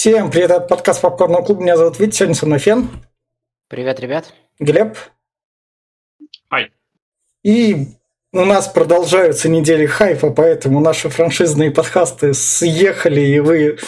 Всем привет, это подкаст Попкорного клуба. Меня зовут Витя, сегодня со мной Фен. Привет, ребят. Глеб. Ай. И у нас продолжаются недели хайпа, поэтому наши франшизные подкасты съехали, и вы,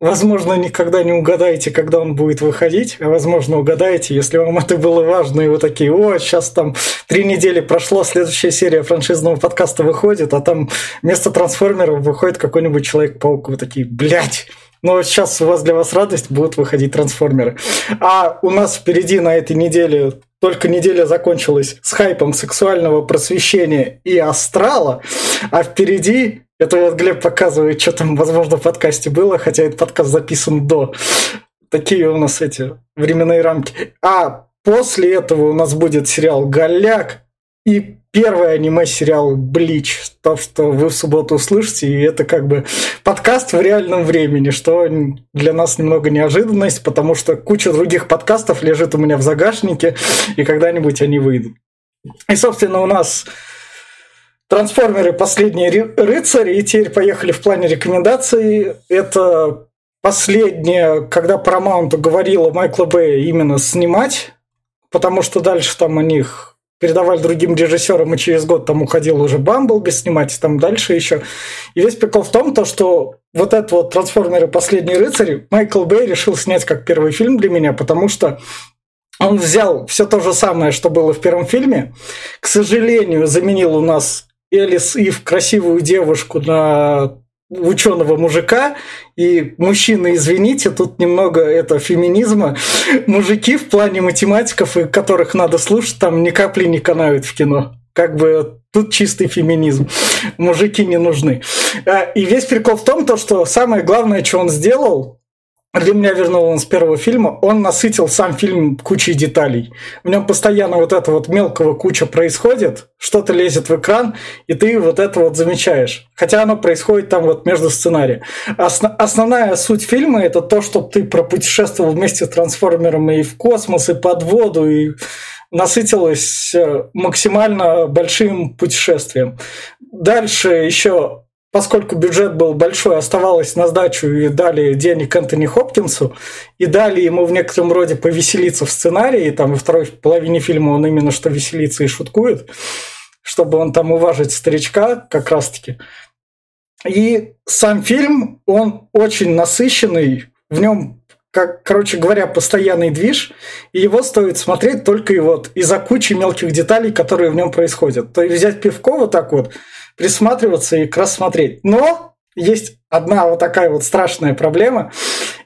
возможно, никогда не угадаете, когда он будет выходить, а возможно, угадаете, если вам это было важно, и вы такие, о, сейчас там три недели прошло, следующая серия франшизного подкаста выходит, а там вместо трансформеров выходит какой-нибудь Человек-паук, вы такие, блядь, но сейчас у вас для вас радость будут выходить трансформеры. А у нас впереди на этой неделе только неделя закончилась с хайпом сексуального просвещения и астрала, а впереди, это вот Глеб показывает, что там, возможно, в подкасте было, хотя этот подкаст записан до. Такие у нас эти временные рамки. А после этого у нас будет сериал «Голяк», и первый аниме-сериал «Блич», то, что вы в субботу услышите, и это как бы подкаст в реальном времени, что для нас немного неожиданность, потому что куча других подкастов лежит у меня в загашнике, и когда-нибудь они выйдут. И, собственно, у нас трансформеры «Последние рыцари», и теперь поехали в плане рекомендаций. Это последнее, когда Paramount говорила Майкла Бэя именно снимать, потому что дальше там у них передавали другим режиссерам, и через год там уходил уже Бамблби снимать, и там дальше еще. И весь прикол в том, то, что вот этот вот «Трансформеры. Последний рыцарь» Майкл Бэй решил снять как первый фильм для меня, потому что он взял все то же самое, что было в первом фильме. К сожалению, заменил у нас Элис Ив красивую девушку на ученого мужика, и мужчины, извините, тут немного это феминизма. Мужики в плане математиков, и которых надо слушать, там ни капли не канают в кино. Как бы тут чистый феминизм. Мужики не нужны. А, и весь прикол в том, то, что самое главное, что он сделал, для меня вернул он с первого фильма, он насытил сам фильм кучей деталей. В нем постоянно вот это вот мелкого куча происходит, что-то лезет в экран, и ты вот это вот замечаешь. Хотя оно происходит там вот между сценарием. Осно- основная суть фильма это то, что ты пропутешествовал вместе с трансформером и в космос, и под воду, и насытилась э, максимально большим путешествием. Дальше еще поскольку бюджет был большой, оставалось на сдачу и дали денег Энтони Хопкинсу, и дали ему в некотором роде повеселиться в сценарии, там во второй половине фильма он именно что веселится и шуткует, чтобы он там уважить старичка как раз-таки. И сам фильм, он очень насыщенный, в нем как, короче говоря, постоянный движ, и его стоит смотреть только и вот из-за кучи мелких деталей, которые в нем происходят. То есть взять пивко вот так вот, присматриваться и как раз смотреть. Но есть одна вот такая вот страшная проблема.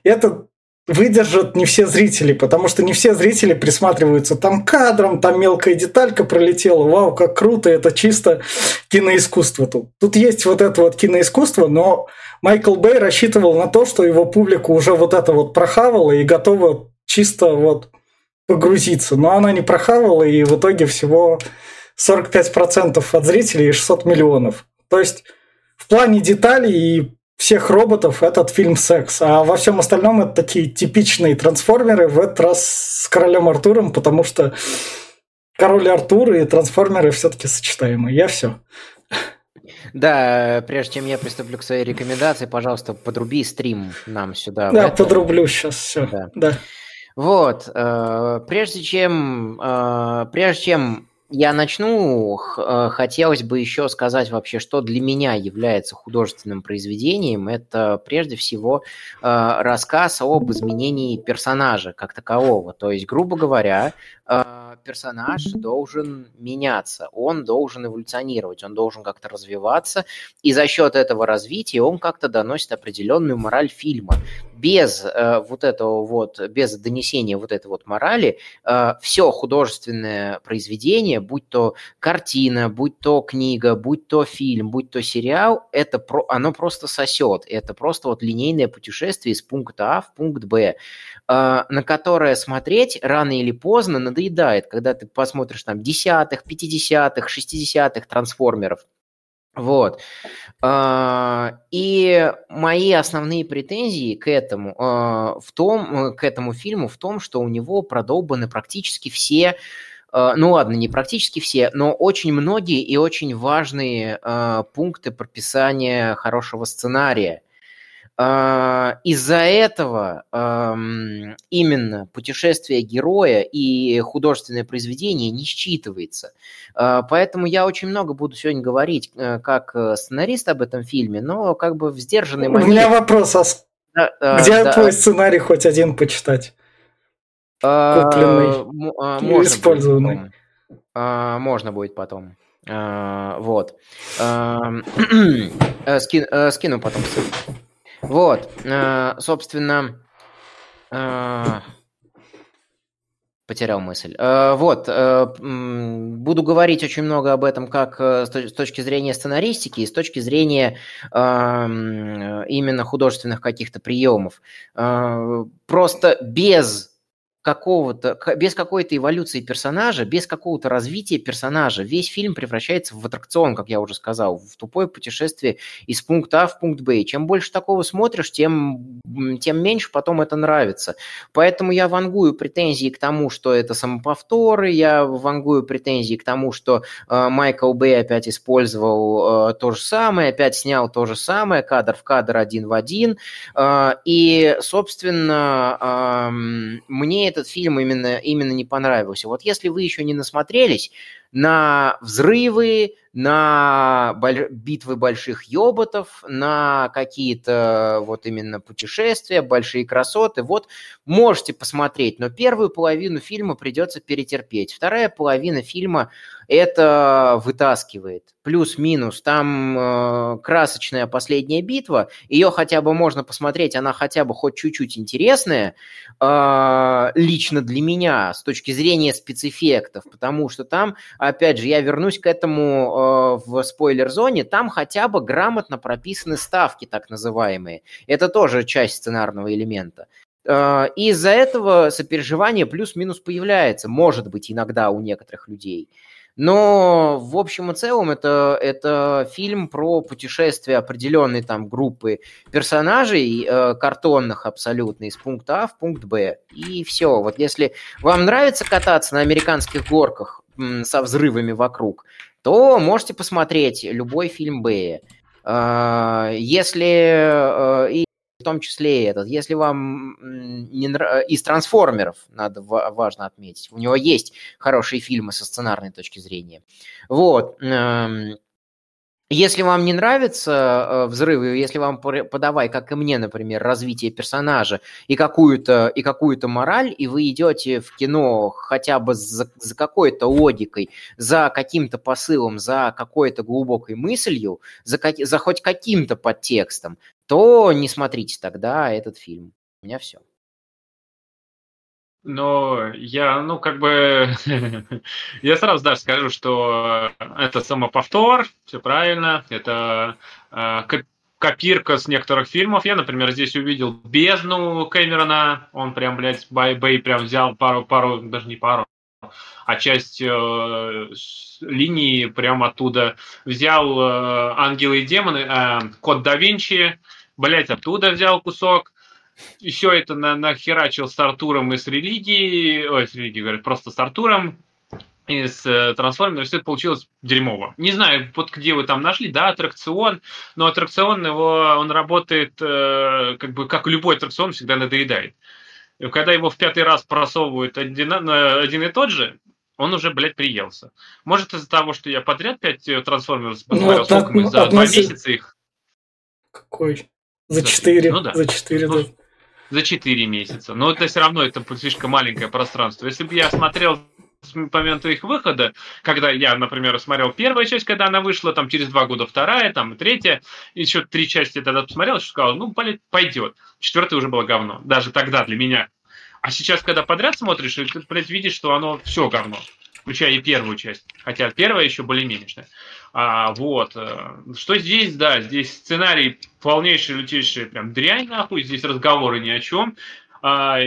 Это выдержат не все зрители, потому что не все зрители присматриваются там кадром, там мелкая деталька пролетела, вау, как круто, это чисто киноискусство тут. Тут есть вот это вот киноискусство, но Майкл Бэй рассчитывал на то, что его публика уже вот это вот прохавала и готова чисто вот погрузиться. Но она не прохавала, и в итоге всего 45% от зрителей и 600 миллионов. То есть в плане деталей и всех роботов этот фильм секс. А во всем остальном это такие типичные трансформеры, в этот раз с королем Артуром, потому что король Артур и трансформеры все-таки сочетаемы. Я все. Да, прежде чем я приступлю к своей рекомендации, пожалуйста, подруби стрим нам сюда. Да, подрублю сейчас все. Да. да. Вот, э, прежде чем, э, прежде чем я начну, э, хотелось бы еще сказать вообще, что для меня является художественным произведением. Это прежде всего рассказ об изменении персонажа как такового. То есть, грубо говоря, персонаж должен меняться, он должен эволюционировать, он должен как-то развиваться, и за счет этого развития он как-то доносит определенную мораль фильма. Без э, вот этого вот, без донесения вот этой вот морали, э, все художественное произведение, будь то картина, будь то книга, будь то фильм, будь то сериал, это про, оно просто сосет. Это просто вот линейное путешествие из пункта А в пункт Б. А, на которое смотреть рано или поздно надоедает, когда ты посмотришь там десятых, пятидесятых, шестидесятых трансформеров. Вот. А, и мои основные претензии к этому, а, в том, к этому фильму в том, что у него продолбаны практически все ну ладно, не практически все, но очень многие и очень важные пункты прописания хорошего сценария. А, из-за этого именно путешествие героя и художественное произведение не считывается. А, поэтому я очень много буду сегодня говорить э, как э, сценарист об этом фильме, но как бы в сдержанной манере. У меня вопрос, а да, где да, твой сценарий хоть один почитать? Купленный можно использованный. Будет потом. Можно будет потом. Вот. Э, скину потом ссылку. Вот, э, собственно, э, потерял мысль. Э, вот, буду говорить очень много об этом как с точки зрения сценаристики и с точки зрения именно художественных каких-то приемов. Просто без какого-то, без какой-то эволюции персонажа, без какого-то развития персонажа, весь фильм превращается в аттракцион, как я уже сказал, в тупое путешествие из пункта А в пункт Б. И чем больше такого смотришь, тем, тем меньше потом это нравится. Поэтому я вангую претензии к тому, что это самоповторы, я вангую претензии к тому, что э, Майкл Бэй опять использовал э, то же самое, опять снял то же самое, кадр в кадр один в один. Э, и, собственно, э, мне это этот фильм именно, именно не понравился. Вот если вы еще не насмотрелись на взрывы, на битвы больших ёботов, на какие-то вот именно путешествия, большие красоты. Вот можете посмотреть, но первую половину фильма придется перетерпеть. Вторая половина фильма это вытаскивает. Плюс-минус. Там э, красочная последняя битва. Ее хотя бы можно посмотреть, она хотя бы хоть чуть-чуть интересная. Э, лично для меня, с точки зрения спецэффектов. Потому что там, опять же, я вернусь к этому Э, в спойлер-зоне, там хотя бы грамотно прописаны ставки, так называемые. Это тоже часть сценарного элемента. Э, из-за этого сопереживание плюс-минус появляется, может быть, иногда у некоторых людей. Но в общем и целом это, это фильм про путешествие определенной там группы персонажей, э, картонных абсолютно, из пункта А в пункт Б. И все. Вот если вам нравится кататься на американских горках со взрывами вокруг, то можете посмотреть любой фильм Бэя. А, если э, и в том числе этот, если вам не нрав... из трансформеров надо важно отметить, у него есть хорошие фильмы со сценарной точки зрения. Вот. Если вам не нравятся э, взрывы, если вам подавай, как и мне, например, развитие персонажа и какую-то и какую-то мораль, и вы идете в кино хотя бы за, за какой-то логикой, за каким-то посылом, за какой-то глубокой мыслью, за, за хоть каким-то подтекстом, то не смотрите тогда этот фильм. У меня все. Но я, ну, как бы, я сразу даже скажу, что это самоповтор, все правильно, это э, копирка с некоторых фильмов. Я, например, здесь увидел «Бездну» Кэмерона, он прям, блядь, Бэй прям взял пару, пару, даже не пару, а часть э, линии прям оттуда взял э, «Ангелы и демоны», э, «Код да Винчи», блядь, оттуда взял кусок, еще это на, нахерачил с Артуром и с религией, ой, с религией, говорят, просто с Артуром, и с э, трансформером, все это получилось дерьмово. Не знаю, вот где вы там нашли, да, аттракцион, но аттракцион его, он работает, э, как бы, как любой аттракцион, всегда надоедает. И когда его в пятый раз просовывают один, один и тот же, он уже, блядь, приелся. Может, из-за того, что я подряд пять э, трансформеров посмотрел, ну, сколько мы за два месяца их... Какой? За четыре. Ну да. За четыре, ну, да за 4 месяца. Но это все равно это слишком маленькое пространство. Если бы я смотрел с момента их выхода, когда я, например, смотрел первая часть, когда она вышла, там через два года вторая, там третья, еще три части тогда посмотрел, что сказал, ну, блядь, пойдет. Четвертая уже было говно. Даже тогда для меня. А сейчас, когда подряд смотришь, ты, блядь, видишь, что оно все говно. Включая и первую часть. Хотя первая еще более-менее. А, вот. Э, что здесь, да, здесь сценарий полнейший, лютейший, прям дрянь, нахуй, здесь разговоры ни о чем. А,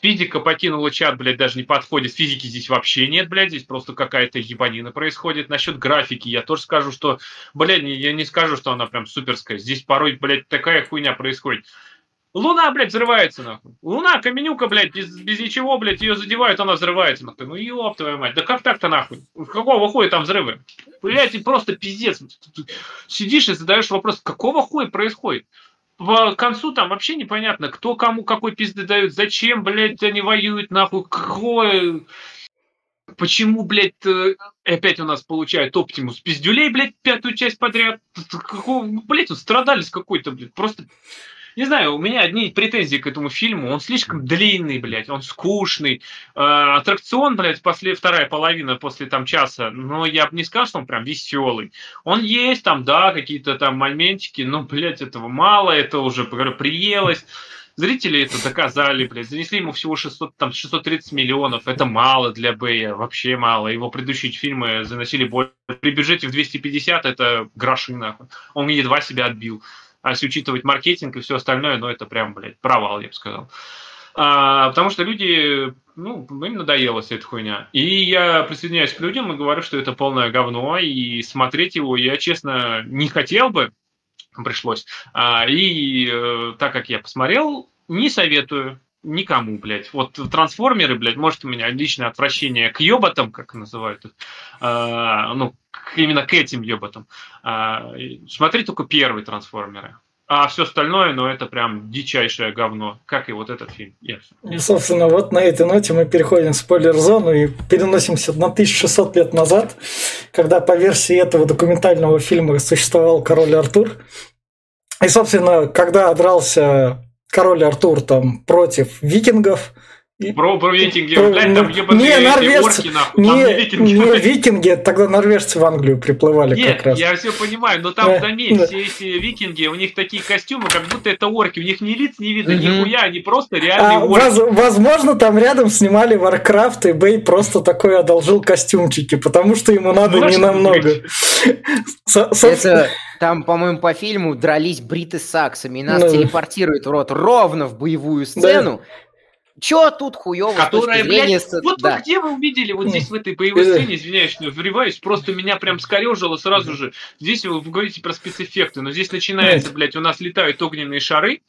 физика покинула чат, блядь, даже не подходит. Физики здесь вообще нет, блядь, здесь просто какая-то ебанина происходит. Насчет графики я тоже скажу, что, блядь, я не скажу, что она прям суперская. Здесь порой, блядь, такая хуйня происходит. Луна, блядь, взрывается, нахуй. Луна, каменюка, блядь, без, без ничего, блядь, ее задевают, она взрывается, нахуй. Ну, ёб твою мать, да как так-то, нахуй? Какого хуя там взрывы? Блядь, просто пиздец. Сидишь и задаешь вопрос, какого хуя происходит? в концу там вообще непонятно, кто кому какой пизды дает, зачем, блядь, они воюют, нахуй, какое... Почему, блядь, э, опять у нас получает Оптимус пиздюлей, блядь, пятую часть подряд? Какого, блядь, он страдались какой-то, блядь, просто не знаю, у меня одни претензии к этому фильму. Он слишком длинный, блядь, он скучный. Э, аттракцион, блядь, после вторая половина, после там часа, но я бы не сказал, что он прям веселый. Он есть там, да, какие-то там моментики, но, блядь, этого мало, это уже, приелось. Зрители это доказали, блядь. Занесли ему всего 600, там, 630 миллионов. Это мало для Бэя, вообще мало. Его предыдущие фильмы заносили больше. При бюджете в 250 это гроши, нахуй. Он едва себя отбил. А если учитывать маркетинг и все остальное, ну это прям, блядь, провал, я бы сказал. А, потому что люди, ну, им надоела вся эта хуйня. И я присоединяюсь к людям и говорю, что это полное говно, и смотреть его я, честно, не хотел бы, пришлось. А, и э, так как я посмотрел, не советую никому, блядь. Вот трансформеры, блядь, может у меня личное отвращение к ёботам, как называют их, а, ну, именно к этим ёботам. А, смотри только первые трансформеры. А все остальное, ну, это прям дичайшее говно, как и вот этот фильм. Yes. И, собственно, вот на этой ноте мы переходим в спойлер-зону и переносимся на 1600 лет назад, когда по версии этого документального фильма существовал король Артур. И, собственно, когда дрался король Артур там против викингов. Про, про викинги, блядь, там ебаные не, норвежцы, орки, нахуй, не, не викинги. Не викинги, тогда норвежцы в Англию приплывали Нет, как раз. я все понимаю, но там, заметь, все эти викинги, у них такие костюмы, как будто это орки, у них ни лиц не видно, нихуя, они просто реальные а, орки. Воз, возможно, там рядом снимали Warcraft, и Бэй просто такой одолжил костюмчики, потому что ему надо Может не намного. Это там, по-моему, по фильму дрались бриты с саксами, и нас ну, телепортирует в рот ровно в боевую сцену. Да. Чё тут хуёво Которая, зрения... блядь, вот, да. вот где вы увидели вот здесь в этой боевой сцене, извиняюсь, что врываюсь, просто меня прям скорежило сразу же. Здесь вы говорите про спецэффекты, но здесь начинается, блядь, у нас летают огненные шары,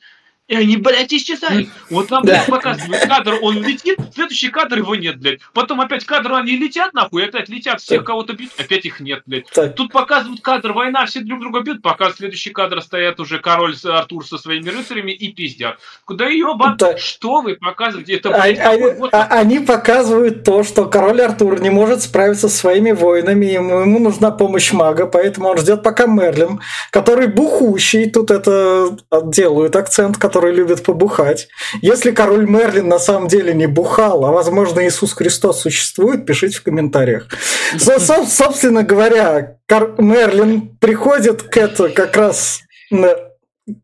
и они, блядь, исчезают. Вот нам да. показывают кадр, он летит, следующий кадр его нет, блядь. Потом опять кадр, они летят, нахуй, опять летят, всех кого-то бьют, опять их нет, блядь. Так. Тут показывают кадр, война, все друг друга бьют, пока следующий кадр стоят уже король Артур со своими рыцарями и пиздят. Куда ёба, так. что вы показываете? Это, а, блядь, а, вот... а, они показывают то, что король Артур не может справиться со своими воинами, ему, ему нужна помощь мага, поэтому он ждет пока Мерлин, который бухущий, тут это делают акцент, который который любит побухать. Если король Мерлин на самом деле не бухал, а возможно Иисус Христос существует, пишите в комментариях. Собственно говоря, Мерлин приходит к это как раз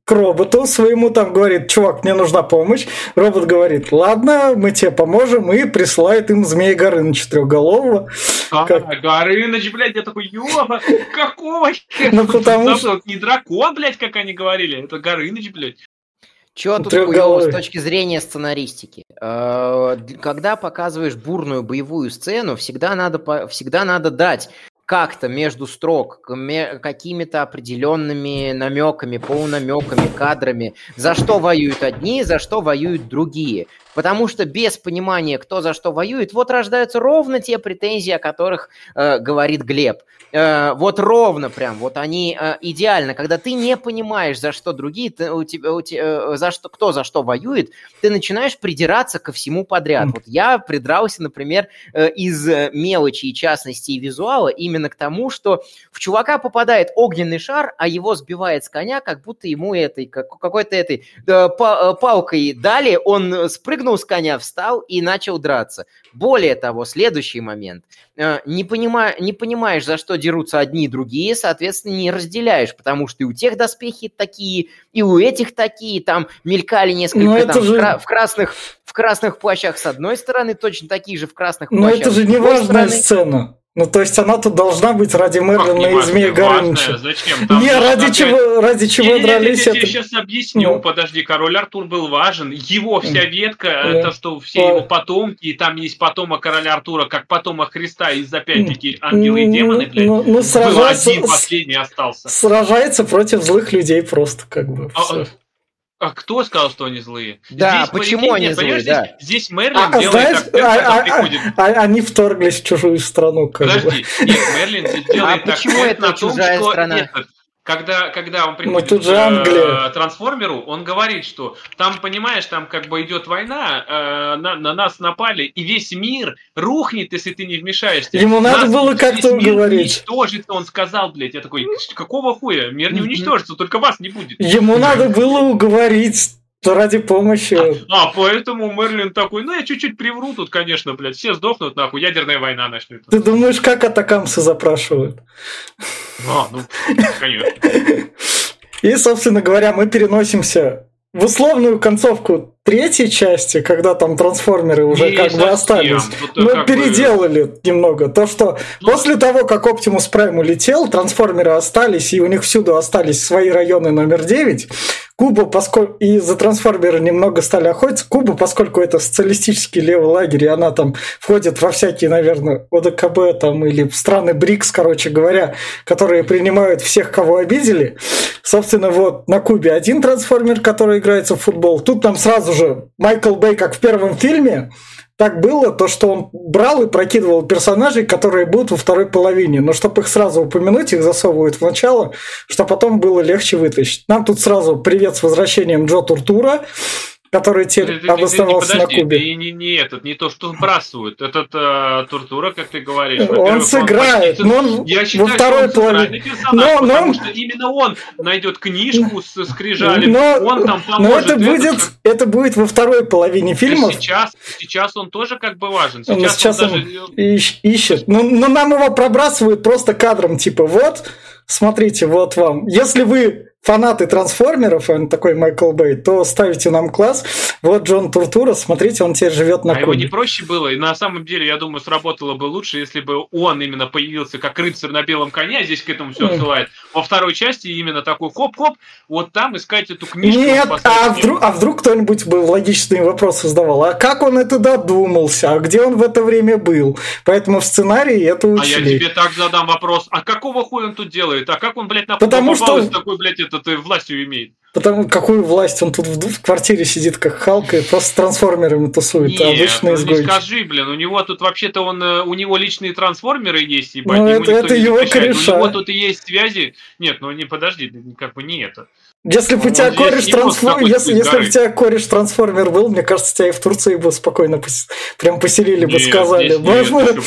к роботу своему там говорит, чувак, мне нужна помощь. Робот говорит, ладно, мы тебе поможем, и присылает им змея Горыныча трехголового. А, как... Горыныч, блядь, я такой, ёба, какого Ну, потому что... Не дракон, блядь, как они говорили, это Горыныч, блядь. Чего тут хуёво с точки зрения сценаристики? Э, когда показываешь бурную боевую сцену, всегда надо, всегда надо дать как-то между строк, какими-то определенными намеками, полунамеками, кадрами, за что воюют одни, за что воюют другие. Потому что без понимания, кто за что воюет, вот рождаются ровно те претензии, о которых э, говорит Глеб. Э, вот ровно прям, вот они э, идеально. Когда ты не понимаешь, за что другие, ты, у тебя, у тебя, э, за что, кто за что воюет, ты начинаешь придираться ко всему подряд. Вот я придрался, например, э, из мелочи и частности и визуала именно к тому, что в чувака попадает огненный шар, а его сбивает с коня, как будто ему этой, как, какой-то этой э, палкой дали, он спрыгнул спрыгнул с коня, встал и начал драться. Более того, следующий момент. Э, не, понима, не понимаешь, за что дерутся одни и другие, соответственно, не разделяешь, потому что и у тех доспехи такие, и у этих такие, там мелькали несколько там, же... в, красных, в красных плащах с одной стороны, точно такие же в красных плащах. Но это же не важная сцена. Ну, то есть она тут должна быть ради Мерлина и Змея Горыныча. Зачем? Там не, ради опять... чего, ради чего не, дрались. Я, я, я, я сейчас объясню, ну. подожди, король Артур был важен. Его вся ветка, это что все его потомки, и там есть потомок короля Артура, как потомок Христа, из опять-таки ангелы и демоны, блядь. Ну, ну сражается, был один последний остался. Сражается против злых людей просто, как бы. А, а кто сказал, что они злые? Да, здесь почему они злые, да. Здесь, здесь Мерлин а, делает знаешь, так, а, а, приходит... а, а, они вторглись в чужую страну. Как Подожди, бы. нет, Мерлин делает а почему это на чужая том, страна? Этот, когда, когда он приходит тут же к Англия. э, трансформеру, он говорит, что там, понимаешь, там как бы идет война, э, на, на нас напали, и весь мир рухнет, если ты не вмешаешься. Ему надо Нас было весь как-то мир говорить. уничтожится, он сказал, блядь. Я такой, какого хуя? Мир не уничтожится, только вас не будет. Ему надо было уговорить ради помощи. А, поэтому Мерлин такой, ну я чуть-чуть привру тут, конечно, блядь, все сдохнут, нахуй, ядерная война начнется. Ты думаешь, как атакамсы запрашивают? А, ну, конечно. И, собственно говоря, мы переносимся в условную концовку третьей части, когда там трансформеры уже Не как бы остались. Мы бы, переделали немного. То, что Ну- после того, как Оптимус Прайм улетел, трансформеры остались, и у них всюду остались свои районы номер 9. Куба, поскольку и за трансформеры немного стали охотиться, Куба, поскольку это социалистический левый лагерь, и она там входит во всякие, наверное, ОДКБ там или страны БРИКС, короче говоря, которые принимают всех, кого обидели. Собственно, вот на Кубе один трансформер, который играется в футбол. Тут там сразу же Майкл Бэй, как в первом фильме, так было, то, что он брал и прокидывал персонажей, которые будут во второй половине. Но чтобы их сразу упомянуть, их засовывают в начало, что потом было легче вытащить. Нам тут сразу привет с возвращением Джо Туртура, который теперь обосновался на Кубе. ты не, не этот, не то, что вбрасывают. Этот э, Туртура, как ты говоришь. Он сыграет, почти- но он Я во считаю, второй что он половине. Но- но потому он- что именно он найдет книжку с скрижалем, Но, он там но поможет. это будет, этот, это будет во второй половине Да фильмов. Сейчас, сейчас он тоже как бы важен. Он Сейчас, сейчас он он даже... ищ- ищет. Но, но нам его пробрасывают просто кадром, типа, вот, смотрите, вот вам. Если вы фанаты трансформеров, он такой Майкл Бэй, то ставите нам класс. Вот Джон Туртура, смотрите, он теперь живет на А его не Кубе. проще было, и на самом деле, я думаю, сработало бы лучше, если бы он именно появился как рыцарь на белом коне, а здесь к этому все Мгм. отсылает. Во второй части именно такой хоп-хоп, вот там искать эту книжку. Нет, а вдруг, а вдруг кто-нибудь бы логичные вопросы задавал? А как он это додумался? А где он в это время был? Поэтому в сценарии это А я тебе так задам вопрос, а какого хуя он тут делает? А как он, блядь, на Потому что- такой, блядь, этот, э, властью имеет? Потому какую власть он тут в, в квартире сидит, как Халк, и просто с трансформерами тусует. Нет, обычный ну не скажи, блин, у него тут вообще-то он, э, у него личные трансформеры есть, ебать, Ну, это- это его запрещает. кореша. У него тут и есть связи. Нет, ну не подожди, как бы не это. Если бы у тебя кореш трансформер, если, если бы тебя кореш трансформер был, мне кажется, тебя и в Турции бы спокойно пос- прям поселили бы, Нет, сказали. здесь нет,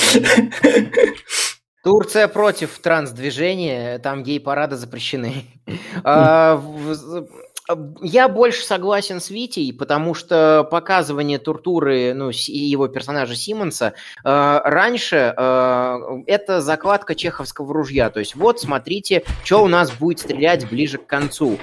Турция против трансдвижения, там гей-парады запрещены. В- Я больше согласен с Витей, потому что показывание Туртуры, ну, его персонажа Симмонса, э, раньше э, это закладка чеховского ружья. То есть вот, смотрите, что у нас будет стрелять ближе к концу.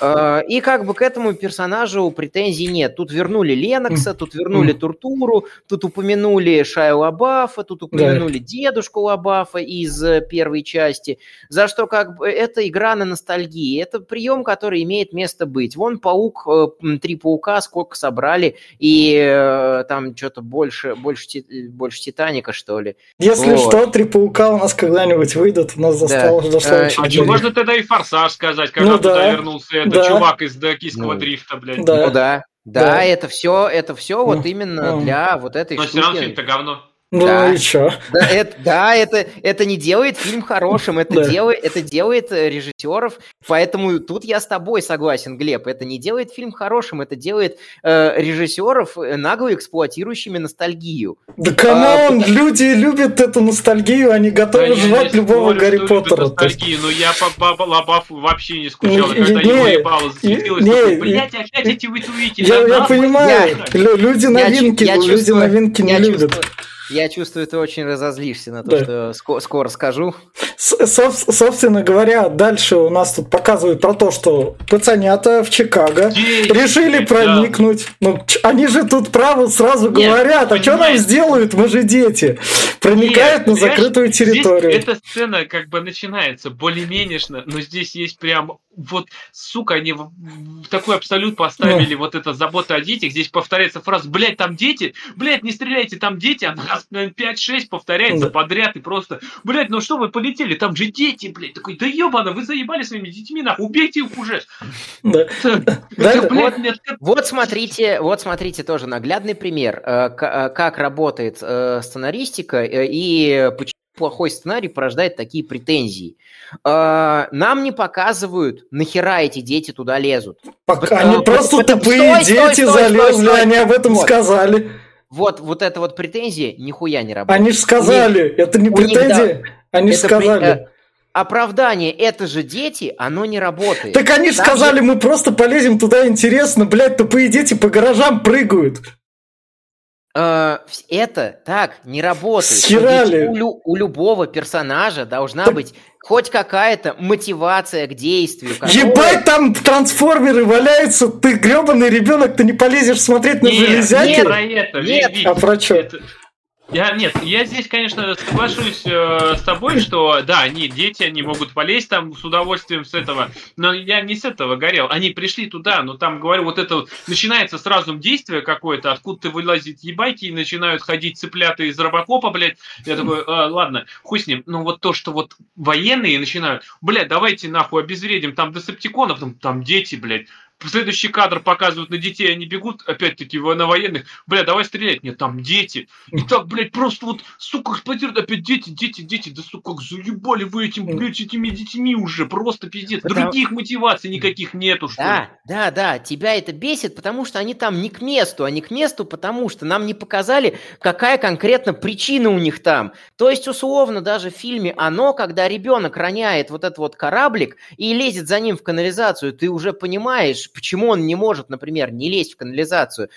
Э, И как бы к этому персонажу претензий нет. Тут вернули Ленокса, тут вернули Туртуру, тут упомянули Шая Лабафа, тут упомянули дедушку Лабафа из э, первой части, за что как бы это игра на ностальгии. Это прием, который имеет место быть. Вон паук, э, три паука, сколько собрали, и э, там что-то больше, больше, больше Титаника, что ли. Если Вот. что, три паука у нас когда-нибудь выйдут, у нас застало, Да. зашло Э, очень А можно тогда и форсаж сказать, когда Ну туда да, вернулся этот да. чувак из токийского Ну. дрифта, блядь. Да. Ну да. Да, Да. это все, это все вот Ну, именно ну. для вот этой Но все равно штуки. фильм-то говно. Ну Да. и чё? Да, это, да, это, это не делает фильм хорошим, это, Да. делает, это делает э, режиссеров, поэтому тут я с тобой согласен, Глеб, это не делает фильм хорошим, это делает э, режиссеров э, нагло эксплуатирующими ностальгию. Да камон, А, люди любят эту ностальгию, они Да готовы я жрать не любого Гарри что Поттера. Ностальгию, но я по Лабафу вообще не скучал. И когда не, его ебало засветилось, не, не, блядь, опять эти вытурители. Я, да я понимаю, блядь». лю- люди новинки, я люди чувствую- новинки не я любят. Я чувствую, ты очень разозлишься на то, Да. что ско- скоро скажу. Соб- собственно говоря, дальше у нас тут показывают про то, что пацанята в Чикаго Дети, решили да. проникнуть. Ну, ч- они же тут право сразу Нет, говорят, а что нам сделают, мы же дети. Проникают Нет, на закрытую здесь территорию. эта сцена как бы начинается более-менешно, но здесь есть прям вот, сука, они в, в такой абсолют поставили вот это забота о детях. Здесь повторяется фраза, блядь, там дети, блядь, не стреляйте, там дети, она раз, наверное, 5-6 повторяется Да. подряд и просто, блядь, ну что вы полетели, там же дети, блядь, такой, да ебано, вы заебали своими детьми, нахуй, убейте их уже. Да. Это, Да, блядь, мне так- Вот смотрите, вот смотрите тоже наглядный пример, э, э, как работает э, сценаристика и почему плохой сценарий порождает такие претензии. Э, нам не показывают, нахера эти дети туда лезут. Пока они просто тупые дети залезли, они об этом сказали. Вот, вот эта вот претензия нихуя не работает. Они же сказали, это не претензия, они же сказали оправдание «это же дети», оно не работает. Так они же сказали, мы просто полезем туда, интересно, блядь, тупые дети по гаражам прыгают. Э, это так не работает. У, у любого персонажа должна так... быть хоть какая-то мотивация к действию. Которая... Ебать, там трансформеры валяются, ты гребаный ребенок, ты не полезешь смотреть на нет, железяки? Нет, про это, нет. А про что? Это... Я, нет, я здесь, конечно, соглашусь э, с тобой, что да, они дети, они могут полезть там с удовольствием с этого, но я не с этого горел. Они пришли туда, но там, говорю, вот это вот, начинается сразу действие какое-то, откуда-то вылазит ебайки и начинают ходить цыплята из робокопа, блядь. Я такой, а, ладно, хуй с ним. Ну вот то, что вот военные начинают, блядь, давайте нахуй обезвредим там десептиконов, там, там дети, блядь следующий кадр показывают на детей, они бегут, опять-таки, на военных. Бля, давай стрелять. Нет, там дети. И так, блядь, просто вот, сука, эксплодируют опять дети, дети, дети. Да, сука, как заебали вы этим, блядь, этими детьми уже. Просто пиздец. Потому... Других мотиваций никаких нету, что Да, ли. да, да. Тебя это бесит, потому что они там не к месту, а не к месту, потому что нам не показали, какая конкретно причина у них там. То есть, условно, даже в фильме «Оно», когда ребенок роняет вот этот вот кораблик и лезет за ним в канализацию, ты уже понимаешь, почему он не может, например, не лезть в канализацию.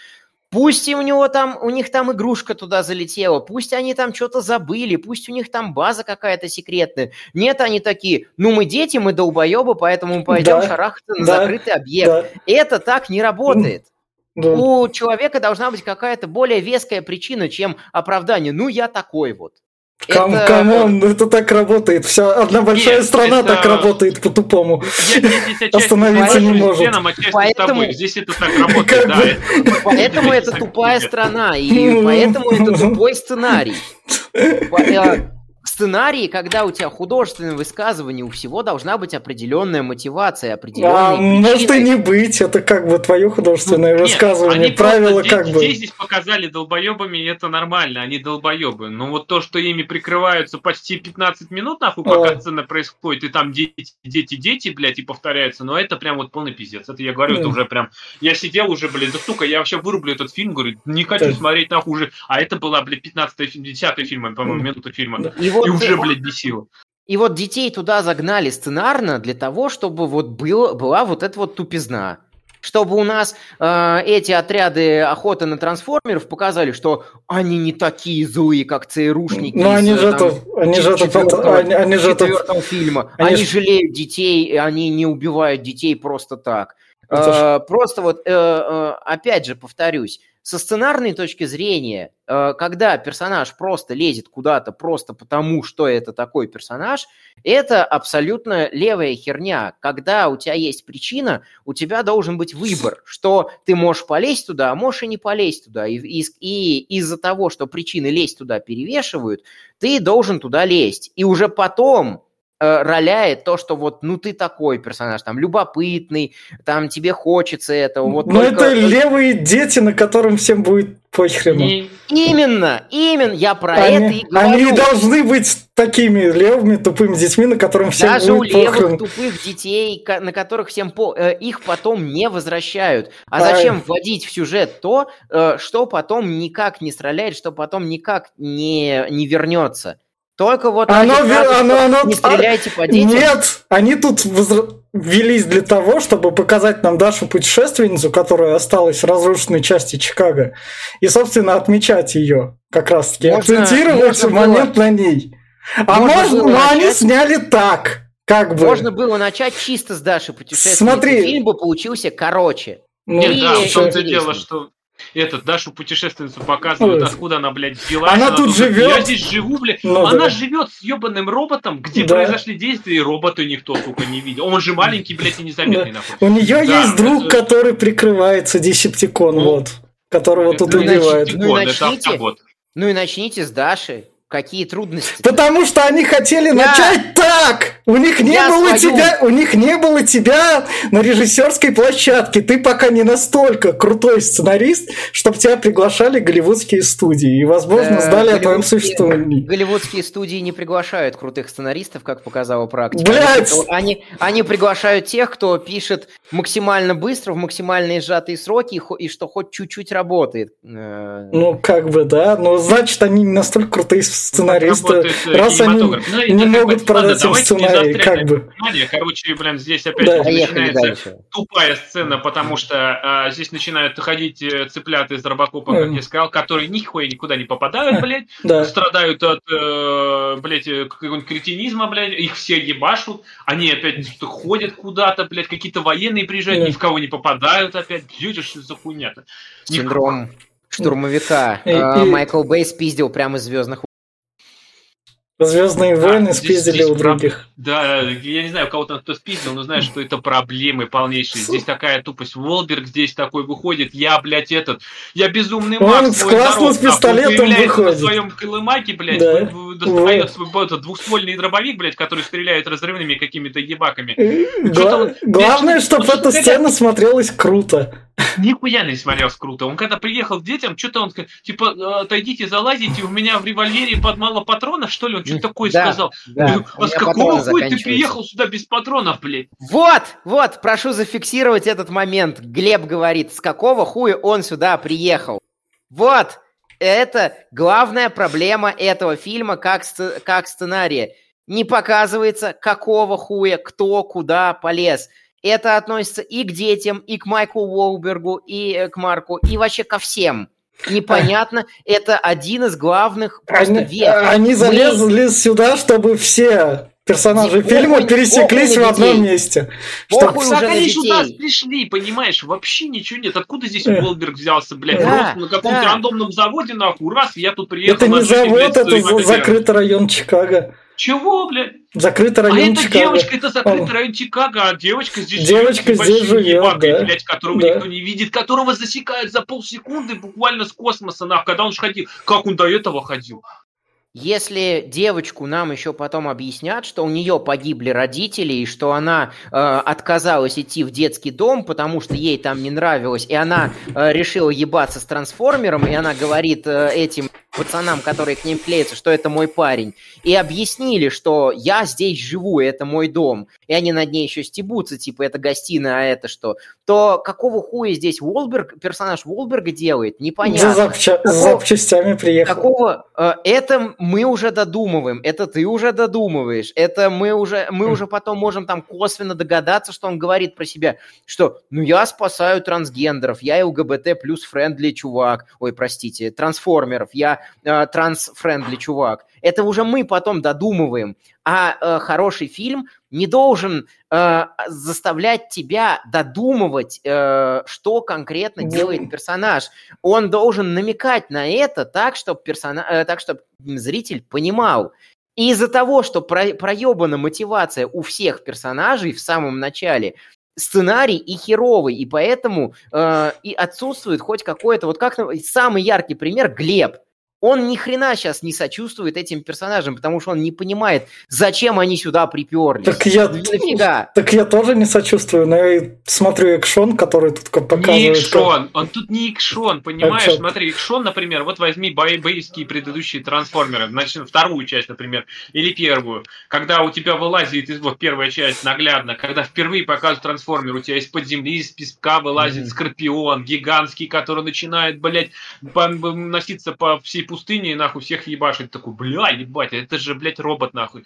Пусть и у него там, у них там игрушка туда залетела, пусть они там что-то забыли, пусть у них там база какая-то секретная. Нет, они такие, ну мы дети, мы долбоебы, поэтому мы пойдем да, шарахаться на да, закрытый объект. Да. Это так не работает. Да. У человека должна быть какая-то более веская причина, чем оправдание. Ну, я такой вот. Come, это... Come on, это так работает. Вся одна большая Нет, страна это... так работает по-тупому. Остановиться не может. Поэтому... Здесь это так работает, да. Поэтому это тупая страна, и поэтому это тупой сценарий. Сценарии, когда у тебя художественное высказывание, у всего должна быть определенная мотивация, определенные а, Может и не быть, это как бы твое художественное ну, высказывание, нет, правила как бы. Детей здесь показали долбоебами, и это нормально, они долбоебы. Но вот то, что ими прикрываются почти 15 минут, нахуй, пока а. сцена происходит, и там дети, дети, дети, блядь, и повторяются, но это прям вот полный пиздец. Это я говорю, это уже прям... Я сидел уже, блядь, да сука, я вообще вырублю этот фильм, говорю, не хочу так. смотреть нахуй уже. А это была, блядь, 15 10 фильм, по-моему, минута фильма. И вот и уже, блядь, бесило. И вот детей туда загнали сценарно для того, чтобы вот был, была вот эта вот тупизна. Чтобы у нас э, эти отряды охоты на трансформеров показали, что они не такие злые, как ЦРУшники. Но они же это, они же это, они, они же это, фильма. Они, они жалеют детей, и они не убивают детей просто так. Э, просто вот, э, э, опять же, повторюсь, со сценарной точки зрения, э, когда персонаж просто лезет куда-то просто потому, что это такой персонаж, это абсолютно левая херня. Когда у тебя есть причина, у тебя должен быть выбор, что ты можешь полезть туда, а можешь и не полезть туда. И, и, и из-за того, что причины лезть туда перевешивают, ты должен туда лезть. И уже потом роляет то, что вот, ну, ты такой персонаж, там, любопытный, там, тебе хочется этого. Вот ну, только... это левые дети, на которым всем будет похрену. И... Именно, именно, я про они, это и говорю. Они должны быть такими левыми, тупыми детьми, на которым всем Даже будет у левых, тупых детей, на которых всем по... Э, их потом не возвращают. А зачем а... вводить в сюжет то, э, что потом никак не стреляет, что потом никак не, не вернется? Только вот оно, фразы, оно, оно, не стреляйте по детям. Нет, они тут ввелись для того, чтобы показать нам Дашу путешественницу, которая осталась в разрушенной части Чикаго, и, собственно, отмечать ее как раз-таки, акцентировать момент было... на ней. А можно, можно но начать... они сняли так, как бы. Можно было начать чисто с Дашей путешествия. Смотри. Фильм бы получился короче. Ну, Нет, да, в том-то дело, что этот Дашу путешественницу показывают, откуда она, блядь, взялась. Она, она тут живет. Я здесь живу, блядь. Ну, она да. живет с ебаным роботом, где да. произошли действия, и робота никто, сука, не видел. Он же маленький, блядь, и незаметный, нахуй. У нее да, есть друг, это... который прикрывается Десептикон, ну, вот. Которого тут убивают. Ну и, начните, ну и начните с Даши. Какие трудности? Потому что они хотели я... начать так. У них не я было свою... тебя, у них не было тебя на режиссерской площадке. Ты пока не настолько крутой сценарист, чтобы тебя приглашали голливудские студии и, возможно, э, знали о твоем существовании. Голливудские студии не приглашают крутых сценаристов, как показала практика. Блять! Они, они приглашают тех, кто пишет максимально быстро в максимальные сжатые сроки и, и что хоть чуть-чуть работает. Э, ну как бы да, но значит они не настолько крутые сценаристы, раз они ну, не могут продать им сценарий, как бы. Короче, блин, здесь опять да. начинается тупая сцена, потому что а, здесь начинают ходить э, цыплята из Робокопа, как я сказал, которые нихуя никуда не попадают, блядь, да. страдают от, э, блядь, какого-нибудь кретинизма, блядь, их все ебашут, они опять ходят куда-то, блядь, какие-то военные приезжают, да. ни в кого не попадают опять, блядь, что за хуйня-то? Синдром штурмовика. Майкл Бэй спиздил прямо из звездных Звездные войны да, спиздили у других. Да, я не знаю, у кого-то кто спиздил, но знаешь, что это проблемы полнейшие. Здесь такая тупость. Волберг здесь такой выходит, я, блядь, этот, я безумный Макс. Он с пистолетом выходит. на своем колымаке, блядь, да. достает свой этот, двухствольный дробовик, блядь, который стреляет разрывными какими-то ебаками. Гла- главное, чтобы эта сцена смотрелась круто. Нихуя не смотрелось круто. Он когда приехал к детям, что-то он, типа, отойдите, залазите, у меня в револьвере под мало патронов, что ли? Он что-то такое да, сказал. Да. А с какого хуя ты приехал сюда без патронов, блядь? Вот, вот, прошу зафиксировать этот момент. Глеб говорит, с какого хуя он сюда приехал? Вот, это главная проблема этого фильма как, как сценария. Не показывается, какого хуя, кто куда полез. Это относится и к детям, и к Майку Уолбергу, и э, к Марку, и вообще ко всем. Непонятно, это один из главных просто они. Они залезли Мы... сюда, чтобы все персонажи фильма пересеклись в одном месте. Чтобы... Уже так они сюда пришли, понимаешь, вообще ничего нет. Откуда здесь Уолберг взялся, блядь? Да, Просто на каком-то да. рандомном заводе, нахуй, раз, я тут приехал. Это не завод, это закрытый район Чикаго. Чего, блядь? Закрытый район а Чикаго. А эта девочка, это закрытый а. район Чикаго, а девочка здесь девочка живет, здесь живет, ебакой, да. блядь, которого да. никто не видит, которого засекают за полсекунды буквально с космоса, нах, когда он же ходил. Как он до этого ходил? Если девочку нам еще потом объяснят, что у нее погибли родители и что она э, отказалась идти в детский дом, потому что ей там не нравилось, и она э, решила ебаться с трансформером, и она говорит э, этим пацанам, которые к ним клеятся, что это мой парень, и объяснили, что я здесь живу, это мой дом, и они над ней еще стебутся, типа это гостиная, а это что, то какого хуя здесь Волберг, персонаж Волберга делает, непонятно. За, запча- какого, запчастями приехал. Какого, э, это мы уже додумываем, это ты уже додумываешь, это мы уже, мы уже потом можем там косвенно догадаться, что он говорит про себя, что ну я спасаю трансгендеров, я ЛГБТ плюс friendly чувак, ой, простите, трансформеров, я э, транс- friendly чувак. Это уже мы потом додумываем. А э, хороший фильм не должен э, заставлять тебя додумывать, э, что конкретно делает персонаж. Он должен намекать на это так, чтобы, персона... э, так, чтобы зритель понимал. И из-за того, что про... проебана мотивация у всех персонажей в самом начале, сценарий и херовый, и поэтому э, и отсутствует хоть какое-то, вот как самый яркий пример Глеб – он ни хрена сейчас не сочувствует этим персонажам, потому что он не понимает, зачем они сюда приперлись. Так я, Нафига? так я тоже не сочувствую, но я смотрю экшон, который тут показывает. Не экшон, он тут не экшон, понимаешь? А Смотри, экшон, например, вот возьми боевские предыдущие трансформеры, значит, вторую часть, например, или первую, когда у тебя вылазит, вот первая часть наглядно, когда впервые показывают трансформер, у тебя из-под земли, из песка вылазит mm-hmm. скорпион гигантский, который начинает, блядь, носиться по всей пустыне и нахуй всех ебашить. Такой, бля, ебать, это же, блядь, робот нахуй.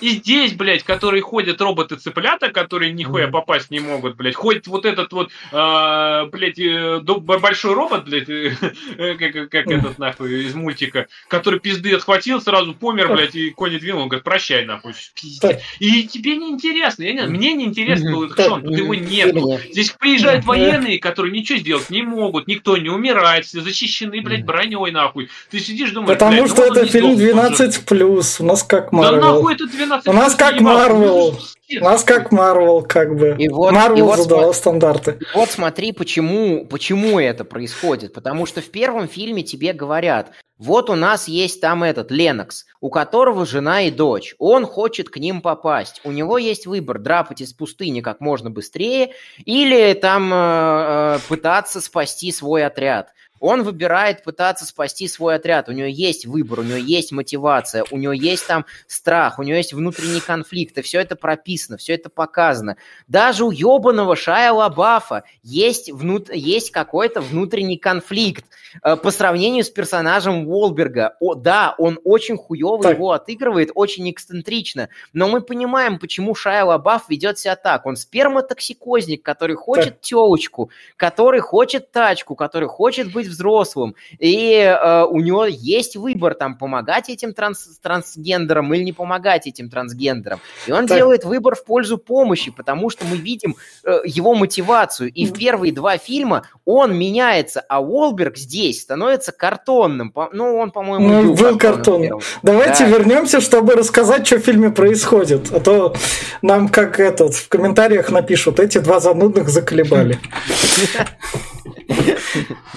И здесь, блядь, которые ходят роботы-цыплята, которые нихуя попасть не могут, блядь. Ходит вот этот вот, э, блядь, э, большой робот, блядь, э, как, как этот, нахуй, из мультика, который пизды отхватил, сразу помер, блядь, и кони двинул, он говорит, прощай, нахуй, пиздец. И тебе не интересно, я не, мне не интересно был этот шон, тут его нету. Здесь приезжают военные, которые ничего сделать не могут, никто не умирает, все защищены, блядь, броней, нахуй. Ты сидишь, думаешь, Потому блядь, что ну это фильм сдохнет уже. 12 плюс. У нас как Да Марвел. нахуй это 12 У нас как Марвел. У нас как Марвел, как бы. И вот- и Марвел вот задала смо- стандарты. Вот смотри, почему, почему это происходит. Потому что в первом фильме тебе говорят, вот у нас есть там этот Ленокс, у которого жена и дочь. Он хочет к ним попасть. У него есть выбор драпать из пустыни как можно быстрее или там э, э, пытаться спасти свой отряд. Он выбирает пытаться спасти свой отряд. У него есть выбор, у него есть мотивация, у него есть там страх, у него есть внутренний конфликт. И все это прописано, все это показано. Даже у ебаного Шая Лабафа есть, внут... есть какой-то внутренний конфликт э, по сравнению с персонажем Уолберга. О, да, он очень хуево Так. его отыгрывает, очень эксцентрично, но мы понимаем, почему Шая Лабаф ведет себя так. Он сперматоксикозник, который хочет телочку, который хочет тачку, который хочет быть взрослым, и э, у него есть выбор там помогать этим транс- трансгендерам или не помогать этим трансгендерам. И он Так. делает выбор в пользу помощи, потому что мы видим э, его мотивацию. И в первые два фильма он меняется, а Уолберг здесь становится картонным. По- Ну, он, по-моему, Ну, был, был картонным. Давайте Да. вернемся, чтобы рассказать, что в фильме происходит. А то нам, как этот, в комментариях напишут, эти два занудных заколебали.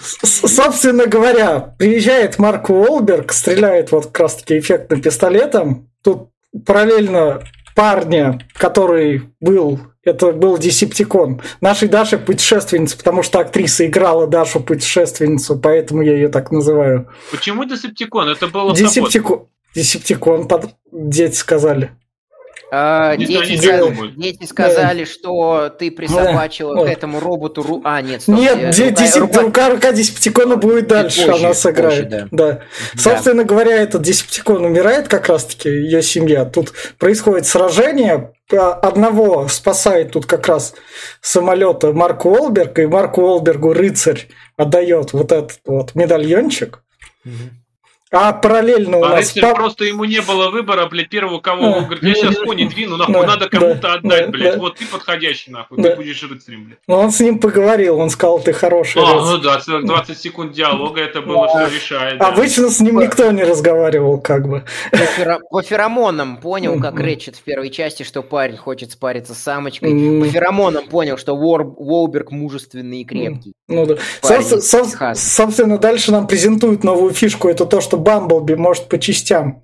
Собственно говоря, приезжает Марк Уолберг, стреляет вот как раз-таки эффектным пистолетом. Тут параллельно парня, который был, это был Десептикон, нашей Даши путешественница, потому что актриса играла Дашу путешественницу, поэтому я ее так называю. Почему Десептикон? Это был автопод. Десептикон, Десептикон, под... дети сказали. А, дети, не сказали- дети сказали, что ты присобачила Да. к этому роботу... ру- А, нет, стоп, Нет, э, де- рука- Десеп- рука- рука, рука Десептикона будет дальше, позже, она сыграет. позже, да. Собственно говоря, этот Десептикон умирает как раз-таки, ее семья. Тут происходит сражение, одного спасает тут как раз самолета Марк Уолберг, и Марку Уолбергу рыцарь отдает вот этот вот медальончик. А параллельно у А нас... рыцарь пап- просто ему не было выбора, блядь, первого кого Да. он говорит, я сейчас кони двину, нахуй, Да, надо кому-то да, отдать, да, блядь, да. вот ты подходящий, нахуй, Да. ты будешь рыцарем, блядь. Ну, он с ним поговорил, он сказал, ты хороший А, рыцарь. ну да, 20 секунд диалога, это было, что решает. да. Обычно с ним никто не разговаривал, как бы. По, феро- по феромонам понял, как Мгм. Рэтчет в первой части, что парень хочет спариться с самочкой. М. По феромонам понял, что Уор- Уолберг мужественный и крепкий. Ну да. Собственно, дальше нам презентуют новую фишку. Это то, что Бамблби может по частям.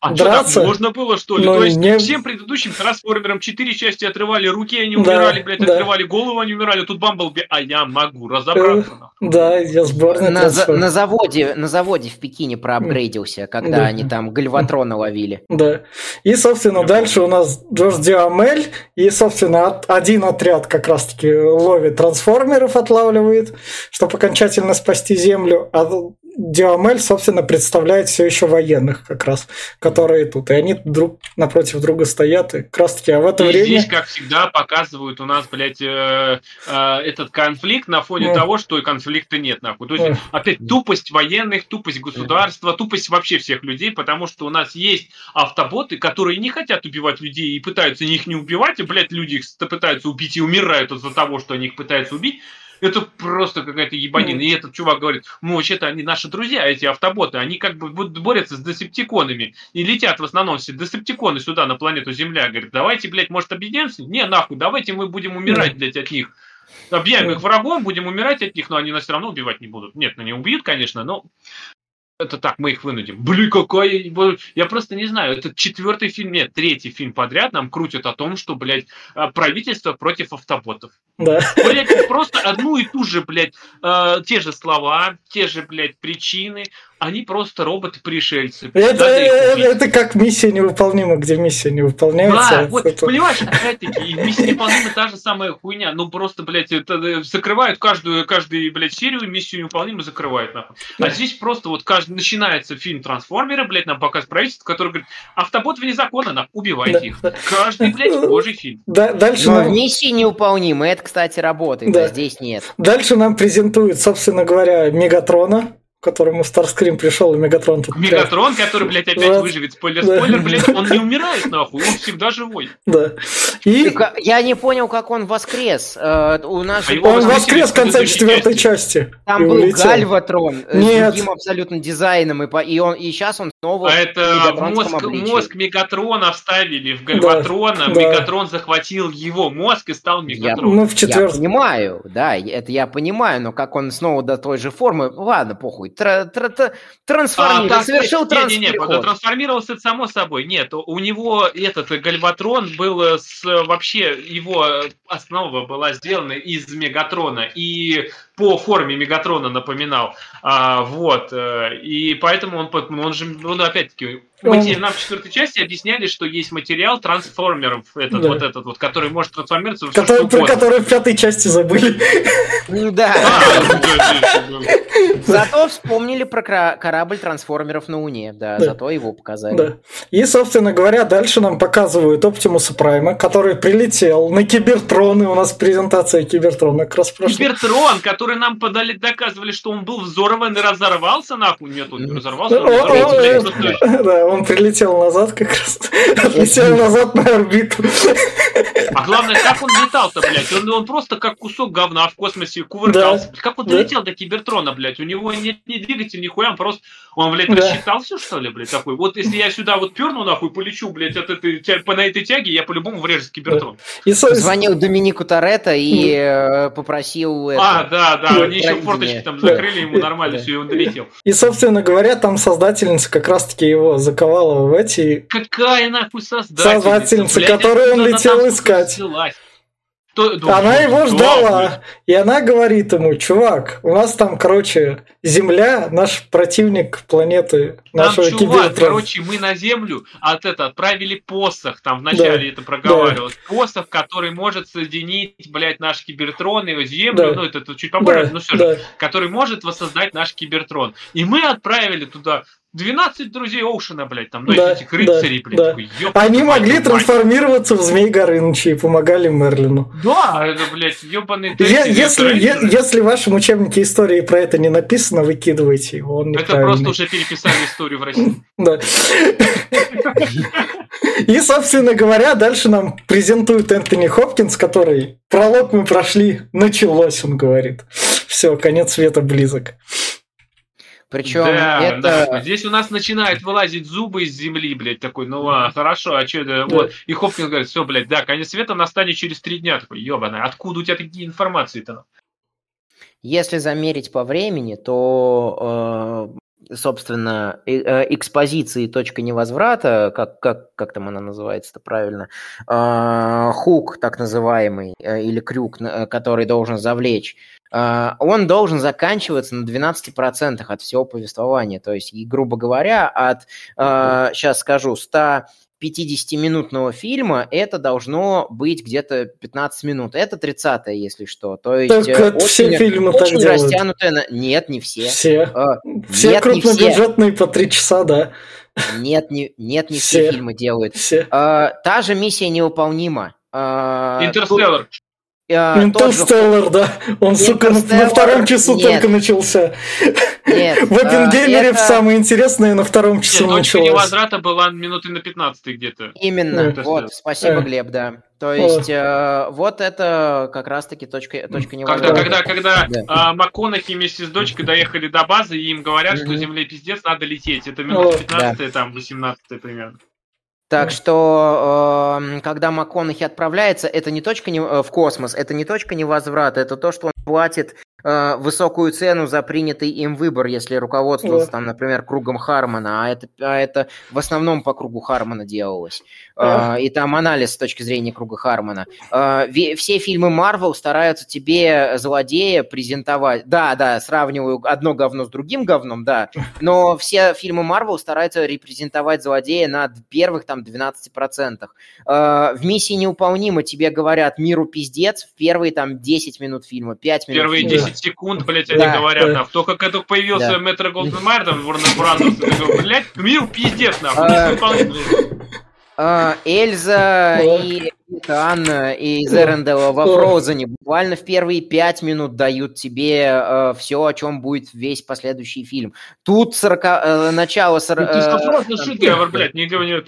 А что, так драться? можно было, что ли? То есть не- всем предыдущим трансформерам четыре части отрывали руки, они Да, умирали, блядь, да. отрывали голову, они умирали. Тут Бамблби, а я могу разобраться. Да, я сборная На, за- на заводе, на заводе в Пекине проапгрейдился, когда Да. они там гальватрона ловили. Да. И, собственно, Я дальше у нас Джордж Диамель. И, собственно, от- один отряд как раз-таки ловит трансформеров, отлавливает, чтобы окончательно спасти Землю. А Диамель, собственно, представляет все еще военных как раз, которые тут. И они друг напротив друга стоят. И как раз-таки, а в это И время... здесь, как всегда, показывают у нас, блядь, э, э, этот конфликт на фоне Ну. того, что и конфликта нет, нахуй. То есть, Ну. опять, тупость военных, тупость государства, тупость вообще всех людей, потому что у нас есть автоботы, которые не хотят убивать людей и пытаются их не убивать, и, блядь, люди их пытаются убить и умирают из-за того, что они их пытаются убить. Это просто какая-то ебанина. И этот чувак говорит, ну, вообще-то они наши друзья, эти автоботы, они как бы борются с десептиконами. И летят в основном все десептиконы сюда, на планету Земля. Говорит, давайте, блядь, может, объединимся? Не, нахуй, давайте мы будем умирать, блядь, от них. Объявим их врагом, будем умирать от них, но они нас все равно убивать не будут. Нет, ну не убьют, конечно, но это так, мы их вынудим. Блин, какая... Я просто не знаю, это четвертый фильм, нет, третий фильм подряд нам крутят о том, что, блядь, а, правительство против автоботов. Да. Блядь, просто одну и ту же, блядь, э, те же слова, те же, блядь, причины. Они просто роботы-пришельцы. Это, их это, как миссия невыполнима, где миссия не выполняется. Да, вот, Это- понимаешь, опять-таки, «Миссии невыполнима» та же самая хуйня. Ну, просто, блядь, это, э, закрывают каждую, каждую, блядь, серию, «Миссию невыполнима» закрывают, нахуй. А здесь просто вот каждый, начинается фильм «Трансформеры», блядь, нам показ правительства, который говорит, автобот вне закона, нахуй, убивайте Да. их. Каждый, блядь, божий фильм. Да- дальше, Но нам, в миссии неуполнимы, это, кстати, работает, Да. а здесь нет. дальше нам презентуют, собственно говоря, Мегатрона, которому Старскрим пришел, и Мегатрон тут... Мегатрон, который, блядь, опять Да. выживет. Спойлер, Да. спойлер, блядь, он не умирает, нахуй, он всегда живой. Да. И Я не понял, как он воскрес. Э, У нас А он воскрес в конце четвертой части. части. там был улетел. Гальватрон э, Нет. с другим абсолютно дизайном, и, по- и, он, и сейчас он снова А это мозг, обличии. мозг Мегатрона вставили в Гальватрона, да. Мегатрон захватил его мозг и стал Я, Мегатроном. Ну, в я четвертой. понимаю, да, это я понимаю, но как он снова до той же формы, ладно, похуй, тра- тра- тра- трансформировал, так, совершил не, не, не, транспереход. трансформировался это само собой. Нет, у- у него этот Гальватрон был э, с вообще его э, основа была сделана из Мегатрона и по форме Мегатрона напоминал. А, вот э, и поэтому он, он же, ну опять-таки. Он- мати- Нам в четвертой части объясняли, что есть материал трансформеров, этот Да. вот этот вот, который может трансформироваться в всё, Который, что про который в пятой части забыли. Ну да. А, да. Зато вспомнили про корабль трансформеров на Луне, да, зато его показали. Да. И, собственно говоря, дальше нам показывают Оптимуса Прайма, который прилетел на Кибертрон, и у нас презентация Кибертрона как раз прошла. Кибертрон, который нам подали, доказывали, что он был взорван и разорвался, нахуй. Нет, он не разорвался, он просто- Да, он прилетел назад как раз. Отлетел назад на орбиту. А главное, как он летал-то, блядь? Он, он просто как кусок говна в космосе кувыркался. Да. Как он Да. долетел до Кибертрона, блядь? У него нет ни двигателя, ни хуя, он просто... Он, блядь, Да. рассчитал все, что ли, блядь, такой? Вот если я сюда вот перну, нахуй, полечу, блядь, от этой, по, на этой тяге, я по-любому врежусь в Кибертрон. И, со- Звонил Доминику Торетто и э, попросил А, это, да, да, Да, они еще форточки там закрыли, ему нормально все, и он долетел. и, собственно говоря, там создательница как раз-таки его заковала в эти... Какая нахуй создательница? Создательница, которую он летел искать. взялась? То- да, Она да, его да, ждала, блядь. и она говорит ему, чувак, у нас там, короче, Земля, наш противник планеты Там, нашего чувак, короче, мы на Землю от это отправили посох, там вначале это проговаривалось, посох, который может соединить, блядь, наш кибертрон и Землю, Да. ну это, это чуть попозже, Да, ну все же, да. который может воссоздать наш кибертрон. И мы отправили туда 12 друзей Оушена, блядь, там, ну Да, этих рыцарей, да, блядь, да. такой, ёб Они могли мать. трансформироваться в Змей Горыныча и помогали Мерлину. Да, это, блядь, ебаный Е- Если, если в вашем учебнике истории про это не написано, выкидывайте его, он Это просто уже переписали историю в России. Да. И, собственно говоря, дальше нам презентует Энтони Хопкинс, который пролог мы прошли, началось, он говорит. Все, конец света близок. Причем да, это... да. Здесь у нас начинают вылазить зубы из земли, блядь, такой, ну а, хорошо, а что это, Да. вот. И Хопкинс говорит, все, блядь, да, конец света настанет через три дня. Такой, ебаный, откуда у тебя такие информации-то? Если замерить по времени, то, э, собственно, э- экспозиции точка невозврата, как, как, как там она называется-то правильно, э, хук так называемый, э, или крюк, э, который должен завлечь, э, он должен заканчиваться на 12% от всего повествования. То есть, грубо говоря, от, сейчас скажу, 100 50-минутного фильма это должно быть где-то 15 минут. Это 30 если что. То есть Так э, это все очень- фильмы так очень делают. растянутое на... Нет, не все. Все. Э, Все нет, не все. крупнобюджетные по три часа, да. Нет, не, нет, не все, Все. фильмы делают. Все. Э, та же миссия невыполнима. Э, Интерстеллар. тут, тот же- Интерстеллар, да. Он, сука, на, Интерстеллар, втором часу нет. только начался. Нет, В Оппенгеймере э, это самое интересное на втором Нет, часу точка началось. невозврата была минуты на 15 где-то. Именно, Да. вот, спасибо, Э. Глеб, да. То есть, э, вот это как раз-таки точка, точка Когда, невозврата. когда, когда Да. а, МакКонахи вместе с дочкой доехали до базы, и им говорят, что. Земле пиздец, надо лететь. Это минута О, 15 там 18 примерно. Так что, э, когда МакКонахи отправляется, это не точка не, э, в космос, это не точка невозврата, это то, что он платит э, высокую цену за принятый им выбор, если руководствоваться, Да. там, например, кругом Хармона, а это, а это в основном по кругу Хармона делалось. Э, и там анализ с точки зрения круга Хармона. Э, все фильмы Марвел стараются тебе злодея презентовать. Да, да, сравниваю одно говно с другим говном, да, но все фильмы Марвел стараются репрезентовать злодея на первых там 12%. Э, в «Миссии неуполнима» тебе говорят «Миру пиздец» в первые там 10 минут фильма, 5 минут Первые фильма. 10 секунд, блядь, они Да, говорят, да. нахуй. Только как только появился Да. Мэтр Голденмайер, там, Warner Brothers, ты такой, блядь, мир пиздец, нахуй. А. А, Эльза и Анна из Эрендела во Фрозене буквально в первые пять минут дают тебе э, все, о чем будет весь последующий фильм. Тут 40, э, начало... 40, ну, ты просто шедевр, блядь, не говори.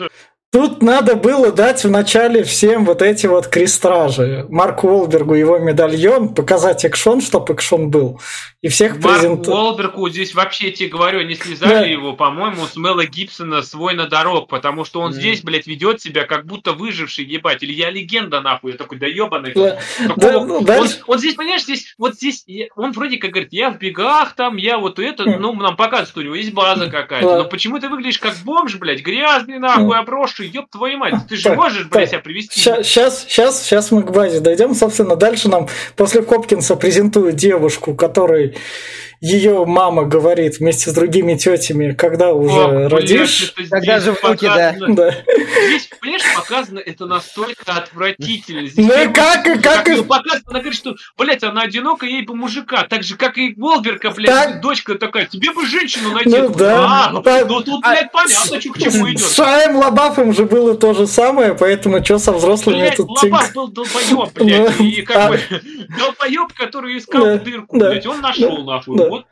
Тут надо было дать вначале всем вот эти вот крестражи. Марку Уолбергу его медальон, показать экшон, чтобы экшон был. И всех презентовать. Марку Уолбергу здесь вообще, тебе говорю, они слезали да. его, по-моему, с Мела Гибсона свой на дорог, потому что он mm. здесь, блядь, ведет себя как будто выживший, ебать. Или я легенда, нахуй. Я такой, да ебаный. Да. Да, ну, он, он здесь, понимаешь, здесь, вот здесь, он вроде как говорит, я в бегах там, я вот это, mm. ну, нам показывают, что у него есть база какая-то. Да. Но почему ты выглядишь как бомж, блядь, грязный, нахуй, mm. Обросший, ёб твою мать, ты же так, можешь, блядь, себя привести. Сейчас, сейчас, сейчас мы к базе дойдем. Собственно, дальше нам после Копкинса презентуют девушку, которой ее мама говорит вместе с другими тетями, когда уже О, родишь. Когда же внуки, да. да. Здесь, понимаешь, показано это настолько отвратительно. Здесь ну и как, как, как и... Показано, она говорит, что, блядь, она одинока, ей бы мужика. Так же, как и Волберка, блядь, так... дочка такая, тебе бы женщину найти. Ну да. А, так... ну тут, блядь, понятно, что к чему идет. С Шаем Лабафом же было то же самое, поэтому что со взрослыми блядь, тут... Лабаф был долбоеб, блядь, и как а. бы долбоеб, который искал дырку, блядь, он нашел, нахуй. Вот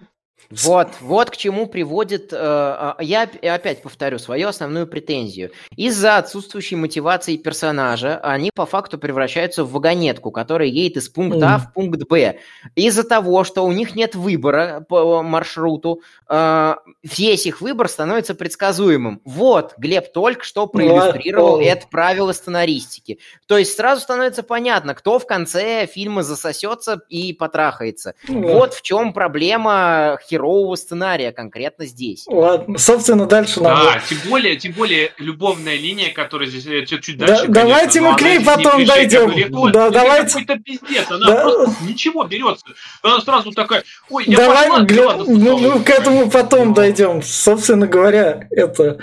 вот, вот к чему приводит, э, а, я опять повторю свою основную претензию. Из-за отсутствующей мотивации персонажа они по факту превращаются в вагонетку, которая едет из пункта А в пункт Б. Из-за того, что у них нет выбора по маршруту, э, весь их выбор становится предсказуемым. Вот, Глеб только что проиллюстрировал это правило сценаристики. То есть сразу становится понятно, кто в конце фильма засосется и потрахается. Вот в чем проблема херового сценария конкретно здесь. Ладно, собственно, дальше нам... Да, тем более, тем более, любовная линия, которая здесь э, чуть, чуть дальше, да, Давайте мы к ней потом дойдем. Легко, да, давайте. какой-то пиздец, она да. просто ничего берется. Она сразу такая, ой, я Давай, пошла, гля... ну, ну, к этому потом дойдем. Собственно говоря, это...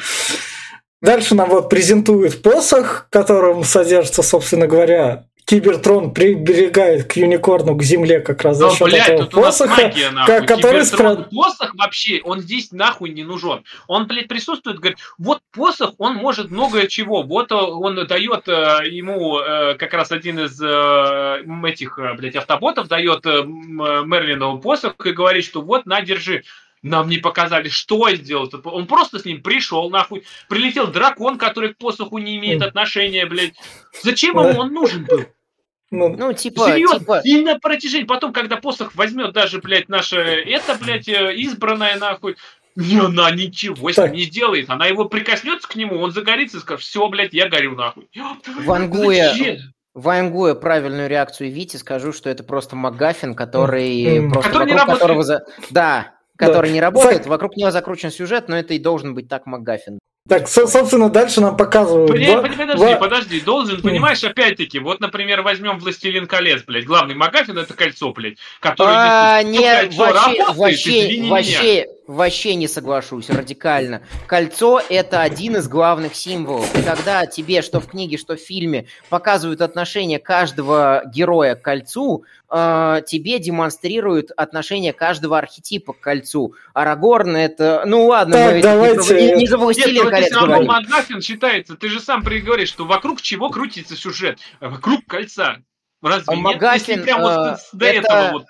Дальше нам вот презентуют посох, в котором содержится, собственно говоря, Кибертрон приберегает к юникорну, к земле как раз за счет блядь, этого посоха, магия, нахуй. который стран... посох вообще, он здесь нахуй не нужен. Он, блядь, присутствует, говорит, вот посох, он может многое чего. Вот он дает э, ему э, как раз один из э, этих, э, блядь, автоботов дает э, Мерлину посох и говорит, что вот, на, держи. Нам не показали, что сделал. Он просто с ним пришел, нахуй. Прилетел дракон, который к посоху не имеет отношения, блядь. Зачем ему он нужен был? Ну, ну типа, Серьезно, типа... и на протяжении, потом, когда посох возьмет даже, блядь, наше, это, блядь, э, избранное, нахуй, не, она ничего так. не сделает. Она его прикоснется к нему, он загорится и скажет, все, блядь, я горю, нахуй. Вангуя, Вангуя правильную реакцию Вити, скажу, что это просто Магафин, который mm. просто который вокруг которого... За... Да, который да. не работает, вокруг него закручен сюжет, но это и должен быть так МакГаффин. Так, собственно, дальше нам показывают. Подожди, два, подожди, два... подожди, должен, понимаешь, опять-таки, вот, например, возьмем Властелин колец, блядь. Главный Магафин это кольцо, блядь. Которое а, не, кольцо вообще, работает, вообще, вообще, вообще не соглашусь радикально. Кольцо это один из главных символов. И когда тебе, что в книге, что в фильме, показывают отношение каждого героя к кольцу, э, тебе демонстрируют отношение каждого архетипа к кольцу. Арагорн это... Ну ладно, так, мы давайте... не, не за Колец все равно Магафин считается, ты же сам говоришь, что вокруг чего крутится сюжет? Вокруг кольца. Разве а нет? Магафин, Если прям вот э, до это... этого вот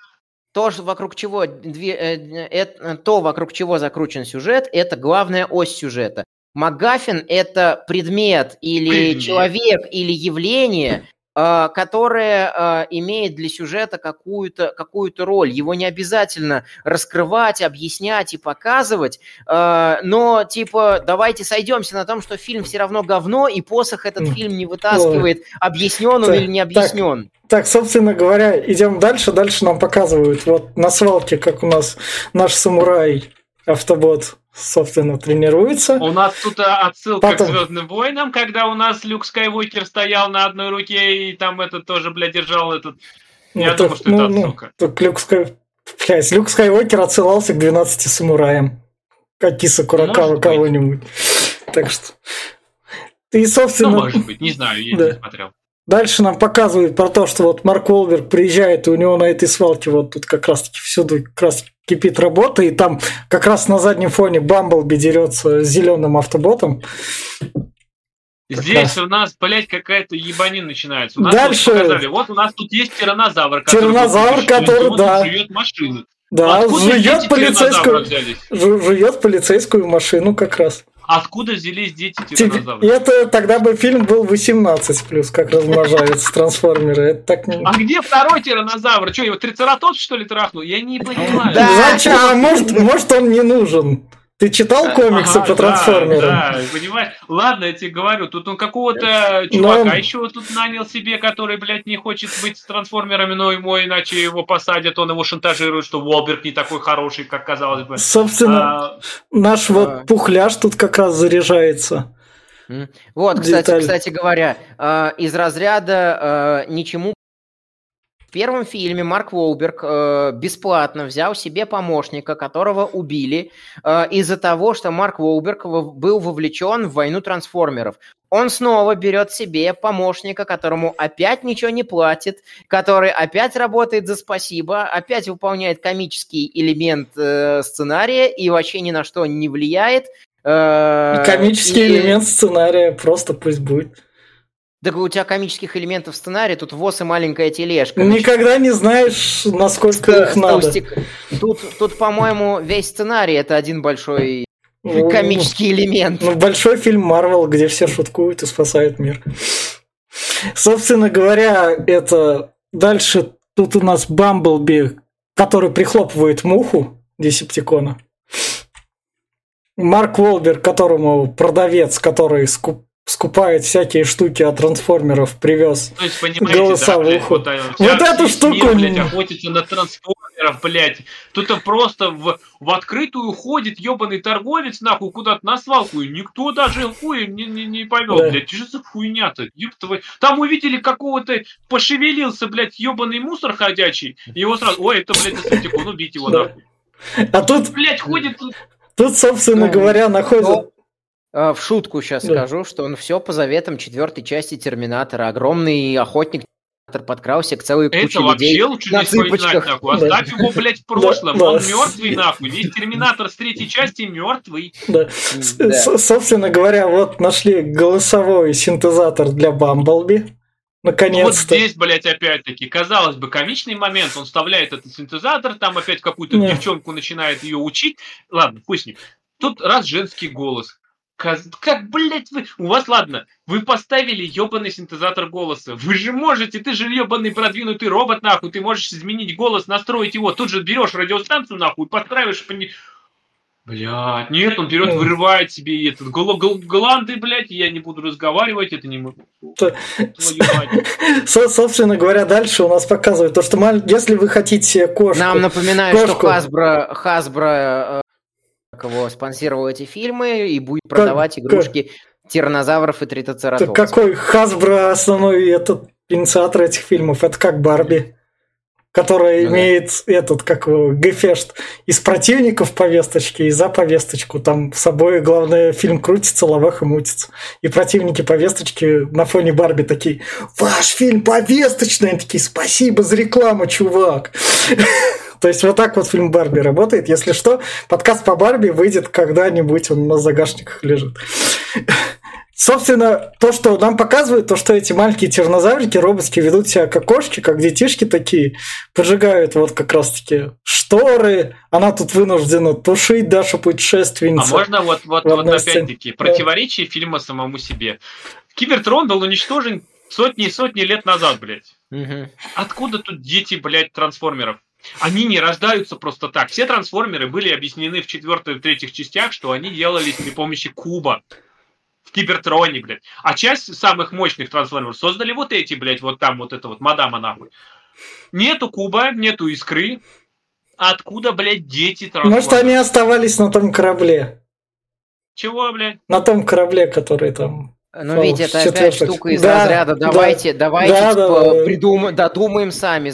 то, вокруг чего, две, э, э, то, вокруг чего закручен сюжет, это главная ось сюжета. МакГаффин – это предмет или предмет. человек или явление, которое а, имеет для сюжета какую-то какую роль. Его не обязательно раскрывать, объяснять и показывать, а, но типа давайте сойдемся на том, что фильм все равно говно, и посох этот фильм не вытаскивает, объяснен он или не объяснен. Так, так, собственно говоря, идем дальше. Дальше нам показывают вот на свалке, как у нас наш самурай автобот собственно, тренируется. У нас тут э, отсылка Потом... к Звездным войнам, когда у нас Люк Скайуокер стоял на одной руке и там этот тоже, блядь, держал этот. Ну, Я так, думаю, что ну, это ну, отсылка. Ну, Люк Скай... Блядь, Люк Скайуокер отсылался к 12 самураям. Как Киса Куракава кого-нибудь. Так что... И, собственно... Ну, может быть, не знаю, я да. не смотрел. Дальше нам показывают про то, что вот Марк Уолберг приезжает, и у него на этой свалке вот тут как раз-таки всюду как раз кипит работа, и там как раз на заднем фоне Бамблби дерется с зеленым автоботом. Здесь у нас, блядь, какая-то ебанина начинается. У нас Дальше... вот показали, вот у нас тут есть тиранозавр, который, тиранозавр, который да. живет машины. Да, Откуда жует полицейскую, жует полицейскую машину как раз. Откуда взялись дети тиранозавров? Это тогда бы фильм был 18 плюс, как размножаются трансформеры. Это так не... А где второй тиранозавр? Что, его трицератопс, что ли, трахнул? Я не понимаю. Да, Зачем? А может, может он не нужен? Ты читал комиксы ага, по трансформерам? Да, да, понимаешь? Ладно, я тебе говорю, тут он какого-то чувака но... еще тут нанял себе, который, блядь, не хочет быть с трансформерами, но ему иначе его посадят, он его шантажирует, что Волберг не такой хороший, как казалось бы. Собственно, а... наш а... вот пухляж тут как раз заряжается. Вот, кстати, кстати говоря, а, из разряда а, ничему первом фильме Марк Волберг э, бесплатно взял себе помощника, которого убили э, из-за того, что Марк Волберг был вовлечен в войну трансформеров. Он снова берет себе помощника, которому опять ничего не платит, который опять работает за спасибо, опять выполняет комический элемент э, сценария и вообще ни на что не влияет. Э, комический и... элемент сценария просто пусть будет. Так у тебя комических элементов в сценарии, тут ВОЗ и маленькая тележка. Никогда не знаешь, насколько их надо. Тут, тут, по-моему, весь сценарий это один большой ну, комический элемент. Ну, большой фильм Марвел, где все шуткуют и спасают мир. Собственно говоря, это дальше тут у нас Бамблби, который прихлопывает муху Десептикона. Марк Волберг, которому продавец, который скуп скупает всякие штуки от трансформеров, привез То есть, понимаете, голосовуху. Да, блядь, вот, вот эту штуку... Мир, блядь, охотится на трансформеров, блядь. Тут просто в, в открытую ходит ебаный торговец, нахуй, куда-то на свалку, и никто даже хуем не, не, не повел, да. блядь. Что за хуйня-то? Там увидели какого-то, пошевелился, блядь, ебаный мусор ходячий, и его сразу, ой, это, блядь, Десептикон, убить его, да. нахуй. А тут... Блядь, ходит... Тут, собственно ну, говоря, находят... Э, в шутку сейчас да. скажу, что он все по заветам четвертой части Терминатора. Огромный охотник подкрался к целой куче Это людей вообще лучше не вспоминать, нахуй. Оставь да. его, блядь, в прошлом. Да, Он да. мертвый, нахуй. Весь Терминатор с третьей части мертвый. Да. да. Собственно говоря, вот нашли голосовой синтезатор для Бамблби. Наконец-то. Вот здесь, блядь, опять-таки, казалось бы, комичный момент. Он вставляет этот синтезатор, там опять какую-то девчонку начинает ее учить. Ладно, пусть не. Тут раз женский голос, как, блядь, вы... У вас, ладно, вы поставили ебаный синтезатор голоса. Вы же можете, ты же ебаный продвинутый робот, нахуй. Ты можешь изменить голос, настроить его. Тут же берешь радиостанцию, нахуй, подстраиваешь по ней. Блядь, нет, он берет, вырывает себе этот гл- гл- гланды, блядь, я не буду разговаривать, это не могу. Собственно говоря, дальше у нас показывают то, что если вы хотите кошку... Нам напоминают, что Хасбро, Хасбро его спонсировал эти фильмы и будет продавать как, игрушки как? тиранозавров и тритоцератопсов. Какой Хасбро основной этот инициатор этих фильмов? Это как Барби, которая ну, имеет да. этот, как его, Гефешт из противников повесточки и за повесточку. Там с собой, главное, фильм крутится, лавах и мутится. И противники повесточки на фоне Барби такие, ваш фильм повесточный. Они такие, спасибо за рекламу, чувак. То есть вот так вот фильм Барби работает. Если что, подкаст по Барби выйдет когда-нибудь, он на загашниках лежит. Собственно, то, что нам показывают, то, что эти маленькие тиранозаврики, роботки ведут себя как кошки, как детишки такие, поджигают вот как раз-таки шторы, она тут вынуждена тушить Дашу путешественницу. А можно вот, вот, вот опять-таки, противоречие фильма самому себе. Кибертрон был уничтожен сотни и сотни лет назад, блядь. Угу. Откуда тут дети, блядь, трансформеров? Они не рождаются просто так. Все трансформеры были объяснены в четвертой и третьих частях, что они делались при помощи куба. В Кибертроне, блядь. А часть самых мощных трансформеров создали вот эти, блядь, вот там вот это вот мадама нахуй. Нету куба, нету искры. Откуда, блядь, дети трансформеров? Может, они оставались на том корабле. Чего, блядь? На том корабле, который там ну, ведь это опять штука из да, разряда. Давайте, да, давайте да, типа, да, придумаем, додумаем сами.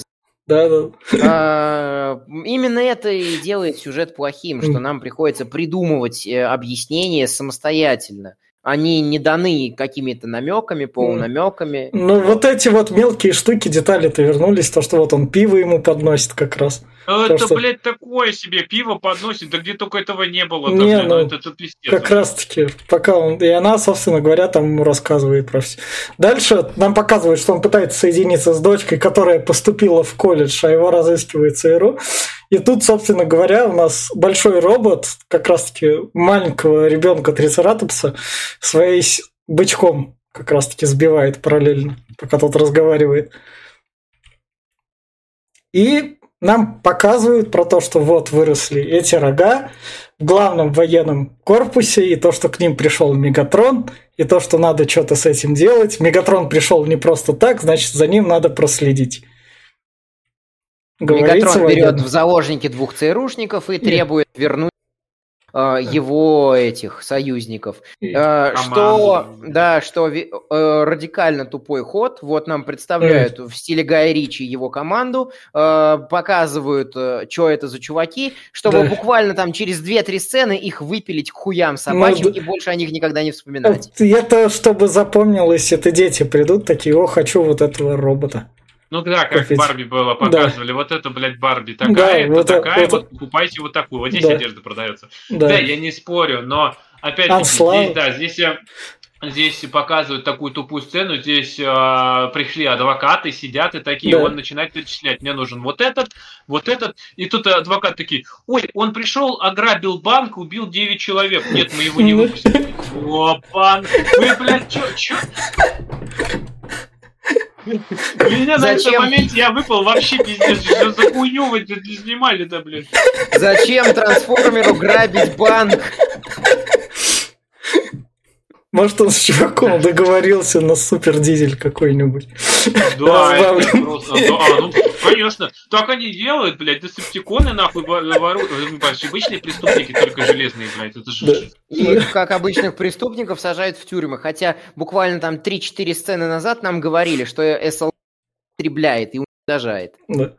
Да, да. А, именно это и делает сюжет плохим, что нам приходится придумывать э, объяснения самостоятельно. Они не даны какими-то намеками, полунамеками. Ну, вот эти вот мелкие штуки, детали-то вернулись, то, что вот он пиво ему подносит как раз. Это, что... блядь, такое себе пиво подносит, да где только этого не было. Не, да, ну, это, это пиздец. Как раз таки, пока он... И она, собственно говоря, там рассказывает про все. Дальше нам показывают, что он пытается соединиться с дочкой, которая поступила в колледж, а его разыскивает ЦРУ. И тут, собственно говоря, у нас большой робот, как раз таки маленького ребенка Трицератопса, своей бычком как раз таки сбивает параллельно, пока тот разговаривает. И нам показывают про то, что вот выросли эти рога в главном военном корпусе, и то, что к ним пришел Мегатрон, и то, что надо что-то с этим делать. Мегатрон пришел не просто так, значит, за ним надо проследить. Мегатрон берет в заложники двух ЦРУшников и требует вернуть его этих союзников. Э, что, да, что э, радикально тупой ход. Вот нам представляют в стиле Гая Ричи его команду, э, показывают, э, что это за чуваки, чтобы да. буквально там через 2-3 сцены их выпилить к хуям собачьим ну, и больше о них никогда не вспоминать. Это чтобы запомнилось, это дети придут такие, о, хочу вот этого робота. Ну да, как Купить. Барби было, показывали. Да. Вот это, блядь, Барби такая, да, это вот такая, это, вот покупайте вот такую. Вот здесь да. одежда продается. Да. да, я не спорю, но опять-таки здесь, да, здесь я Здесь показывают такую тупую сцену, здесь э, пришли адвокаты, сидят и такие, да. он начинает перечислять, мне нужен вот этот, вот этот, и тут адвокат такие, ой, он пришел, ограбил банк, убил 9 человек, нет, мы его не выпустили. О, банк, вы, блядь, чё, чё? Меня на этом моменте я выпал вообще пиздец. Что за хуйню вы снимали-то, блин? Зачем трансформеру грабить банк? Может, он с чуваком договорился на супер дизель какой-нибудь. Да, просто, да, ну, конечно. Так они делают, блядь, десептиконы нахуй воруют. Обычные преступники, только железные, блядь. Это же... Да. И как обычных преступников сажают в тюрьмы. Хотя буквально там 3-4 сцены назад нам говорили, что СЛ истребляет и уничтожает. Да.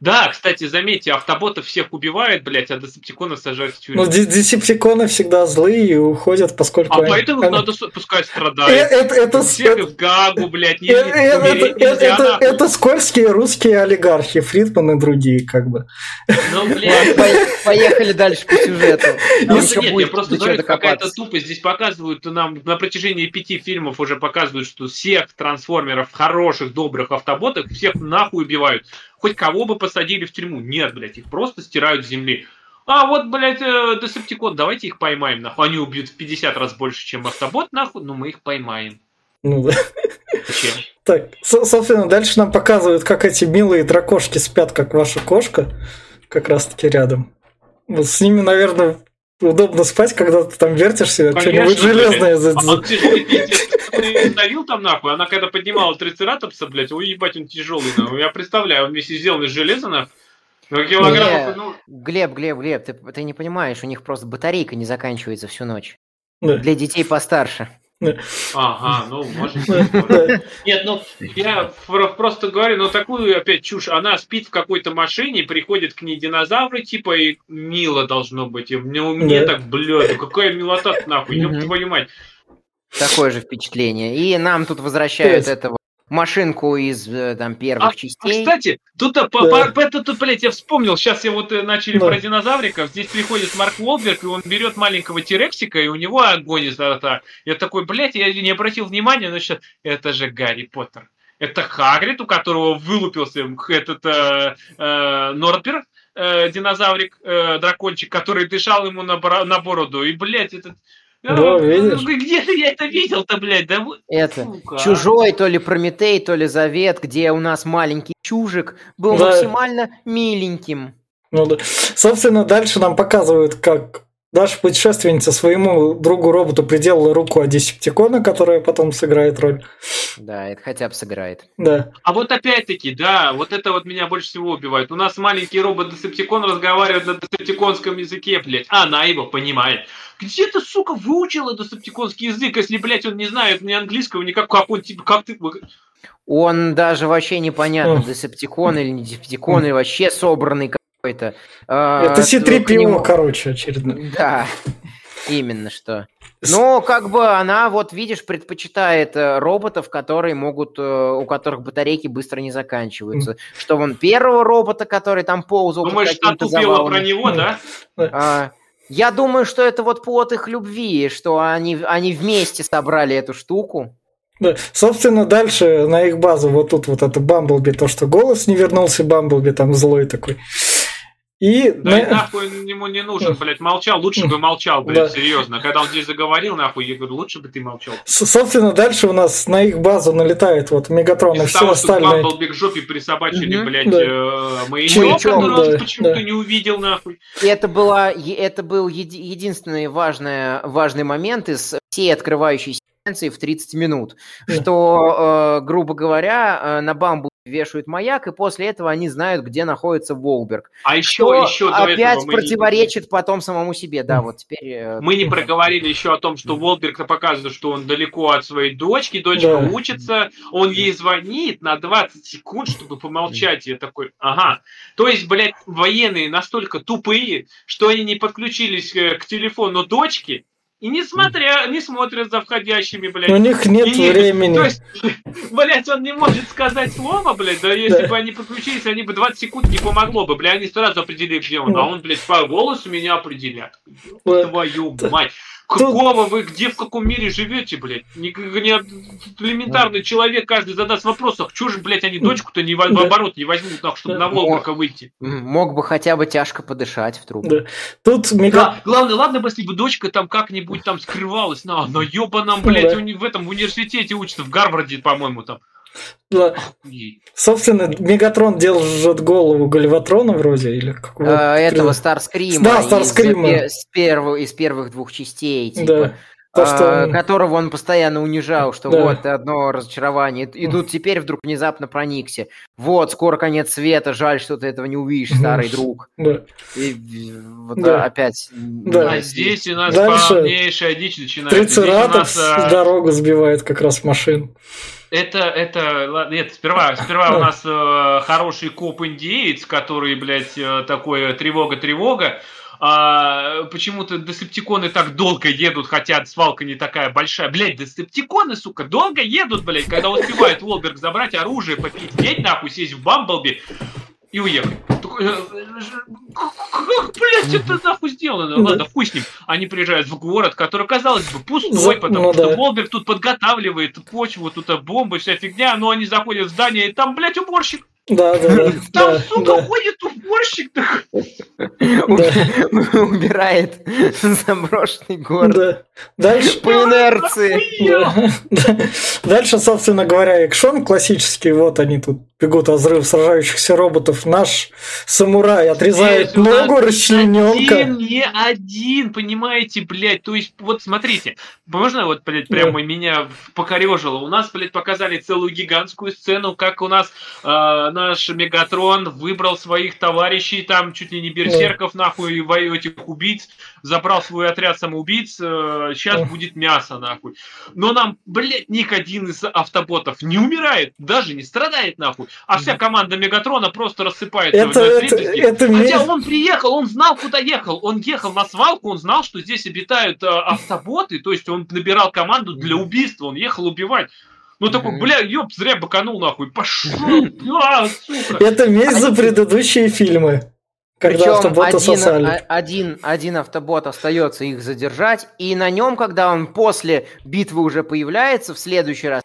да, кстати, заметьте, автоботов всех убивает, блядь, а десептиконов сажают в тюрьму. Ну, десептиконы всегда злые и уходят, поскольку... А они... поэтому они... надо, пускай страдают. Э, это, это, Всех это, в Гагу, блядь, не, это, это, это, это скользкие русские олигархи, Фридман и другие, как бы. Ну, блядь. Поехали дальше по сюжету. Нет, я просто говорю, какая-то тупость. Здесь показывают нам на протяжении пяти фильмов уже показывают, что всех трансформеров, хороших, добрых автоботов, всех нахуй убивают. Хоть кого бы посадили в тюрьму. Нет, блядь, их просто стирают с земли. А вот, блядь, э, Десептикон, давайте их поймаем, нахуй. Они убьют в 50 раз больше, чем автобот, нахуй, но мы их поймаем. Ну да. Зачем? Так, собственно, дальше нам показывают, как эти милые дракошки спят, как ваша кошка, как раз таки рядом. Вот с ними, наверное, удобно спать, когда ты там вертишься, что-нибудь железное. А, а ты давил там нахуй, она когда поднимала трицератопса, блядь, ой, ебать, он тяжелый, нахуй. Я представляю, он весь сделан из железа, нахуй. Ну, килограммов, ну... Глеб, Глеб, Глеб, ты, ты не понимаешь, у них просто батарейка не заканчивается всю ночь. Да. Для детей постарше. Ага, ну, может быть. Нет, ну, я просто говорю, ну, такую опять чушь. Она спит в какой-то машине, приходит к ней динозавры, типа, и мило должно быть. И мне, мне так, блядь, ну какая милота нахуй, ёб твою мать. Такое же впечатление. И нам тут возвращают этого машинку из э, там первых а, частей. А, кстати, тут, да. по, по, тут, блядь, я вспомнил, сейчас я вот э, начали да. про динозавриков, здесь приходит Марк Уолберг, и он берет маленького Терексика, и у него огонь из рта. Я такой, блядь, я не обратил внимания, но сейчас, это же Гарри Поттер. Это Хагрид, у которого вылупился этот э, э, Нордберг, э, динозаврик, э, дракончик, который дышал ему на, на бороду. И, блядь, этот да, ну, видишь? Где же я это видел-то, блядь? Да... Это Сука. чужой, то ли Прометей, то ли Завет, где у нас маленький чужик был да. максимально миленьким. Ну да. Собственно, дальше нам показывают, как Наша путешественница своему другу-роботу приделала руку от Десептикона, которая потом сыграет роль. Да, это хотя бы сыграет. Да. А вот опять-таки, да, вот это вот меня больше всего убивает. У нас маленький робот Десептикон разговаривает на десептиконском языке, блядь. А она его понимает. Где ты, сука, выучила десептиконский язык, если, блядь, он не знает ни английского, ни как, как он, типа, как ты... Он даже вообще непонятно, Десептикон или не Десептикон, или вообще собранный какой-то. А, Это c 3 нему... короче, очередной. Да. Именно что. Ну, как бы она, вот видишь, предпочитает э, роботов, которые могут, э, у которых батарейки быстро не заканчиваются. Что вон первого робота, который там ползал. Думаешь, та тупила про него, да? А, я думаю, что это вот плод их любви, что они, они вместе собрали эту штуку. Да. Собственно, дальше на их базу вот тут вот это Бамблби, то, что голос не вернулся, Бамблби там злой такой. И да на... и нахуй ему не нужен, блядь, молчал, лучше бы молчал, блядь, да. серьезно. Когда он здесь заговорил, нахуй, я говорю, лучше бы ты молчал. С собственно, дальше у нас на их базу налетает вот Мегатрон и все того, остальные. Что Бамблби к жопе присобачили, угу, блядь, да. э, маячок, который да, он почему-то да. не увидел, нахуй. И это, была, это был еди- единственный важный, важный момент из всей открывающейся в 30 минут, что, э, грубо говоря, э, на бамбу вешают маяк, и после этого они знают, где находится Волберг. А еще, что еще до опять противоречит не... потом самому себе, да, вот теперь... Э, мы не проговорили еще о том, что Волберг показывает, что он далеко от своей дочки, дочка да. учится, он ей звонит на 20 секунд, чтобы помолчать, и я такой, ага. То есть, блядь, военные настолько тупые, что они не подключились э, к телефону дочки, и не смотря, не смотрят за входящими, блядь. У них нет и, времени. То есть, блядь, он не может сказать слово, блядь, да если да. бы они подключились, они бы 20 секунд не помогло бы, блядь, они сразу определили, где он. А он, блядь, по голосу меня определяет. Твою мать. Какого вы, где, в каком мире живете, блядь? Не, не элементарный человек каждый задаст вопрос, а что же, блядь, они дочку-то не в, в оборот не возьмут, так, чтобы на Волгока выйти? Мог бы хотя бы тяжко подышать в трубу. Да. Тут мега... Да, главное, ладно бы, если бы дочка там как-нибудь там скрывалась, на, но ебаном, блядь, да. в этом в университете учится, в Гарварде, по-моему, там. Да. Собственно, Мегатрон держит голову Гальватрона вроде, или какого? А, этого Старскрима. Да, Старскрима. Из, из, первых, из первых двух частей, типа. Да. То, что... а, которого он постоянно унижал, что да. вот одно разочарование. И тут теперь вдруг внезапно проникся. Вот, скоро конец света, жаль, что ты этого не увидишь, старый друг. Да. И вот да. опять... Да. А здесь у нас Дальше полнейшая дичь начинается. Трицератопс нас... дорогу сбивает как раз машин. Это, это, нет, сперва, сперва у нас э, хороший коп-индеец, который, блядь, э, такой тревога-тревога, а, почему-то десептиконы так долго едут, хотя свалка не такая большая. Блять, десептиконы, сука, долго едут, блядь, когда успевают Волберг забрать оружие, попить, нахуй, сесть в Бамблби и уехать. Такой, «Э, как, блядь, это нахуй сделано? Да. Ладно, хуй с ним. Они приезжают в город, который, казалось бы, пустой, потому ну, что да. Волберг тут подготавливает почву, тут бомбы, вся фигня, но они заходят в здание, и там, блядь, уборщик. Да, да, да. Там, да, сука, да. ходит уборщик Убирает заброшенный город. Да. Дальше по инерции. Да. Дальше, собственно говоря, экшон классический. Вот они тут бегут взрыв сражающихся роботов. Наш самурай отрезает ногу расчлененка. Один, не один, понимаете, блядь. То есть, вот смотрите, можно вот, блядь, прямо да. меня покорежило. У нас, блядь, показали целую гигантскую сцену, как у нас э, наш Мегатрон выбрал своих товарищей, там чуть ли не берсерков, нахуй, этих убийц, забрал свой отряд самоубийц, э, сейчас будет мясо, нахуй. Но нам, блядь, ни один из автоботов не умирает, даже не страдает, нахуй. А вся команда Мегатрона просто рассыпается это, это, это, Хотя он приехал, он знал, куда ехал. Он ехал на свалку, он знал, что здесь обитают э, автоботы, то есть он набирал команду для убийства, он ехал убивать. Ну такой, бля, ёб, зря баканул нахуй, пошел, а, сука. Это месть за предыдущие фильмы. Когда Причем автоботы один, сосали. Один, один автобот остается их задержать, и на нем, когда он после битвы уже появляется в следующий раз,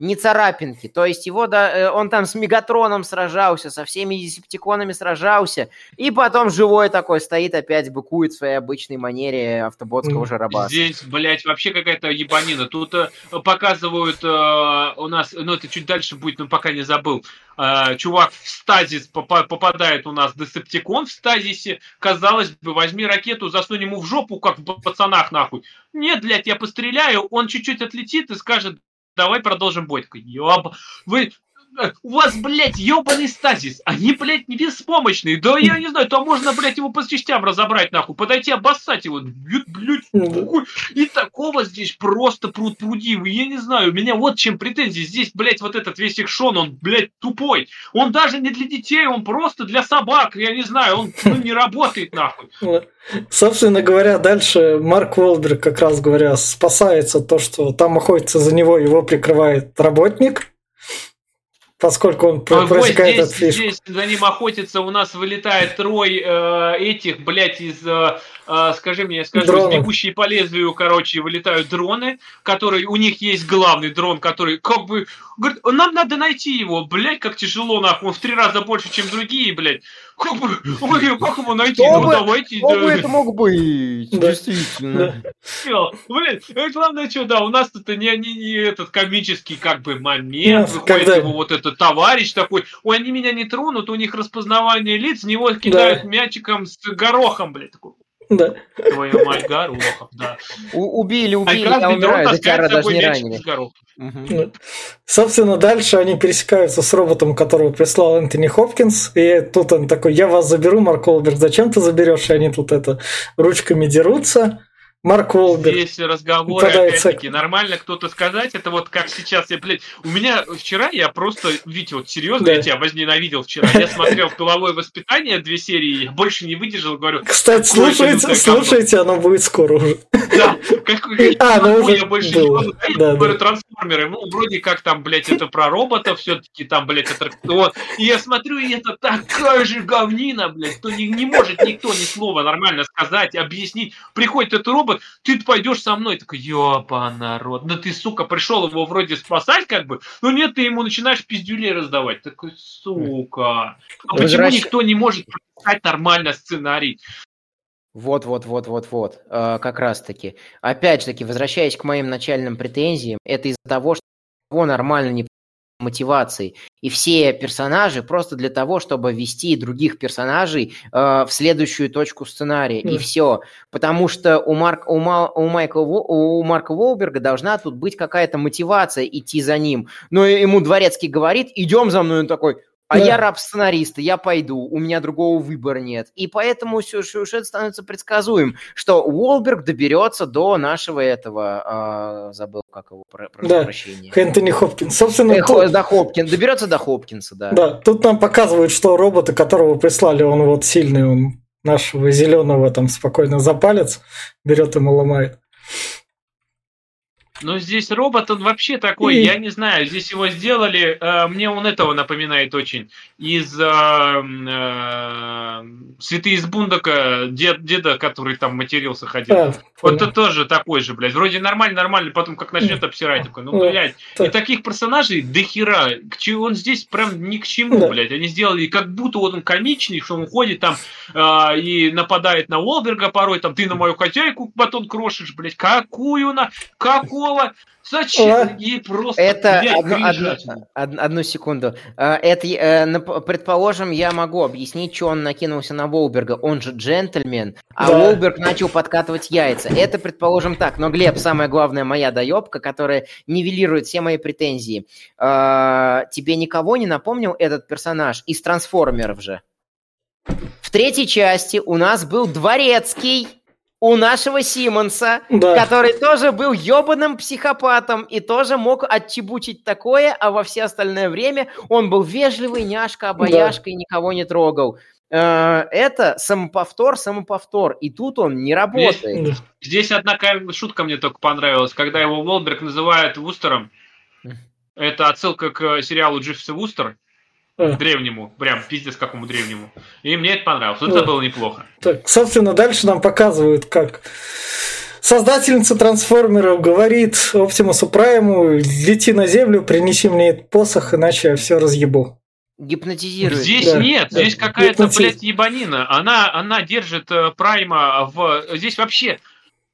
не царапинки. То есть его, да, э, он там с Мегатроном сражался, со всеми десептиконами сражался, и потом живой такой стоит, опять быкует в своей обычной манере автоботского жарабаса. Здесь, блядь, вообще какая-то ебанина. Тут э, показывают э, у нас, ну это чуть дальше будет, но пока не забыл, э, чувак в стазис поп- попадает у нас десептикон в стазисе. Казалось бы, возьми ракету, засунь ему в жопу, как в пацанах нахуй. Нет, блядь, я постреляю, он чуть-чуть отлетит и скажет, давай продолжим бой. Такой, ёб, вы у вас, блядь, ебаный стазис. Они, блядь, не беспомощные. Да я не знаю, то можно, блядь, его по частям разобрать, нахуй. Подойти, обоссать его. Блядь, блядь, Ну И такого здесь просто пруд пруди. Я не знаю, у меня вот чем претензии. Здесь, блядь, вот этот весь экшон, он, блядь, тупой. Он даже не для детей, он просто для собак. Я не знаю, он ну, не работает, нахуй. Собственно говоря, дальше Марк Уолберг, как раз говоря, спасается то, что там охотится за него, его прикрывает работник, поскольку он А вот просекает здесь, эту фишку. здесь за ним охотится, у нас вылетает трой э, этих, блядь, из, э, э, скажи мне, скажи, Дронов. бегущие по лезвию, короче, вылетают дроны, которые, у них есть главный дрон, который, как бы, говорит, нам надо найти его, блядь, как тяжело, нахуй, он в три раза больше, чем другие, блядь, как бы, ой, как его найти, Кто ну бы- давайте, Кто да. бы это мог быть? Да. Действительно. Всё, Блин, э, главное, что, да, у нас это не, не, не этот комический как бы момент, Ну, выходит когда- его вот этот товарищ такой, ой, они меня не тронут, у них распознавание лиц, него кидают мячиком с горохом, блядь, такой, Да. твою мать, горохом, да. У- Убили, А убили, каждый я умираю, за тебя даже не ранили. Мгм. Собственно, дальше они пересекаются с роботом, которого прислал Энтони Хопкинс. И тут он такой, я вас заберу, Марк Уолберг, зачем ты заберешь? И они тут это ручками дерутся. Марк Уолберг. Здесь разговоры, опять-таки, нормально кто-то сказать, это вот как сейчас, я, блядь, у меня вчера я просто, Витя, вот серьезно, Да. я тебя возненавидел вчера, я смотрел «Половое воспитание» две серии, больше не выдержал, говорю, Кстати, слушайте, слушайте, оно будет скоро уже. Да, какой А, ну уже я больше было. не могу. Да, говорю, да. трансформеры, ну, вроде как там, блядь, это про роботов все-таки, там, блядь, аттракцион. И я смотрю, и это такая же говнина, блядь, что не, не может никто ни слова нормально сказать, объяснить. Приходит этот робот, ты пойдешь со мной, такой, ёба, народ, да ты, сука, пришел его вроде спасать, как бы, но нет, ты ему начинаешь пиздюлей раздавать. Такой, сука, а почему никто не может прописать нормально сценарий? Вот, вот, вот, вот, вот. Э, как раз таки. Опять же таки, возвращаясь к моим начальным претензиям, это из-за того, что его нормально не мотивации. И все персонажи просто для того, чтобы ввести других персонажей э, в следующую точку сценария. И Да. все. Потому что у, Марк, у, Ма- у, Майкла, у Марка Волберга должна тут быть какая-то мотивация идти за ним. Но ему дворецкий говорит, идем за мной. Он такой, а Да. я раб сценариста, я пойду, у меня другого выбора нет. И поэтому сю- сюжет становится предсказуем, что Уолберг доберется до нашего этого, а, забыл, как его, про, прошу Да. прощения. Энтони Хопкинс. Собственно, Э, тут- до Хопкин, доберется до Хопкинса, да. Да, тут нам показывают, что робота, которого прислали, он вот сильный, он нашего зеленого там спокойно за палец берет ему ломает. Ну, здесь робот, он вообще такой, И- я не знаю, здесь его сделали, э, мне он этого напоминает очень, из э, э, Святые из Бундака, дед, деда, который там матерился, ходил. А, Вот это тоже такой же, блядь. Вроде нормально, нормально, потом как начнет обсирать, такой, ну, блядь. так. И таких персонажей до хера. Он здесь прям ни к чему, Да. блядь. Они сделали как будто вот он комичный, что он ходит там а, и нападает на Уолберга порой, там, ты на мою хозяйку батон крошишь, блядь. Какую на... Какого? Зачем? А? И просто, Это одну, одну- одну секунду. Э, Это, э, предположим, я могу объяснить, что он накинулся на Волберга. Он же джентльмен, а Да. Волберг начал подкатывать яйца. Это, предположим, так. Но, Глеб, самая главная моя доебка, которая нивелирует все мои претензии. Э, Тебе никого не напомнил этот персонаж из трансформеров же? В третьей части у нас был дворецкий у нашего Симмонса, Да. который тоже был ебаным психопатом и тоже мог отчебучить такое, а во все остальное время он был вежливый, няшка, обаяшка и никого не трогал. Э, Это самоповтор, самоповтор. И тут он не работает. Да. Здесь одна ка- шутка мне только понравилась, когда его Уолберг называет Вустером. Это отсылка к сериалу Дживс и Вустер, А, древнему, прям пиздец какому древнему. И мне это понравилось. Да. Это было неплохо. Так, собственно, дальше нам показывают, как создательница трансформеров говорит Оптимусу Прайму, лети на землю, принеси мне этот посох, иначе я все разъебу. Гипнотизирует. Здесь Да, нет, да. здесь какая-то, Гипнотиз. блядь, ебанина. Она, она держит э, Прайма в... Здесь вообще...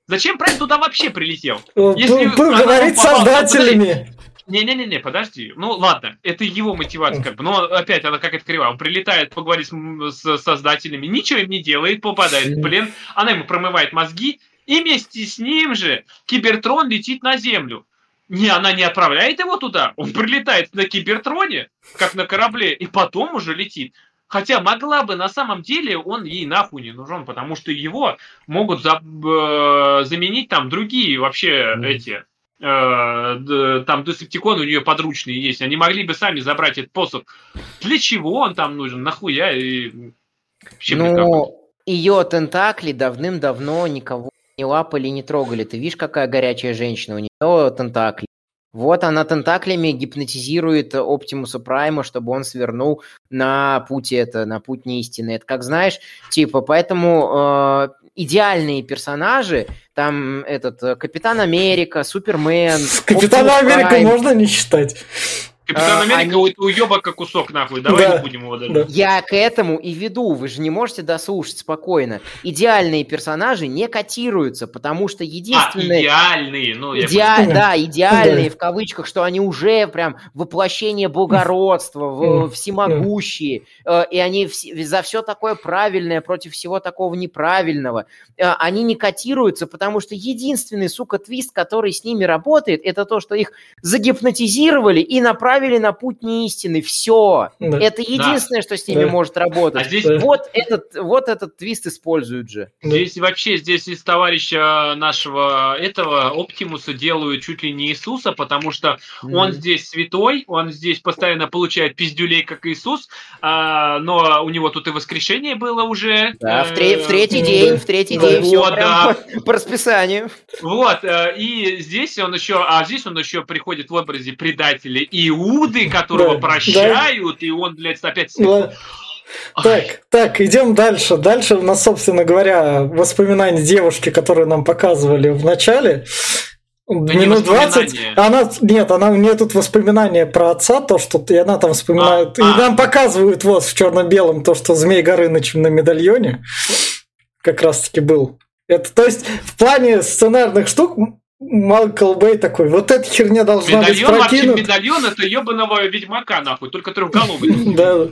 Зачем Прайм туда вообще прилетел? Если Был она говорить с создателями. Не-не-не, подожди. Ну, ладно, это его мотивация, как бы. Но опять она как-то кривая. Он прилетает поговорить с, с создателями, ничего им не делает, попадает в плен. Она ему промывает мозги, и вместе с ним же Кибертрон летит на Землю. не, она не отправляет его туда. Он прилетает на кибертроне, как на корабле, и потом уже летит. Хотя могла бы, на самом деле, он ей нахуй не нужен, потому что его могут за, э, заменить там другие вообще mm. эти там Десептикон у нее подручные есть, они могли бы сами забрать этот посох. Для чего он там нужен? Нахуя? И... Вообще, ну, ее тентакли давным-давно никого не лапали, не трогали. Ты видишь, какая горячая женщина, у нее тентакли. Вот она тентаклями гипнотизирует Оптимуса Прайма, чтобы он свернул на путь это, на путь неистины. Это как знаешь, типа, поэтому э, идеальные персонажи, там этот э, Капитан Америка, Супермен. Капитана Америка можно не считать. Капитан а, Америка они... уеба как кусок нахуй, давай да, не будем его даже. Да. Я к этому и веду, вы же не можете дослушать спокойно. Идеальные персонажи не котируются, потому что единственные... А, идеальные, ну... Я Идеаль... Да, идеальные, в кавычках, что они уже прям воплощение благородства, всемогущие, э, и они за все такое правильное против всего такого неправильного. Э, они не котируются, потому что единственный, сука, твист, который с ними работает, это то, что их загипнотизировали и направили направили на путь неистины. Все. Да. Это единственное, да. что с ними да. может работать. А здесь... вот, этот, вот этот твист используют же. Здесь вообще, здесь из товарища нашего этого Оптимуса делают чуть ли не Иисуса, потому что mm. он здесь святой, он здесь постоянно получает пиздюлей, как Иисус, а, но у него тут и воскрешение было уже. Да, в, тре- в третий день, в третий день, все вот, да. по, по расписанию. Вот, э, и здесь он еще, а здесь он еще приходит в образе предателя Иу Иуды, которого прощают, и он, блядь, опять... Да. Так, так, идем дальше. Дальше у нас, собственно говоря, воспоминания девушки, которые нам показывали в начале. Да минут 20. Она, нет, она, у нее тут воспоминания про отца, то, что и она там вспоминает. А, и а. нам показывают вот в черно-белом то, что Змей Горыныч на медальоне как раз-таки был. Это, то есть, в плане сценарных штук Майкл Бэй такой, вот эта херня должна медальон, быть прокинута. Медальон это ебаного ведьмака, нахуй, только трехголовый. Да.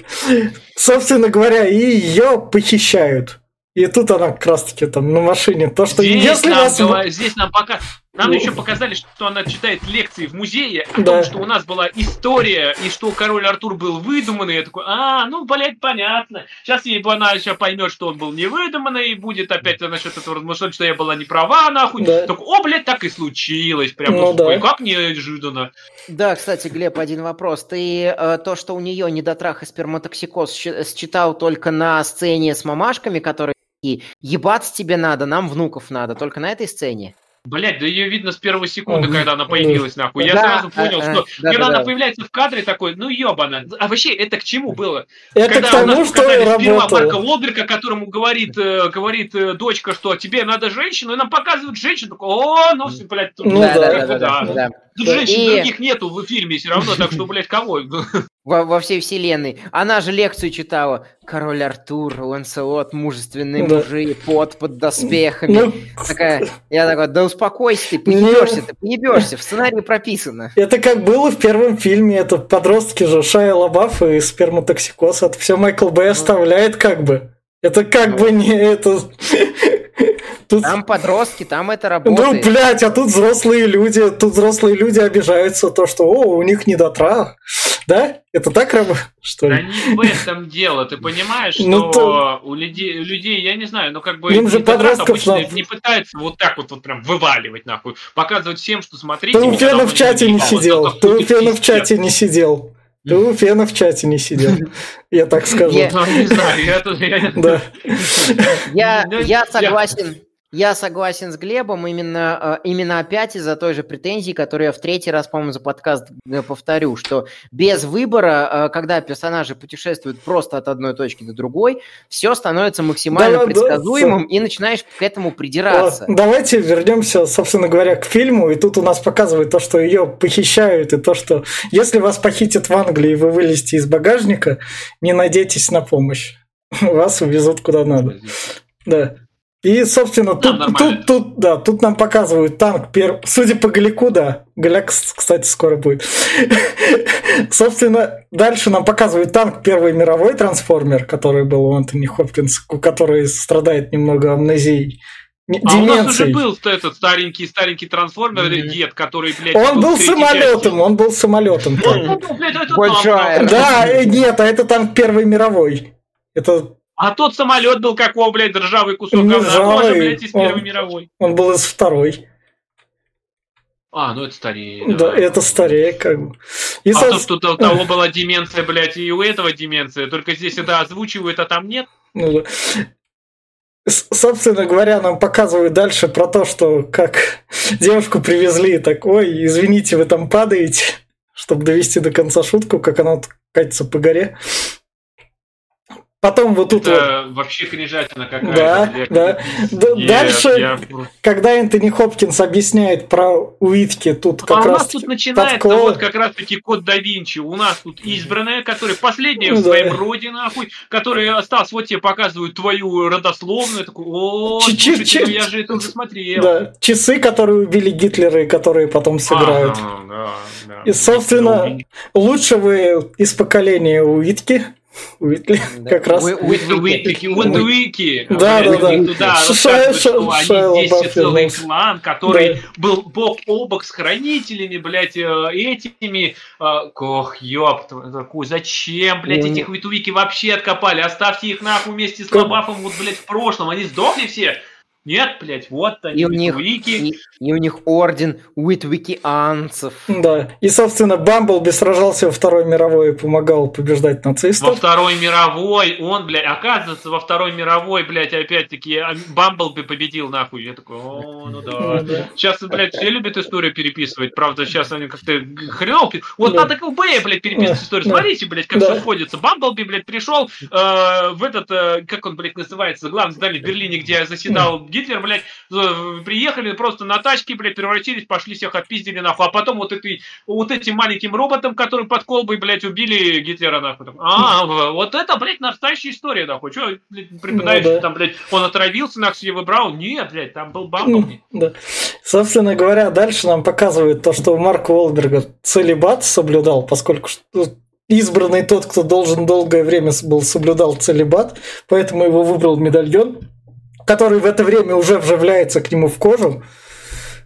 Собственно говоря, и ее похищают. И тут она как раз таки там на машине. То, что здесь если нам, вас... Здесь нам пока нам ну, еще показали, что она читает лекции в музее о да. том, что у нас была история, и что король Артур был выдуманный. Я такой, а, ну, блядь, понятно. Сейчас ей она сейчас поймет, что он был не выдуманный, и будет опять насчет этого размышлять, что я была не права, нахуй. Да. Так, о, блядь, так и случилось. Прям, ну, да. как неожиданно. Да, кстати, Глеб, один вопрос. Ты э, то, что у нее недотрах и сперматоксикоз считал только на сцене с мамашками, которые ебаться тебе надо, нам внуков надо, только на этой сцене? Блять, да ее видно с первой секунды, когда она появилась, нахуй. Я да, сразу понял, а, что да, когда да, она да. появляется в кадре, такой, ну ебана. А вообще, это к чему было? Это когда к тому, у нас что сперва Марка Лоберка, которому говорит, э, говорит э, дочка, что тебе надо женщину, и нам показывают женщину, такой, о, ну, блядь, тут, ну, да, да, да, да, да. Тут женщин и... других нету в фильме все равно, так что, блядь, кого? Во, во всей вселенной. Она же лекцию читала. Король Артур, Ланселот, мужественные да. мужи, пот под доспехами. Ну... Такая, я такой, да успокойся ты, поебешься, ты поебешься, в сценарии прописано. Это как было в первом фильме, это подростки же, Шая Лабаф и сперматоксикоз, это все Майкл Бэй оставляет как бы. Это как ну. бы не это... Тут... Там подростки, там это ну, работает. Ну, блядь, а тут взрослые люди, тут взрослые люди обижаются то, что, о, у них недотрах. Да? Это так работает, что ли? Да не в этом дело, ты понимаешь, ну, что ну, то... у людей, людей, я не знаю, ну как бы Им же подростков обычно на... не пытаются вот так вот, вот прям вываливать нахуй, показывать всем, что смотрите. Ты у Фена в чате не сидел, ты у Фена в чате не сидел. Ты у Фена в чате не сидел, я так скажу. Я не знаю, я тут... Я согласен я согласен с Глебом именно, э, именно опять из-за той же претензии, которую я в третий раз, по-моему, за подкаст э, повторю, что без выбора, э, когда персонажи путешествуют просто от одной точки до другой, все становится максимально да, предсказуемым да, и начинаешь к этому придираться. Давайте вернемся, собственно говоря, к фильму, и тут у нас показывают то, что ее похищают, и то, что если вас похитят в Англии, и вы вылезете из багажника, не надейтесь на помощь. Вас увезут куда надо. Да. И, собственно, тут, тут, тут, да, тут нам показывают танк. Пер... Судя по Галику, да. Галяк, кстати, скоро будет. Собственно, дальше нам показывают танк Первой мировой трансформер, который был у Антони Хопкинс, который страдает немного амнезией. а у нас уже был этот старенький, старенький трансформер, mm-hmm. дед, который, блядь... Он был самолетом, он был самолетом. Большая. Да, нет, а это там Первой мировой. Это а тот самолет был как о, блядь, ржавый кусок говна. Тоже, блядь, из Первой мировой. Он был из Второй. А, ну это старее. Да, да это старее, как бы. И а со... то, что у того была деменция, блядь, и у этого деменция, только здесь это озвучивают, а там нет. Ну да. Собственно говоря, нам показывают дальше про то, что как девушку привезли, такой, извините, вы там падаете, чтобы довести до конца шутку, как она катится по горе. Потом вот тут Это вот... вообще кринжатина какая-то. Да, да. Нет, Дальше, я... когда Энтони Хопкинс объясняет про Уитки, тут как а раз... у нас тут начинается подкол... вот как раз-таки код да Винчи. У нас тут избранная, которая последняя ну, в своем да. роде, нахуй, который остался, вот тебе показывают твою родословную. Такой, о, слушайте, ну я же это уже смотрел. Да, часы, которые убили Гитлера и которые потом сыграют. Ага, да, да. И, собственно, лучшего из поколения Уитки Уитли, как раз. Уитвики. Да, да, да. Туда рассказывают, что они здесь целый клан, который был бок о бок с хранителями, блядь, э, этими. Э, ох, ёб такую, зачем, блядь, этих Уитвики вообще откопали? Оставьте их нахуй вместе с Лобафом, вот, блядь, в прошлом. Они сдохли все. Нет, блядь, вот они, и у них, и, и у них орден уитвикианцев. Да, и, собственно, Бамблби сражался во Второй мировой и помогал побеждать нацистов. Во Второй мировой он, блядь, оказывается, во Второй мировой, блядь, опять-таки, а, Бамблби победил, нахуй. Я такой, о, ну да. да. Сейчас, блядь, все любят историю переписывать, правда, сейчас они как-то хреново... Вот да. надо КБ, блядь, переписывать да. историю. Смотрите, блядь, как да. все сходится. Бамблби, блядь, пришел э, в этот, э, как он, блядь, называется, главный здание в Берлине, где заседал Гитлер, блядь, приехали просто на тачке, блядь, превратились, пошли всех отпиздили, нахуй. А потом вот, этой, вот этим маленьким роботом, который под колбой, блядь, убили Гитлера, нахуй. А, вот это, блядь, настоящая история, нахуй. Че, преподающий ну, да. там, блядь, он отравился, нахуй, себе выбрал? Нет, блядь, там был Бамблби. Да. Собственно говоря, дальше нам показывают то, что Марк Уолберга целебат соблюдал, поскольку избранный тот, кто должен долгое время был соблюдал целебат, поэтому его выбрал медальон который в это время уже вживляется к нему в кожу,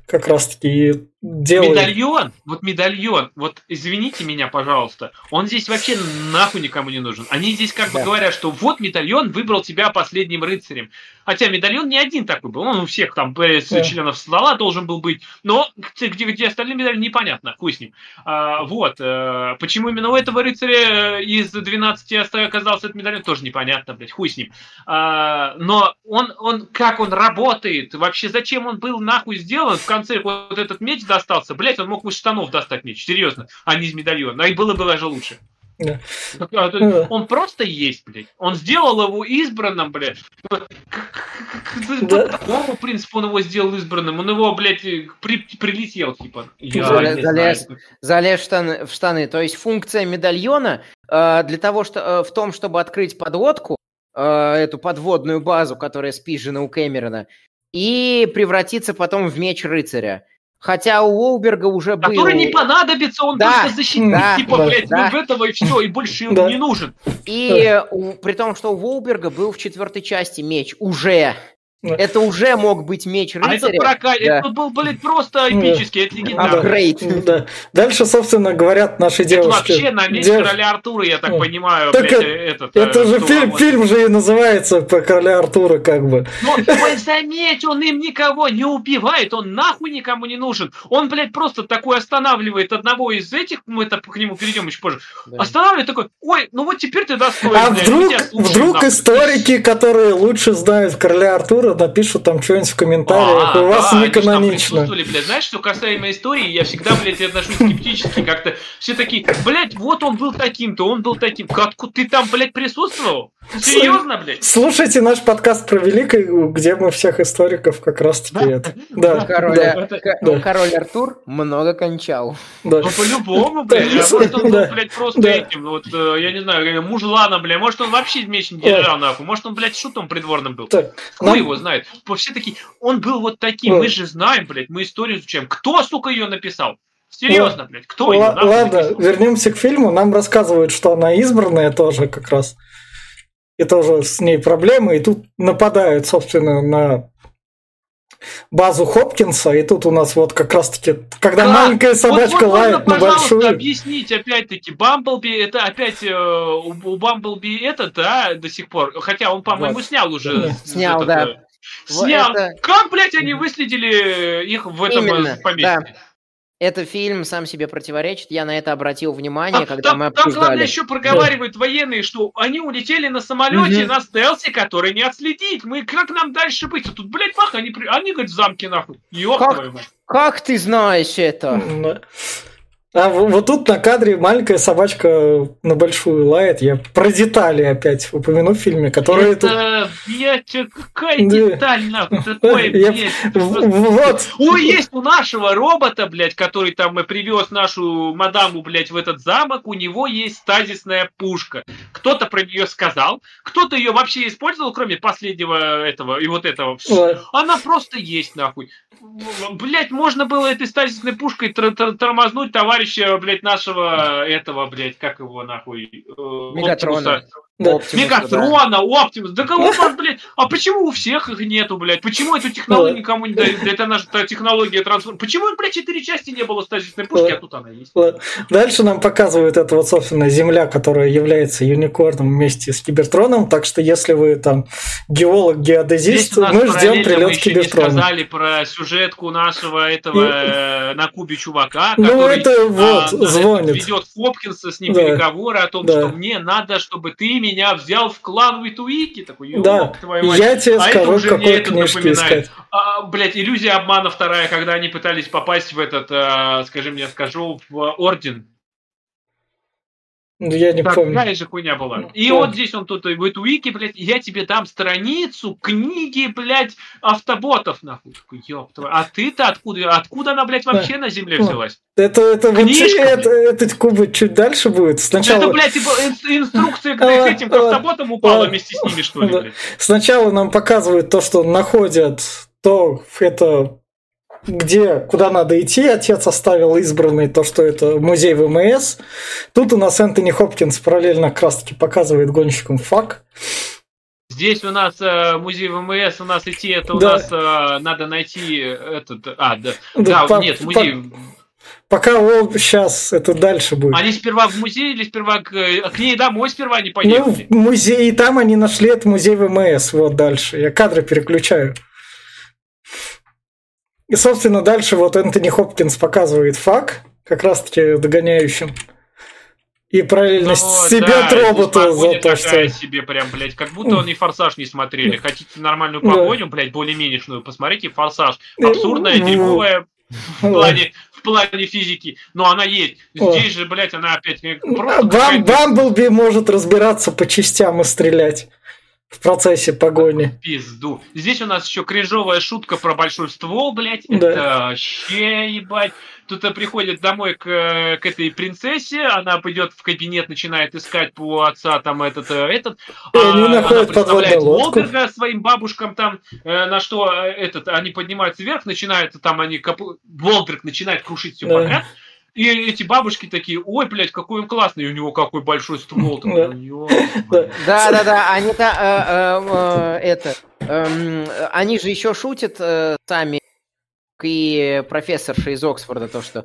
как раз таки делает... Медальон, вот медальон, вот извините меня, пожалуйста, он здесь вообще нахуй никому не нужен. Они здесь как бы говорят, что вот медальон выбрал тебя последним рыцарем. Хотя медальон не один такой был, он у всех там да. членов стола должен был быть, но где, где остальные медали, непонятно, хуй с ним. А, вот, а, почему именно у этого рыцаря из 12 оказался этот медальон, тоже непонятно, блядь, хуй с ним. А, но он, он, как он работает, вообще зачем он был нахуй сделан, в конце? Вот этот меч достался, блядь, он мог из штанов достать меч, серьезно, а не из медальона, и было бы даже лучше. Да. Он просто есть, блядь. Он сделал его избранным, блядь. По такому принципу он его сделал избранным. Он его, блядь, при, прилетел, типа. залез, залез в, штаны, в штаны. То есть функция медальона э, для того, что э, в том, чтобы открыть подводку, э, эту подводную базу, которая спижена у Кэмерона, и превратиться потом в меч рыцаря. Хотя у Уолберга уже был... Который не понадобится, он да, только защитник, да, типа, да, блядь, да. этого и все, и больше ему да. не нужен. И у, при том, что у Уолберга был в четвертой части меч уже. Это уже мог быть меч рыцаря. А этот прока... да. это был, блин, просто эпический, это легендарный. Да. Дальше, собственно, говорят наши это девушки. вообще на меч Дев... короля Артура, я так понимаю. Так блядь, этот, это же фильм, фильм же и называется по короля Артура, как бы. Но ой, заметь, он им никого не убивает, он нахуй никому не нужен. Он, блядь, просто такой останавливает одного из этих, мы это к нему перейдем еще позже, да. останавливает такой, ой, ну вот теперь ты достоин. А блядь, вдруг, вдруг историки, которые лучше знают короля Артура, Артура, напишут там что-нибудь в комментариях. А, У вас да, не канонично. Блядь. Знаешь, что касаемо истории, я всегда, блядь, отношусь скептически как-то. Все такие, блядь, вот он был таким-то, он был таким. Как ты там, блядь, присутствовал? Серьезно, блядь? Слушайте наш подкаст про Великую, где мы всех историков как раз таки это. Да, король, да, да. король Артур много кончал. Да. Ну, по-любому, блядь. А может, он был, блядь, просто этим, вот, э, я не знаю, мужланом, блядь. Может, он вообще меч не держал, нахуй. Может, он, блядь, шутом придворным был. Хуй его знает. Все такие, он был вот таким, мы же знаем, блядь, мы историю изучаем. Кто, сука, ее написал? Серьезно, блядь, кто ее Ладно, вернемся к фильму. Нам рассказывают, что она избранная тоже как раз и тоже с ней проблемы, и тут нападают, собственно, на базу Хопкинса, и тут у нас вот как раз-таки, когда Да, маленькая собачка вот, вот лает можно, на большую... объяснить опять-таки, Бамблби, это опять э, у, у Бамблби этот, да, до сих пор, хотя он, по-моему, Вот. снял уже. Снял, этот, да. Э, Снял. это- Как, блядь, они выследили их в этом э, Именно, поместье? Это фильм сам себе противоречит. Я на это обратил внимание, Там, когда там- мы там, главное, обсуждали. еще проговаривают военные, что они улетели на самолете Мгм. на стелсе, который не отследить. Мы как нам дальше быть? А Тут, блядь, бах, они, при- они говорят, в замке нахуй. Ёб Как? Как ты знаешь это? Да. А вот тут на кадре маленькая собачка на большую лает. Я про детали опять упомяну в фильме, которые тут... Это, блядь, э, какая Да. деталь, нахуй, такое, Я- блядь. Вот. Ой, есть у нашего робота, блядь, который там привез нашу мадаму, блядь, в этот замок, у него есть стазисная пушка. Кто-то про нее сказал, кто-то ее вообще использовал, кроме последнего этого и вот этого. Вот. Она просто есть, нахуй. Блять, можно было этой стазисной пушкой тормознуть товарища, блядь, нашего этого, блядь, как его, нахуй, э, Мегатрона. Оптимуса. Да. Оптимуса, да. Мегатрона, Оптимус, да кого там, блядь, а почему у всех их нету, блядь, почему эту технологию Да. никому не дают, Да это наша технология трансформ, почему, блядь, четыре части не было стазисной пушки, Да. а тут она есть. Ладно. Дальше нам показывают это вот, собственно, Земля, которая является юникорном вместе с Кибертроном. Так что, если вы там геолог, геодезист, мы ждем прилет мы Кибертрона. сказали про сюжетку нашего этого э, на Кубе чувака, Ну, который это вот, а, звонит. ведет Хопкинса с ним Да. переговоры о том, Да. что мне надо, чтобы ты меня взял в клан Витуики. Такой, «Ёб Да, твою мать». я тебе А это скажу, уже мне книжки напоминает. искать. А, блять, иллюзия обмана вторая, когда они пытались попасть в этот, а, скажи мне, скажу, в орден. Ну, Я не помню. Такая же хуйня была. И Да. вот здесь он тут в Витуике, блядь, я тебе дам страницу книги, блядь, автоботов, нахуй. Ёб твою. А ты-то откуда? Откуда она, блядь, вообще на земле взялась? Это, это, Книжка, это, этот кубы чуть дальше будет. Сначала, Это, блядь, типа ин- инструкция к А, этим к а, автоботам упала а. вместе с ними, что ли, Да. блядь? сначала нам показывают то, что находят то, это где, куда надо идти, отец оставил избранный то, что это музей ВМС. Тут у нас Энтони Хопкинс параллельно как раз таки показывает гонщикам фак. Здесь у нас э, музей ВМС, у нас идти, это у Да. нас э, надо найти этот... А, да, Да, да, по- нет, по- музей... Пока он сейчас это дальше будет. Они сперва в музей или сперва к, к ней домой сперва не Ну, поехали? в музее, и там они нашли этот музей ВМС. Вот дальше. Я кадры переключаю. И, собственно, дальше вот Энтони Хопкинс показывает фак, как раз-таки догоняющим. И параллельно Ну, себя да, робота за то, что... себе прям, блядь, как будто они «Форсаж» не смотрели. Хотите нормальную Да. погоню, блядь, более-менешную, посмотрите «Форсаж». Абсурдная, дерьмовая в плане, в плане физики. Но она есть. Здесь же, блядь, она опять А просто Бам, Бамблби может разбираться по частям и стрелять в процессе погони. пизду. Здесь у нас еще кринжовая шутка про большой ствол, блядь. Да. Это вообще, ебать. Тут приходит домой к, э, к этой принцессе, она пойдет в кабинет, начинает искать по отца там этот, э, этот. И они а, находят она представляет. Волберга своим бабушкам там, э, на что э, этот, они поднимаются вверх, начинают там, они. Волберг начинает крушить все Да. подряд. И эти бабушки такие, ой, блядь, какой он классный, и у него какой большой ствол. Да. «Ё, Да. Да, они то э, э, это, эм, они же еще шутят э, сами и профессорша из Оксфорда то, что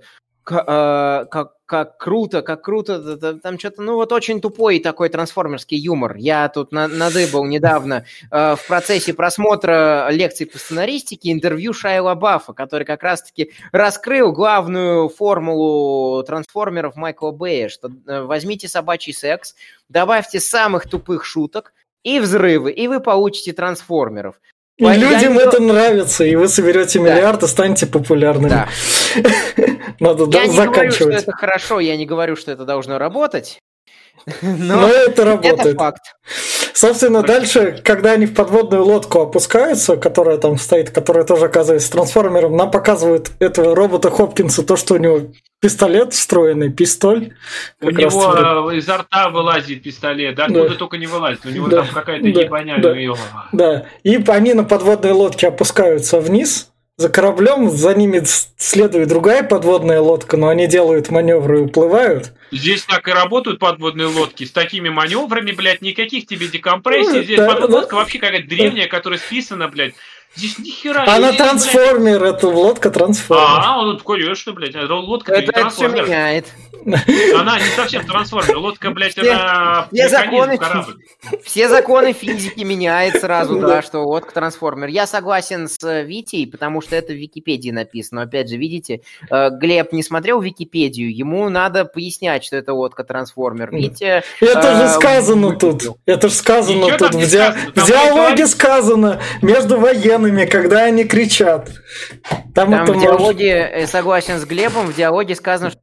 э, как, как круто, как круто, там что-то, ну вот очень тупой такой трансформерский юмор. Я тут на- надыбал недавно э, в процессе просмотра лекций по сценаристике интервью Шайла Баффа, который как раз-таки раскрыл главную формулу трансформеров Майкла Бэя, что э, возьмите собачий секс, добавьте самых тупых шуток и взрывы, и вы получите трансформеров. И Я людям не- это нравится, и вы соберете Да. миллиард и станете популярными. Да. Надо да, Я не говорю, что заканчивать. это хорошо, я не говорю, что это должно работать, Но но это это работает. факт. Собственно, дальше, когда они в подводную лодку опускаются, которая там стоит, которая тоже оказывается трансформером, нам показывают этого робота Хопкинса, то, что у него пистолет встроенный, пистоль. У Как раз него таки. э, изо рта вылазит пистолет, да, Да. откуда только не вылазит. У него Да. там какая-то Да. ебаня. Да. Да. И они на подводной лодке опускаются вниз за кораблем, за ними следует другая подводная лодка, но они делают маневры и уплывают. Здесь так и работают подводные лодки с такими маневрами, блядь, никаких тебе декомпрессий. Здесь подводная лодка вообще какая-то древняя, которая списана, блядь. Здесь нихера. Она здесь, трансформер, блядь... это лодка трансформер. А, он конечно, блядь, лодка это, это все меняет. Она не совсем трансформер, лодка, блядь, все, она все законы, корабль. Все законы физики меняет сразу, да, что лодка трансформер. Я согласен с э, Витей, потому что это в Википедии написано. Опять же, видите, э, Глеб не смотрел Википедию, ему надо пояснять, что это лодка трансформер. Витя... Это же э, сказано тут. Это же сказано тут. В диалоге сказано между военными когда они кричат. Там, Там это в диалоге, может... согласен с Глебом, в диалоге сказано, что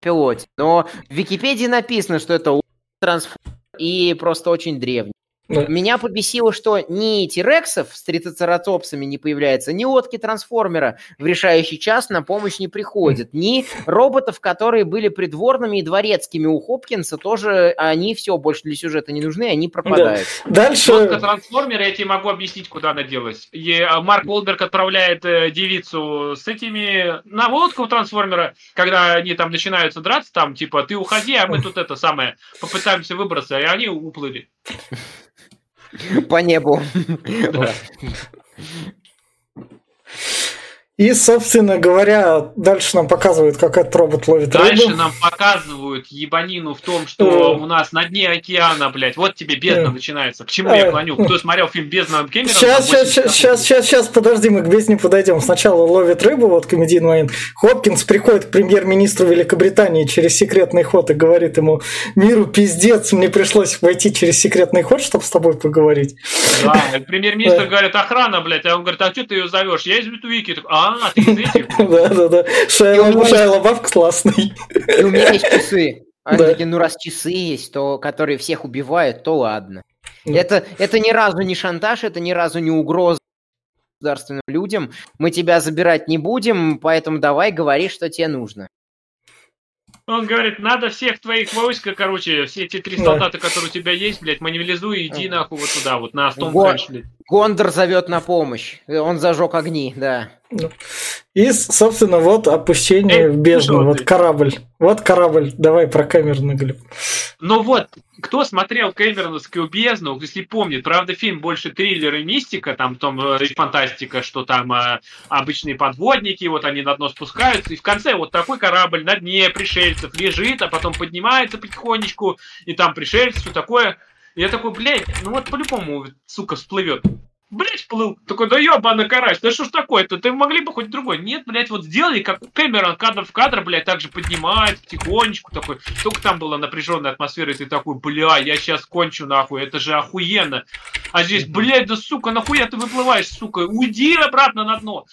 пилоте. Но в Википедии написано, что это трансформ и просто очень древний. Да. Меня побесило, что ни Тирексов с трицератопсами не появляется, ни лодки трансформера в решающий час на помощь не приходят, ни роботов, которые были придворными и дворецкими у Хопкинса, тоже они все больше для сюжета не нужны, они пропадают. Да. Дальше... Лодка трансформера, я тебе могу объяснить, куда она делась. И а, Марк Волберг отправляет э, девицу с этими на лодку трансформера, когда они там начинаются драться, там типа ты уходи, а мы тут это самое попытаемся выбраться, и они уплыли. По небу. И, собственно говоря, дальше нам показывают, как этот робот ловит дальше рыбу. Дальше нам показывают ебанину в том, что у нас на дне океана, блядь, вот тебе бездна начинается. К чему я клоню? Кто смотрел фильм «Бездна» Кэмерона? Сейчас, сейчас, сейчас, сейчас, сейчас, подожди, мы к бездне подойдем. Сначала ловит рыбу, вот комедийный момент. Хопкинс приходит к премьер-министру Великобритании через секретный ход и говорит ему, миру пиздец, мне пришлось войти через секретный ход, чтобы с тобой поговорить. Да, премьер-министр говорит, охрана, блядь, а он говорит, а что ты ее зовешь? Я из Вики. А, а, ты из этих? Да-да-да. Шайла Баф классный. И у меня есть часы. Они такие, ну раз часы есть, то которые всех убивают, то ладно. Это, это ни разу не шантаж, это ни разу не угроза государственным людям. Мы тебя забирать не будем, поэтому давай говори, что тебе нужно. Он говорит, надо всех твоих войск, короче, все эти три солдата, которые у тебя есть, блядь, маневилизуй, иди нахуй вот туда, вот на Стоунхендж, блядь. Гондор зовет на помощь. Он зажег огни, да. И, собственно, вот опущение в бездну. Вот корабль. Вот корабль. Давай про Кэмерона, Глеб. Ну вот, кто смотрел Кэмероновскую бездну, если помнит, правда, фильм больше триллер и мистика, там, там э, и фантастика, что там э, обычные подводники, вот они на дно спускаются, и в конце вот такой корабль на дне пришельцев лежит, а потом поднимается потихонечку, и там пришельцы, все такое. И я такой, блядь, ну вот по-любому, сука, всплывет. Блять, всплыл. Такой, да ебаный карась, да что ж такое-то? Ты могли бы хоть другой. Нет, блядь, вот сделали, как Кэмерон кадр в кадр, блядь, так же поднимает, потихонечку такой. Только там была напряженная атмосфера, и ты такой, бля, я сейчас кончу нахуй, это же охуенно. А здесь, блядь, да сука, нахуя ты выплываешь, сука, уйди обратно на дно.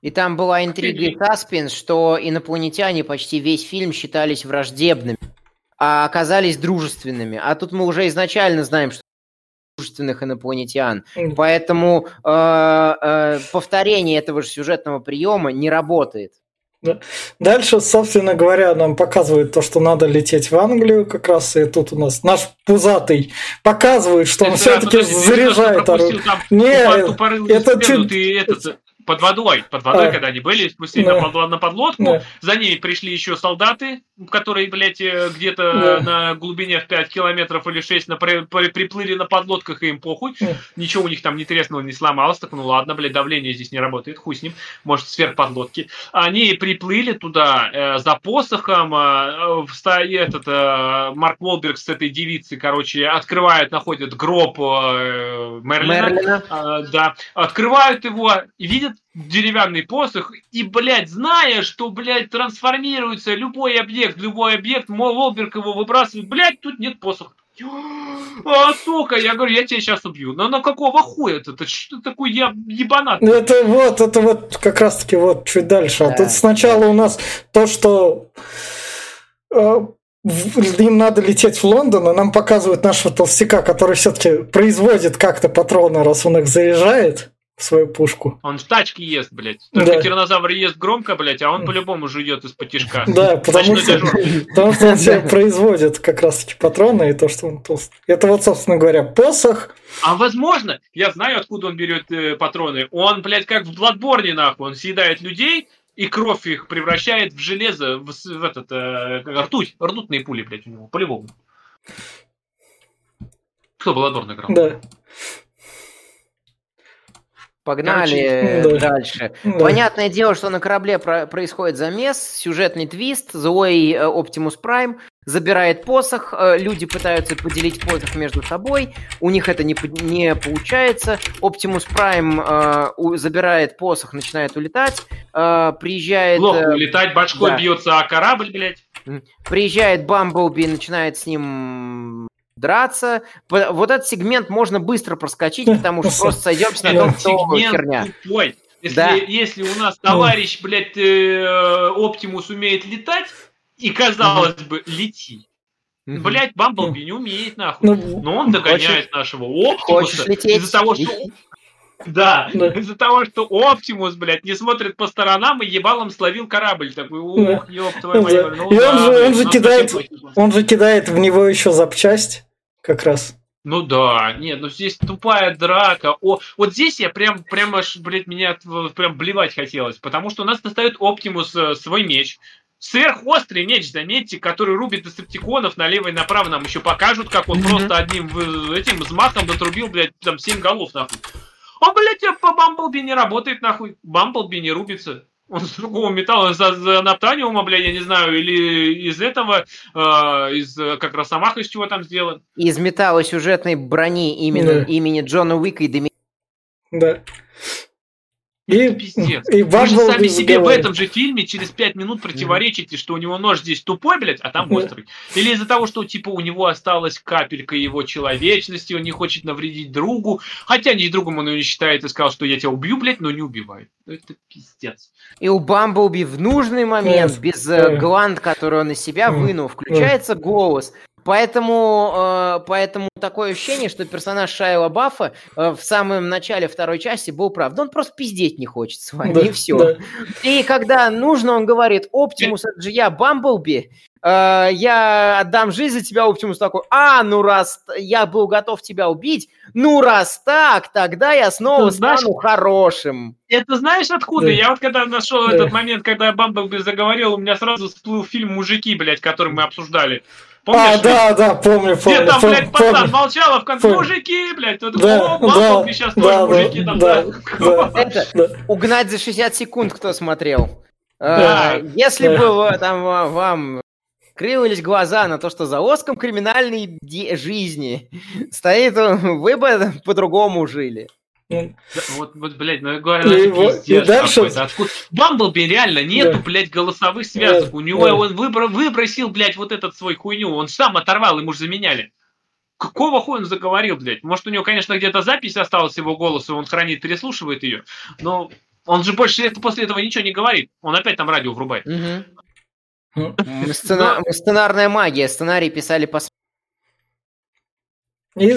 И там была интрига и саспенс, что инопланетяне почти весь фильм считались враждебными а оказались дружественными. А тут мы уже изначально знаем, что дружественных инопланетян. Поэтому э, э, повторение этого же сюжетного приема не работает. Дальше, собственно говоря, нам показывают то, что надо лететь в Англию как раз, и тут у нас наш пузатый показывает, что он все-таки заряжает оружие. Не, это чуть под водой, под водой, а, когда они были, спустили да. на, под, на подлодку, да. за ней пришли еще солдаты, которые, блядь, э, где-то да. на глубине в 5 километров или 6 на, при, при, приплыли на подлодках, и им похуй, да. ничего у них там не треснуло, не сломалось, так ну ладно, блядь, давление здесь не работает, хуй с ним, может, сверх подлодки. Они приплыли туда э, за посохом, э, э, этот э, Марк Волберг с этой девицей, короче, открывают, находят гроб э, Мерлина, Мерлина. Э, да, открывают его и видят деревянный посох, и, блядь, зная, что, блядь, трансформируется любой объект, любой объект, Волберг его выбрасывает, блядь, тут нет посоха. А, сука, я говорю, я тебя сейчас убью. Но на какого хуя это? Это что такое я ебанат? Ну это вот, это вот как раз таки вот чуть дальше. А тут сначала у нас то, что э, им надо лететь в Лондон, и нам показывают нашего толстяка, который все-таки производит как-то патроны, раз он их заряжает свою пушку. Он в тачке ест, блядь. Только да. тиранозавр ест громко, блядь, а он по-любому жует из-под тяжка. Да, потому что, потому что он себе производит как раз-таки патроны и то, что он толстый. Это вот, собственно говоря, посох. А возможно, я знаю, откуда он берет э, патроны. Он, блядь, как в Бладборне, нахуй, он съедает людей, и кровь их превращает в железо, в, в этот, э, ртуть, ртутные пули, блядь, у него, по-любому. Кто Баладорн играл? Да. Погнали Короче, да. дальше. Да. Понятное дело, что на корабле про- происходит замес, сюжетный твист, злой Оптимус Прайм забирает посох, э, люди пытаются поделить посох между собой, у них это не, не получается, Оптимус Прайм э, у- забирает посох, начинает улетать, э, приезжает... Плохо э, улетать, башкой да. бьется о корабль, блядь. Приезжает Бамблби, начинает с ним драться. Вот этот сегмент можно быстро проскочить, потому что просто сойдемся на том, Этот что сегмент херня. тупой. Если, Да. если у нас товарищ, блядь, э, Оптимус умеет летать, и казалось бы, лети. Мгм. Блядь, Бамблби не умеет, нахуй. Ну, Но он догоняет нашего Хочешь Оптимуса лететь? из-за того, что... Да, из-за того, что Оптимус, блядь, не смотрит по сторонам и ебалом словил корабль. Такой, ох, ёб твою мать. Ну И он же- кидает- он же кидает в него еще запчасть, как раз. Ну да, нет, ну здесь тупая драка. О, вот здесь я прям, прям аж, блядь, меня прям блевать хотелось, потому что у нас достает Оптимус э, свой меч. Сверхострый меч, заметьте, который рубит десептиконов налево и направо. Нам еще покажут, как он Мгм. просто одним в- этим взмахом дотрубил, блядь, там 7 голов, нахуй. А, блядь, по Бамблби не работает, нахуй. Бамблби не рубится. Он с другого металла, за, за наптаниума, блядь, я не знаю, или из этого, э, из, как Росомаха из чего там сделан. Из металла сюжетной брони именно, Да. имени Джона Уика и Деми... Да. И, Это пиздец. и Вы же сами себе в говорит, этом же фильме через пять минут противоречите, что у него нож здесь тупой, блядь, а там острый. Или из-за того, что, типа, у него осталась капелька его человечности, он не хочет навредить другу, хотя ни другом он ее не считает и сказал, что я тебя убью, блядь, но не убивает. Ну, Это пиздец. И у Бамблби в нужный момент, Да. без э, Да. гланд, который он из себя вынул, включается голос. Поэтому, э, поэтому такое ощущение, что персонаж Шайла Баффа э, в самом начале второй части был прав. Да он просто пиздеть не хочет с вами, да, и все. да. И когда нужно, он говорит, Оптимус, это же я, Бамблби, э, я отдам жизнь за тебя, Оптимус такой, а, ну раз я был готов тебя убить, ну раз так, тогда я снова Ну, знаешь- стану хорошим. Это знаешь откуда? Да. Я вот когда нашел Да. этот момент, когда Бамблби заговорил, у меня сразу всплыл фильм «Мужики», блядь, который мы обсуждали. Помнишь? А, да, да, помню, Где помню. там, пом- блядь, пацан помню. молчал, а в конце Помню. мужики, блядь, вот, Да, о, да, сейчас да, тоже да, мужики там, да, да. да, Это- да. Угнать за 60 секунд, кто смотрел. Э, Да. Если Да. бы там вам крылись глаза на то, что за оском криминальной де- жизни стоит, вы бы по-другому жили. Да, Вот, вот, блядь, ну я говорю, И пиздец и дальше- какой-то. Откуда? Бамблби реально нету, Да. блядь, голосовых связок. Да, У него да. он выбро- выбросил, блядь, вот этот свой хуйню. Он сам оторвал, ему же заменяли. Какого хуя он заговорил, блядь? Может, у него, конечно, где-то запись осталась его голоса, он хранит, переслушивает ее. Но он же больше это- после этого ничего не говорит. Он опять там радио врубает. М, сцена- Сценарная магия. Сценарий писали по... И,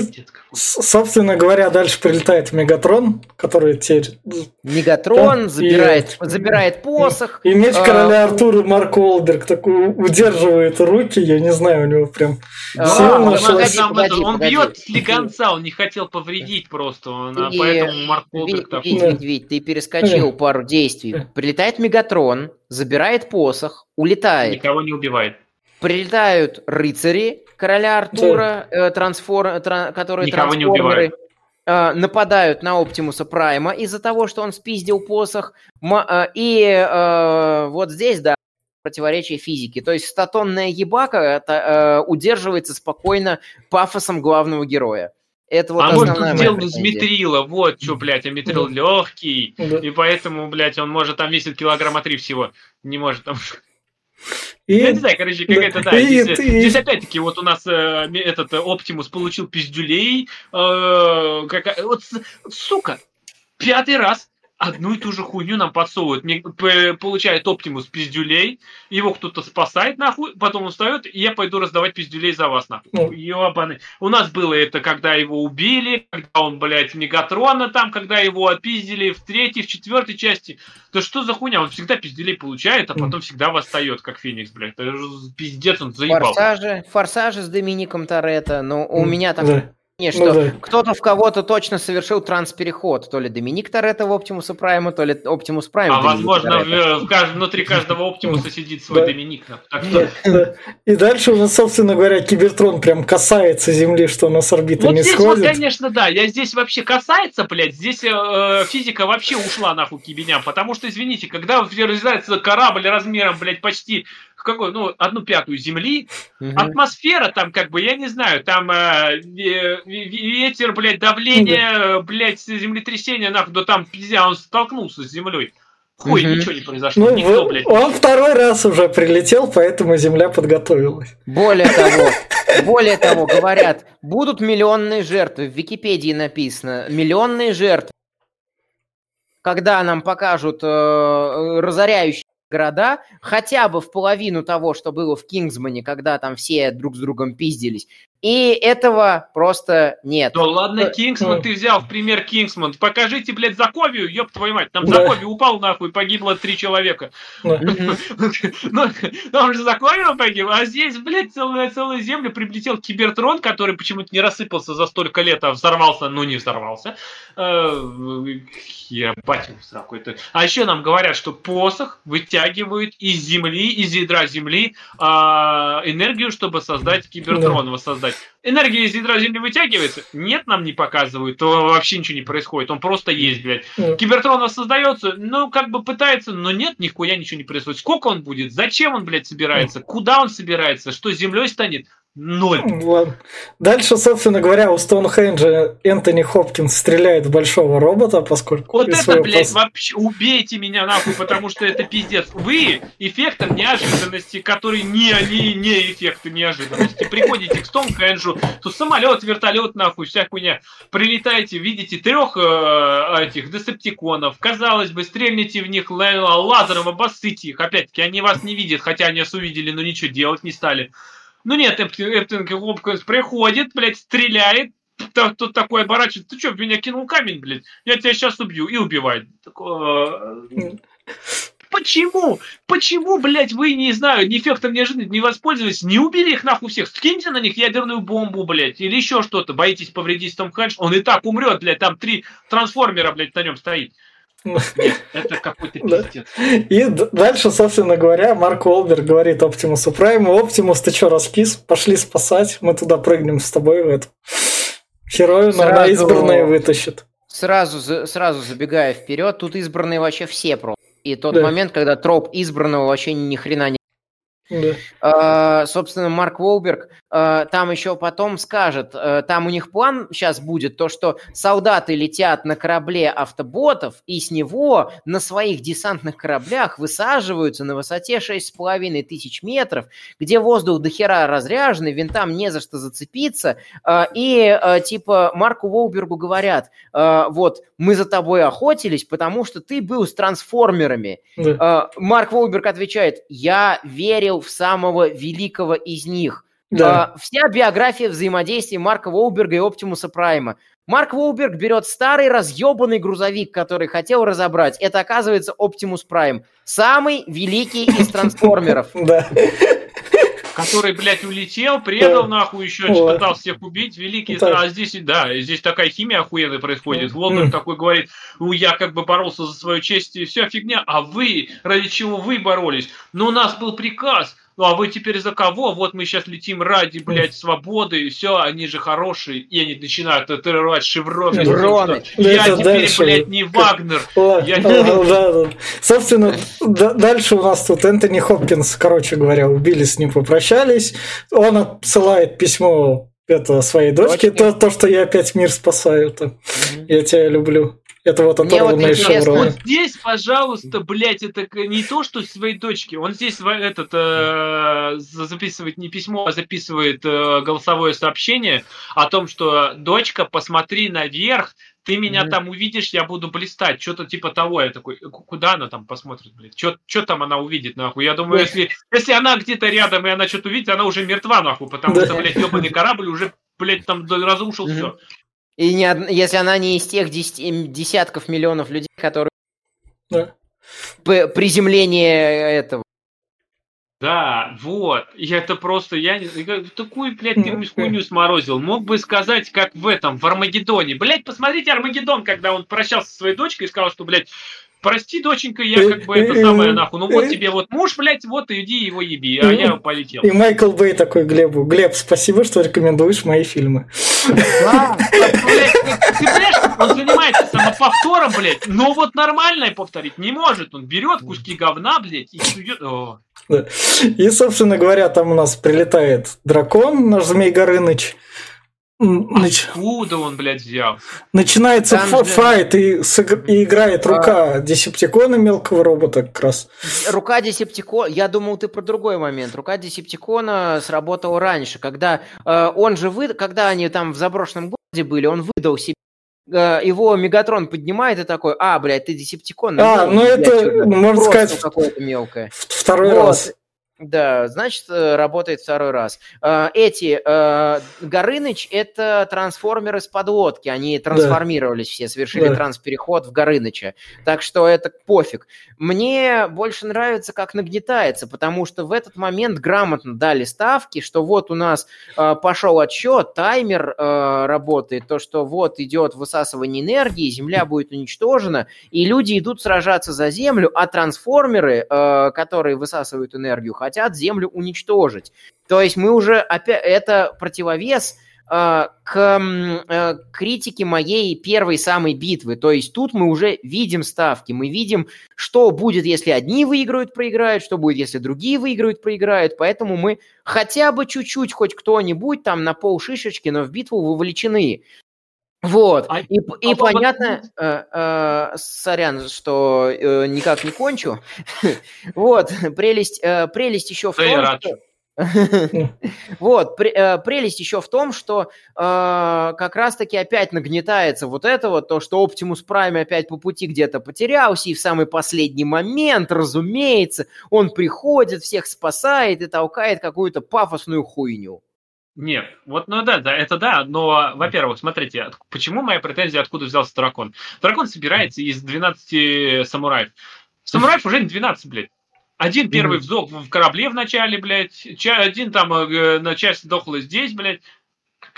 собственно говоря, дальше прилетает Мегатрон, который теперь... Мегатрон Да, забирает, и- забирает посох. И меч А, короля Артура Марк Уолберг такой удерживает руки, я не знаю, у него прям... А, Сил Он, нашел. погоди, погоди, он погоди. бьет слегонца, он не хотел повредить просто. он, а И- поэтому Марк Уолберг такой. Вить. Вить, Вить, ты перескочил пару действий. Прилетает Мегатрон, забирает посох, улетает. Никого не убивает. Прилетают рыцари короля Артура, э, трансфор- тра- которые Никого не трансформеры, э, нападают на Оптимуса Прайма из-за того, что он спиздил посох. Э, и э, вот здесь, да, противоречие физики. То есть статонная ебака это, э, удерживается спокойно пафосом главного героя. Это вот а может, он моя сделан из метрила, вот что, блядь, а метрил легкий, и поэтому, блядь, он может там весит килограмма три всего, не может там... И, Я не знаю, короче, какая-то, да, И- здесь, и- здесь опять-таки вот у нас э, этот э, Оптимус получил пиздюлей, э, какая- вот, с- сука, пятый раз одну и ту же хуйню нам подсовывают. Мне, получает Оптимус пиздюлей, его кто-то спасает, нахуй, потом он встает, и я пойду раздавать пиздюлей за вас, нахуй. Ну. Ёбаный. У нас было это, когда его убили, когда он, блядь, Мегатрона там, когда его опиздили в третьей, в четвертой части. Да что за хуйня? Он всегда пиздюлей получает, а Ну. потом всегда восстает, как Феникс, блядь. Это же пиздец, он заебал. Форсажи, форсажи с Домиником Торетто, но у М, меня так да. Не, что ну, да. кто-то в кого-то точно совершил транспереход. То ли Доминик Торетто в Оптимуса Прайма, то ли Оптимус Прайм. А возможно, в, в, кажд... внутри каждого Оптимуса сидит свой да. Доминик. Так что... да. И дальше у нас, собственно говоря, Кибертрон прям касается Земли, что у нас орбита вот не здесь сходит. Вот, конечно, да. Я здесь вообще касается, блядь. Здесь э, физика вообще ушла нахуй кибеням. Потому что, извините, когда разрезается корабль размером, блядь, почти какой, ну, одну пятую Земли, угу. атмосфера там, как бы, я не знаю, там э, ветер, блядь, давление, блядь, землетрясение, нахуй, да там, пиздец, он столкнулся с Землей. Хуй, угу. ничего не произошло. Ну, Никто, блядь. Он второй раз уже прилетел, поэтому Земля подготовилась. Более того, более того, говорят, будут миллионные жертвы. В Википедии написано, миллионные жертвы. Когда нам покажут э, разоряющий города, хотя бы в половину того, что было в Кингсмане, когда там все друг с другом пиздились. И этого просто нет. Да ладно, э, Кингсман, ты взял в пример Кингсман. Покажите, блядь, Заковию, ёб твою мать. Там да. Заковию упал нахуй, погибло три человека. Ну, там же Заковию погиб, а здесь, блядь, целая, целая земля приблетел Кибертрон, который почему-то не рассыпался за столько лет, а взорвался, ну не взорвался. Ебать, какой-то. А еще нам говорят, что посох вытягивает из земли, из ядра земли а, энергию, чтобы создать Кибертрон, воссоздать сказать, энергия из ядра Земли вытягивается? Нет, нам не показывают, то вообще ничего не происходит, он просто есть, блядь. Кибертрон создается, ну, как бы пытается, но нет, нихуя ничего не происходит. Сколько он будет? Зачем он, блядь, собирается? Куда он собирается? Что, землей станет? Ноль. Ладно. Дальше, собственно говоря, у Стоунхенджа Энтони Хопкинс стреляет в большого робота, поскольку... Вот это, блядь, пос... вообще убейте меня нахуй, потому что это пиздец. Вы эффектом неожиданности, который не, не, не эффекты неожиданности, приходите к Стоунхенджу, тут самолет, вертолет, нахуй, вся хуйня. Прилетаете, видите трех э, этих десептиконов, казалось бы, стрельните в них лазером, обоссыте их. Опять-таки, они вас не видят, хотя они вас увидели, но ничего делать не стали. Ну нет, Эптинг Хопкинс приходит, блядь, стреляет, тут такой оборачивается, ты что, в меня кинул камень, блядь, я тебя сейчас убью, и убивает. Почему? Почему, блядь, вы, не знаю, ни эффектом неожиданности не воспользовались, не убили их нахуй всех, скиньте на них ядерную бомбу, блядь, или еще что-то, боитесь повредить Том Хэнш, он и так умрет, блядь, там три трансформера, блядь, на нем стоит. Это какой-то пиздец. И дальше, собственно говоря, Марк Уолберг говорит Оптимусу Прайму, Оптимус, ты что, раскис? Пошли спасать, мы туда прыгнем с тобой в эту. Херою сразу, на избранные вытащит. Сразу, сразу забегая вперед, тут избранные вообще все просто. И тот да. момент, когда троп избранного вообще ни хрена не да. Uh, собственно, Марк Волберг uh, там еще потом скажет, uh, там у них план сейчас будет, то, что солдаты летят на корабле автоботов, и с него на своих десантных кораблях высаживаются на высоте 6,5 тысяч метров, где воздух до хера разряженный, винтам не за что зацепиться, и типа Марку Волбергу говорят, вот, мы за тобой охотились, потому что ты был с трансформерами. Да. Марк Волберг отвечает, я верил в самого великого из них. Да. А, вся биография взаимодействия Марка Волберга и Оптимуса Прайма. Марк Волберг берет старый разъебанный грузовик, который хотел разобрать. Это оказывается Оптимус Прайм. Самый великий из трансформеров. Да который, блядь, улетел, предал да. нахуй еще, пытался всех убить, великий, а здесь, да, здесь такая химия охуенная происходит. Лондон такой говорит, ну, я как бы боролся за свою честь и вся фигня, а вы, ради чего вы боролись? Но у нас был приказ, ну а вы теперь за кого? Вот мы сейчас летим ради, блядь, свободы, и все, они же хорошие, и они начинают террорировать шевроны. Шевроны. Я теперь, дальше. блядь, не Вагнер. Я... Да, да. Собственно, дальше у нас тут Энтони Хопкинс, короче говоря, убили с ним, попрощались. Он отсылает письмо это своей дочке, то, то, что я опять мир спасаю, то я тебя люблю. Это вот оторванные вот шевроны. Вот здесь, пожалуйста, блядь, это не то, что своей дочке. Он здесь этот э, записывает не письмо, а записывает э, голосовое сообщение о том, что дочка, посмотри наверх, ты меня mm-hmm. там увидишь, я буду блистать. Что-то типа того. Я такой, куда она там посмотрит, блядь? Что там она увидит, нахуй? Я думаю, если, если она где-то рядом и она что-то увидит, она уже мертва, нахуй, потому что, блядь, ебаный корабль уже, блядь, там разрушил mm-hmm. все. И не, если она не из тех десятков миллионов людей, которые... Да. Приземление этого Да, вот. И это просто, я не такую, блядь, ты хуйню сморозил. Мог бы сказать, как в этом, в Армагеддоне. Блядь, посмотрите Армагеддон, когда он прощался со своей дочкой и сказал, что, блядь, прости, доченька, я как бы это самое нахуй. Ну вот тебе вот муж, блядь, вот иди его еби, а я полетел. И Майкл Бэй такой Глебу. Глеб, спасибо, что рекомендуешь мои фильмы. Да, блядь, ты понимаешь, он занимается самоповтором, блядь, но вот нормальное повторить не может. Он берет куски говна, блядь, и сует... И, собственно говоря, там у нас прилетает дракон, наш Змей Горыныч. Нач... Откуда он, блядь, взял? Начинается Там файт, и, сыг... и играет а... рука Десептикона мелкого робота как раз. Рука Десептикона... Я думал, ты про другой момент. Рука Десептикона сработала раньше, когда э, он же вы... Когда они там в заброшенном городе были, он выдал себе э, его Мегатрон поднимает и такой, а, блядь, ты Десептикон. А, ну это, можно сказать, какое-то мелкое. Второй вот. раз. Да, значит, э, работает второй раз. Э, эти э, Горыныч – это трансформеры с подлодки. Они трансформировались да. все, совершили да. транспереход в Горыныча. Так что это пофиг. Мне больше нравится, как нагнетается, потому что в этот момент грамотно дали ставки, что вот у нас пошел отсчет, таймер работает, то, что вот идет высасывание энергии, Земля будет уничтожена, и люди идут сражаться за Землю, а трансформеры, которые высасывают энергию, хотят Землю уничтожить. То есть мы уже опять это противовес э, к э, критике моей первой самой битвы. То есть тут мы уже видим ставки, мы видим, что будет, если одни выиграют, проиграют, что будет, если другие выиграют, проиграют. Поэтому мы хотя бы чуть-чуть, хоть кто-нибудь там на пол шишечки, но в битву вовлечены. Вот, а, и, и а, понятно, э, э, сорян, что э, никак не кончу. вот, прелесть, э, прелесть еще в том, что... Вот, э, прелесть еще в том, что э, как раз-таки опять нагнетается вот это вот, то, что Оптимус Прайм опять по пути где-то потерялся, и в самый последний момент, разумеется, он приходит, всех спасает и толкает какую-то пафосную хуйню. Нет, вот, ну да, да, это да, но, во-первых, смотрите, почему моя претензия, откуда взялся дракон? Дракон собирается из 12 самураев. Самураев уже не 12, блядь. Один первый вздох в корабле в начале, блядь, один там э, на часть дохла здесь, блядь,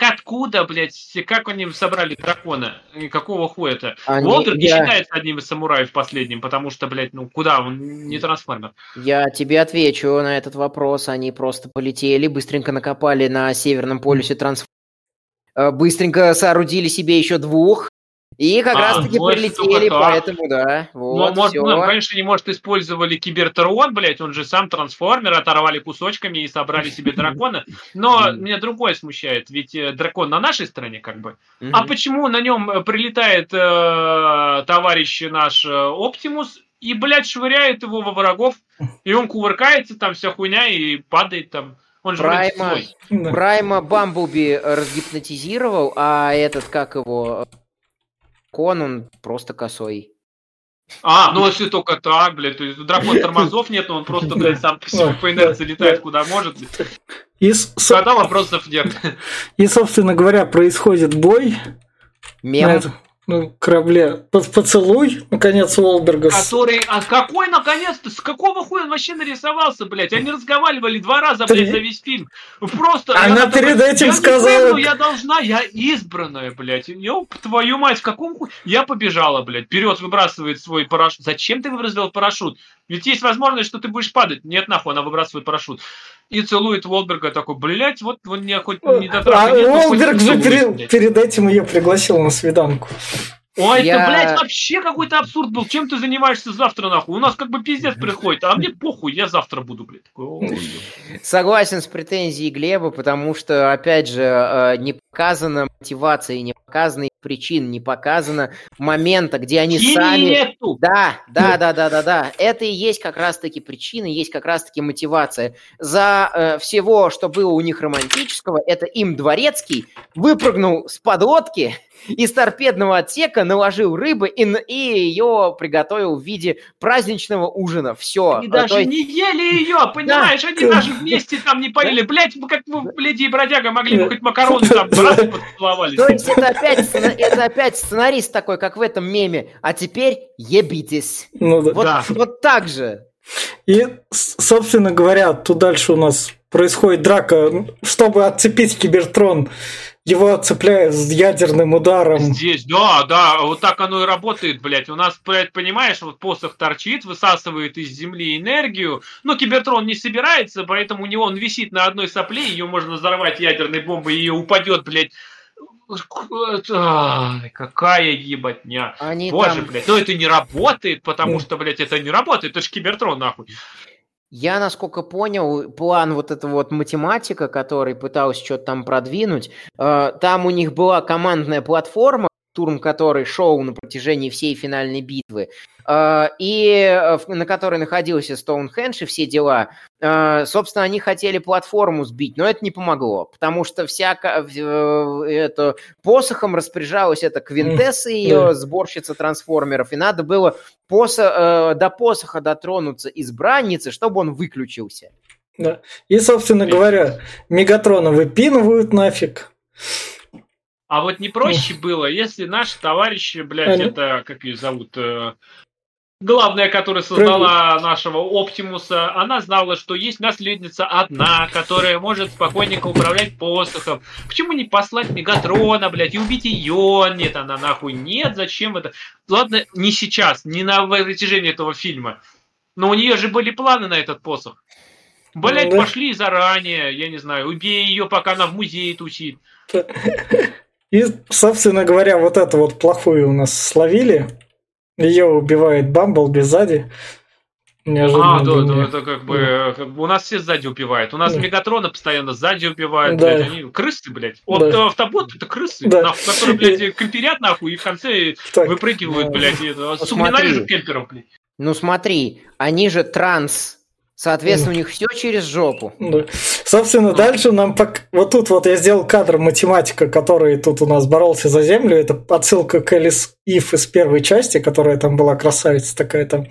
откуда, блядь, как они собрали дракона? Какого хуя-то? Они... Уолтер не я... считается одним из самураев последним, потому что, блядь, ну куда, он не трансформер. Я тебе отвечу на этот вопрос. Они просто полетели, быстренько накопали на Северном полюсе трансформер э, быстренько соорудили себе еще двух, и как а, раз-таки прилетели, поэтому, да. Вот, ну, может, ну, конечно, не может, использовали кибертрон, блядь, он же сам трансформер, оторвали кусочками и собрали себе дракона. Но меня другое смущает, ведь э, дракон на нашей стороне, как бы. А почему на нем э, прилетает э, товарищ наш Оптимус и, блядь, швыряет его во врагов, и он кувыркается, там вся хуйня, и падает там. Он же Прайма, Прайма Бамблби разгипнотизировал, а этот, как его, Кон, он просто косой. А, ну если только так, блядь, то есть дракон тормозов нет, он просто, блядь, сам по инерции летает куда может. И, Тогда вопросов нет. И, собственно говоря, происходит бой. Мем ну, корабле поцелуй, наконец, Уолберга. Который, а какой, наконец-то, с какого хуя он вообще нарисовался, блядь? Они разговаривали два раза, блядь, Три... за весь фильм. Просто... Она перед такой, этим я сказала... Не я должна, я избранная, блядь. Ёп, твою мать, в каком хуй... Я побежала, блядь. Вперед выбрасывает свой парашют. Зачем ты выбросил парашют? Ведь есть возможность, что ты будешь падать. Нет, нахуй, она выбрасывает парашют. И целует Волберга такой, блядь, вот он мне хоть не дотронулся. А Волберг же перед, перед этим ее пригласил на свиданку. Ой, я... это, блядь, вообще какой-то абсурд был. Чем ты занимаешься завтра, нахуй? У нас как бы пиздец приходит, а мне похуй, я завтра буду, блядь. Согласен с претензией Глеба, потому что, опять же, э, не показана мотивация, не показаны причин, не показано момента, где они Химии сами... Нету. Да, да, да, да, да, да. Это и есть как раз-таки причина, есть как раз-таки мотивация. За э, всего, что было у них романтического, это им Дворецкий выпрыгнул с подлодки, из торпедного отсека наложил рыбы и, и ее приготовил в виде праздничного ужина. Все. Они даже есть... не ели ее, понимаешь? Да. Они даже вместе там не поели. Блять, как вы, леди и бродяга, могли бы хоть макароны там браться поцеловались. То есть это опять, это опять сценарист такой, как в этом меме. А теперь ебитесь. Ну, да. Вот, да. вот так же. И, собственно говоря, тут дальше у нас происходит драка. Чтобы отцепить Кибертрон, его отцепляют с ядерным ударом. Здесь, да, да, вот так оно и работает, блядь. У нас, блядь, понимаешь, вот посох торчит, высасывает из земли энергию, но Кибертрон не собирается, поэтому у него он висит на одной сопле, ее можно взорвать ядерной бомбой, и ее упадет, блядь, Ай, какая ебатня. Они Боже, там... блядь, но это не работает, потому что, блядь, это не работает. Это ж Кибертрон, нахуй. Я, насколько понял, план вот этого вот математика, который пытался что-то там продвинуть, э, там у них была командная платформа, штурм которой шел на протяжении всей финальной битвы, а, и э, на которой находился Стоунхендж и все дела. А, собственно, они хотели платформу сбить, но это не помогло, потому что всяко э, это, посохом распоряжалась эта Квинтесса, ее сборщица трансформеров, и надо было посо, э, до посоха дотронуться избранницы, чтобы он выключился. Да. И, собственно говоря, Мегатрона выпинывают нафиг. А вот не проще было, если наши товарищи, блядь, это, как ее зовут, э, главная, которая создала нашего Оптимуса, она знала, что есть наследница одна, которая может спокойненько управлять посохом. Почему не послать Мегатрона, блядь, и убить ее? Нет, она нахуй нет, зачем это? Ладно, не сейчас, не на протяжении этого фильма. Но у нее же были планы на этот посох. Блять, ну пошли заранее, я не знаю, убей ее, пока она в музее тусит. И, собственно говоря, вот эту вот плохую у нас словили. Ее убивает Бамблби сзади. Неожиданно а, да, да, это как бы, как бы у нас все сзади убивают. У нас да. Мегатрона постоянно сзади убивают, да. блядь, они крысы, блядь. Вот да. автобот это крысы, да. нахуй, которые, блядь, кемперят нахуй и в конце так. выпрыгивают, блядь. Это, Сука, ненавижу кемперов, блядь. Ну смотри, они же транс Соответственно, у них все через жопу. Да. Собственно, дальше нам пок... вот тут вот я сделал кадр математика, который тут у нас боролся за землю. Это отсылка к Элис Ив из первой части, которая там была красавица такая там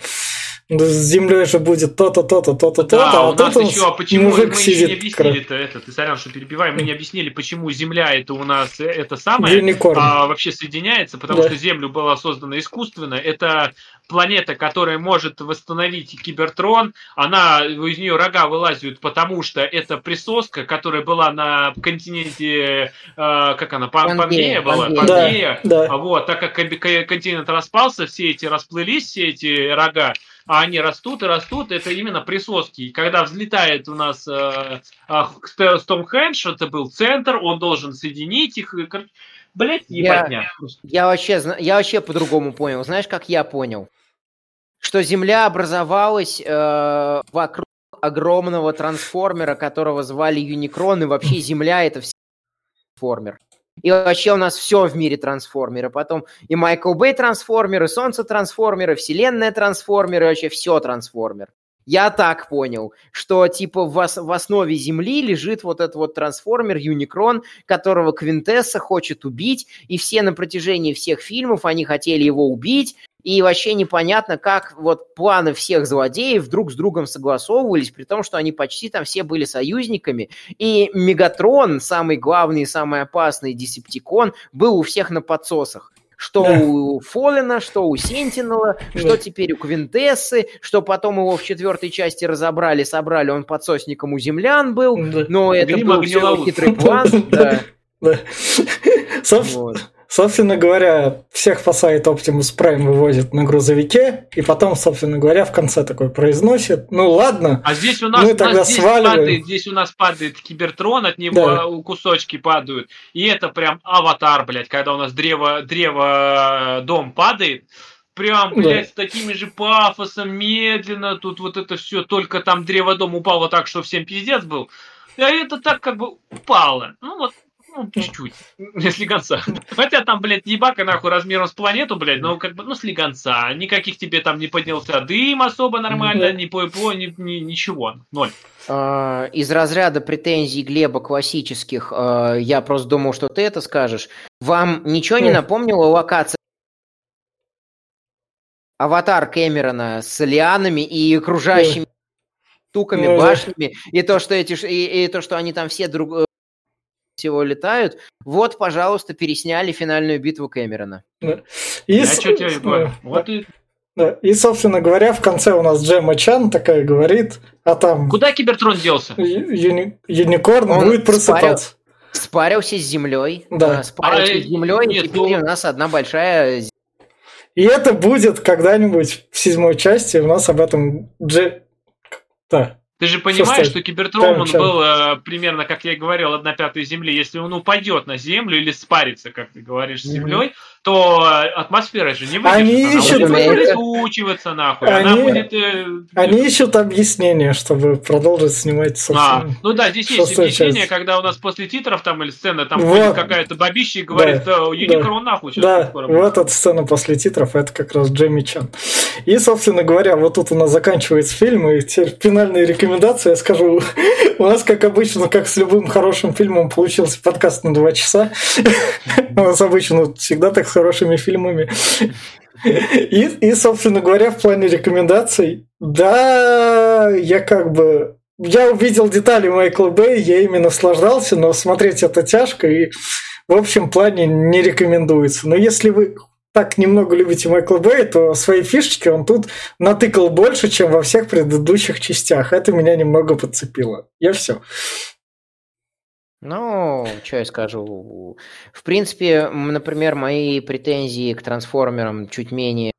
с землей же будет то-то, то-то, то-то, то-то. Да, а у нас еще, а почему мы еще не объяснили-то это, ты, сорян, что перебиваем, мы не объяснили, почему Земля это у нас это самое, Юникорн. а вообще соединяется, потому да. что Землю была создана искусственно, это планета, которая может восстановить Кибертрон, она, из нее рога вылазят, потому что это присоска, которая была на континенте, э, как она, Пангея была, Пангея, да, да. вот, так как континент распался, все эти расплылись, все эти рога, а они растут и растут, это именно присоски. И когда взлетает у нас э, э, Стомхэндж, это был центр, он должен соединить их. Блять, ебатня. Я, я вообще, я вообще по-другому понял. Знаешь, как я понял? Что Земля образовалась э, вокруг огромного трансформера, которого звали Юникрон, и вообще Земля это все трансформер. И вообще у нас все в мире трансформеры. Потом и Майкл Бэй трансформеры, Солнце трансформеры, Вселенная трансформеры, вообще все трансформер. Я так понял, что типа в, ос- в основе Земли лежит вот этот вот трансформер Юникрон, которого Квинтесса хочет убить, и все на протяжении всех фильмов они хотели его убить, и вообще непонятно, как вот планы всех злодеев друг с другом согласовывались, при том, что они почти там все были союзниками. И Мегатрон, самый главный и самый опасный Десептикон, был у всех на подсосах. Что да. у Фоллена, что у Сентинела, да. что теперь у Квинтессы, что потом его в четвертой части разобрали, собрали, он подсосником у землян был, да. но это Грима был все хитрый план. Да. Да. Вот. Собственно говоря, всех спасает Optimus Prime вывозит на грузовике, и потом, собственно говоря, в конце такой произносит, ну ладно, а здесь у нас, мы тогда здесь сваливаем. Падает, здесь у нас падает кибертрон, от него да. кусочки падают, и это прям аватар, блядь, когда у нас древо, древо дом падает, прям, блядь, да. с такими же пафосом, медленно, тут вот это все, только там древо дом упало так, что всем пиздец был, а это так как бы упало. Ну вот чуть-чуть. Не слегонца. Хотя там, блядь, ебака нахуй размером с планету, блядь, но как бы, ну, слегонца. Никаких тебе там не поднялся дым особо нормально, ни ППО, ни, ни, ничего. Ноль. А, из разряда претензий Глеба классических, а, я просто думал, что ты это скажешь. Вам ничего не напомнила локация аватар Кэмерона с лианами и окружающими штуками, башнями, и то, что эти и, и то, что они там все друг всего летают. Вот, пожалуйста, пересняли финальную битву Кэмерона. И... Я что тебе говорю? Вот и Да. И, собственно говоря, в конце у нас Джема Чан такая говорит, а там... Куда Кибертрон делся? Юни... Юникорн Он будет просыпаться. Спарился с землей. Да. Спарился а, с землей, нет, и теперь ну... у нас одна большая и это будет когда-нибудь в седьмой части. У нас об этом Дже... Да. Ты же понимаешь, что Кибертрон он был э, примерно, как я и говорил, одна пятая Земли. Если он упадет на Землю или спарится, как ты говоришь, с Землей, mm-hmm то атмосфера же не выдержит. Они она ищут... будет улетучиваться нахуй. Они... Она будет... Э, Они ищут объяснение, чтобы продолжить снимать, собственно, а, Ну да, здесь есть объяснение, часть. когда у нас после титров там или сцена, там вот. какая-то бабища и говорит, да, Юникрон да. нахуй. Да, вот эта сцена после титров, это как раз Джейми Чан. И, собственно говоря, вот тут у нас заканчивается фильм, и теперь финальные рекомендации, я скажу, у нас, как обычно, как с любым хорошим фильмом, получился подкаст на два часа. У нас обычно всегда так хорошими фильмами. И, и, собственно говоря, в плане рекомендаций, да, я как бы... Я увидел детали Майкла Бэй, я ими наслаждался, но смотреть это тяжко и в общем плане не рекомендуется. Но если вы так немного любите Майкла Бэй, то свои фишечки он тут натыкал больше, чем во всех предыдущих частях. Это меня немного подцепило. Я все. Ну, что я скажу. В принципе, например, мои претензии к трансформерам чуть менее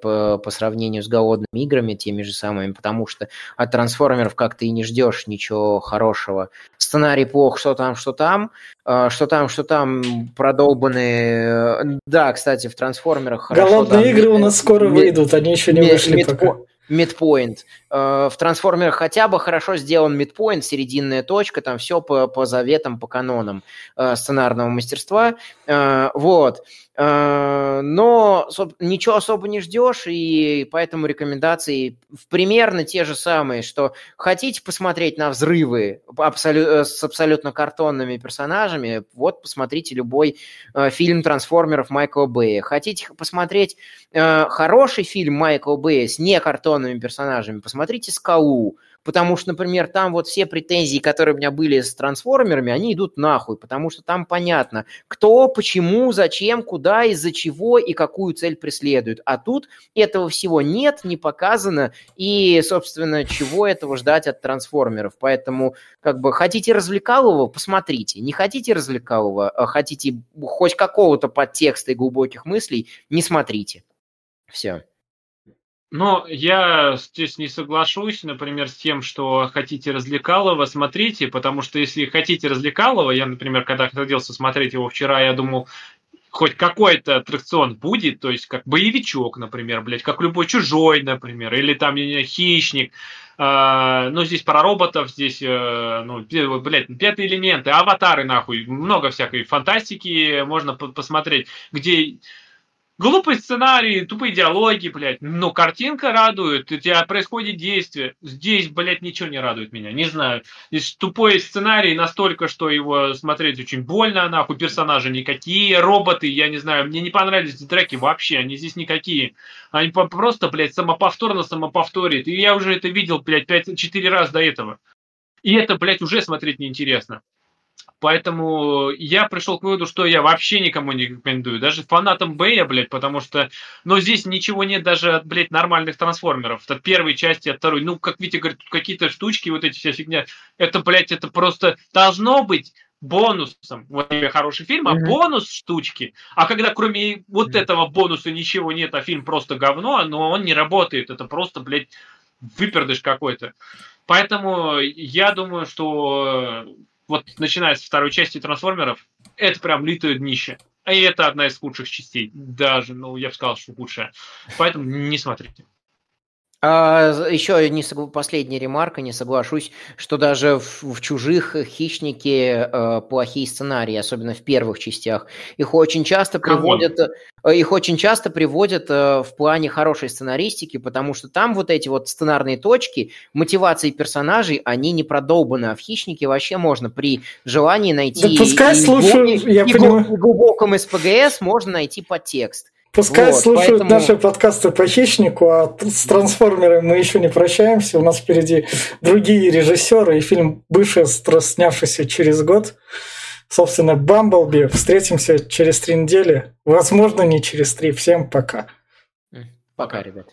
по, по сравнению с голодными играми, теми же самыми, потому что от трансформеров как-то и не ждешь ничего хорошего. Сценарий плох, что там, что там, а, что там, что там продолбанные. Да, кстати, в трансформерах хорошо. Голодные там, игры у нас скоро выйдут, они еще не вышли пока мидпоинт. Э, в трансформерах хотя бы хорошо сделан мидпоинт, серединная точка, там все по, по заветам, по канонам э, сценарного мастерства. Э, вот. Но ничего особо не ждешь, и поэтому рекомендации примерно те же самые, что хотите посмотреть на взрывы абсолю- с абсолютно картонными персонажами, вот посмотрите любой фильм трансформеров Майкла Бэя. Хотите посмотреть хороший фильм Майкла Бэя с некартонными персонажами, посмотрите «Скалу», потому что, например, там вот все претензии, которые у меня были с трансформерами, они идут нахуй, потому что там понятно, кто, почему, зачем, куда, из-за чего и какую цель преследует. А тут этого всего нет, не показано, и, собственно, чего этого ждать от трансформеров. Поэтому, как бы, хотите развлекалого, посмотрите. Не хотите развлекалого, а хотите хоть какого-то подтекста и глубоких мыслей, не смотрите. Все. Но я здесь не соглашусь, например, с тем, что хотите развлекалого, смотрите, потому что если хотите развлекалого, я, например, когда садился смотреть его вчера, я думал, хоть какой-то аттракцион будет, то есть как боевичок, например, блядь, как любой чужой, например, или там не, хищник, Uh, ну, здесь про роботов, здесь, uh, ну, блядь, пятые элементы, аватары, нахуй, много всякой фантастики можно посмотреть, где Глупый сценарий, тупые диалоги, блядь. Но картинка радует, у тебя происходит действие. Здесь, блядь, ничего не радует меня, не знаю. Здесь тупой сценарий настолько, что его смотреть очень больно, нахуй, персонажи никакие, роботы, я не знаю, мне не понравились эти треки вообще, они здесь никакие. Они просто, блядь, самоповторно самоповторит. И я уже это видел, блядь, 5-4 раза до этого. И это, блядь, уже смотреть неинтересно. Поэтому я пришел к выводу, что я вообще никому не рекомендую. Даже фанатам Бэя, блядь, потому что... Но здесь ничего нет даже от, блядь, нормальных трансформеров. От первой части, от второй. Ну, как Витя говорит, тут какие-то штучки, вот эти вся фигня. Это, блядь, это просто должно быть бонусом. Вот хороший фильм, а mm-hmm. бонус штучки. А когда кроме вот mm-hmm. этого бонуса ничего нет, а фильм просто говно, но он не работает. Это просто, блядь, выпердыш какой-то. Поэтому я думаю, что вот начиная с второй части трансформеров, это прям литое днище. И это одна из худших частей. Даже, ну, я бы сказал, что худшая. Поэтому не смотрите. А, еще не согла... последняя ремарка, не соглашусь, что даже в, в чужих хищники э, плохие сценарии, особенно в первых частях. Их очень часто приводят, э, их очень часто приводят э, в плане хорошей сценаристики, потому что там вот эти вот сценарные точки, мотивации персонажей, они не продолбаны, а в хищнике вообще можно при желании найти. Да пускай и, слушаю, и, я и, понимаю. И глубоком СПГС можно найти подтекст. Пускай вот, слушают поэтому... наши подкасты по хищнику, а с трансформерами мы еще не прощаемся. У нас впереди другие режиссеры и фильм бывший, снявшийся через год. Собственно, Бамблби. Встретимся через три недели. Возможно, не через три. Всем пока. Пока, ребят.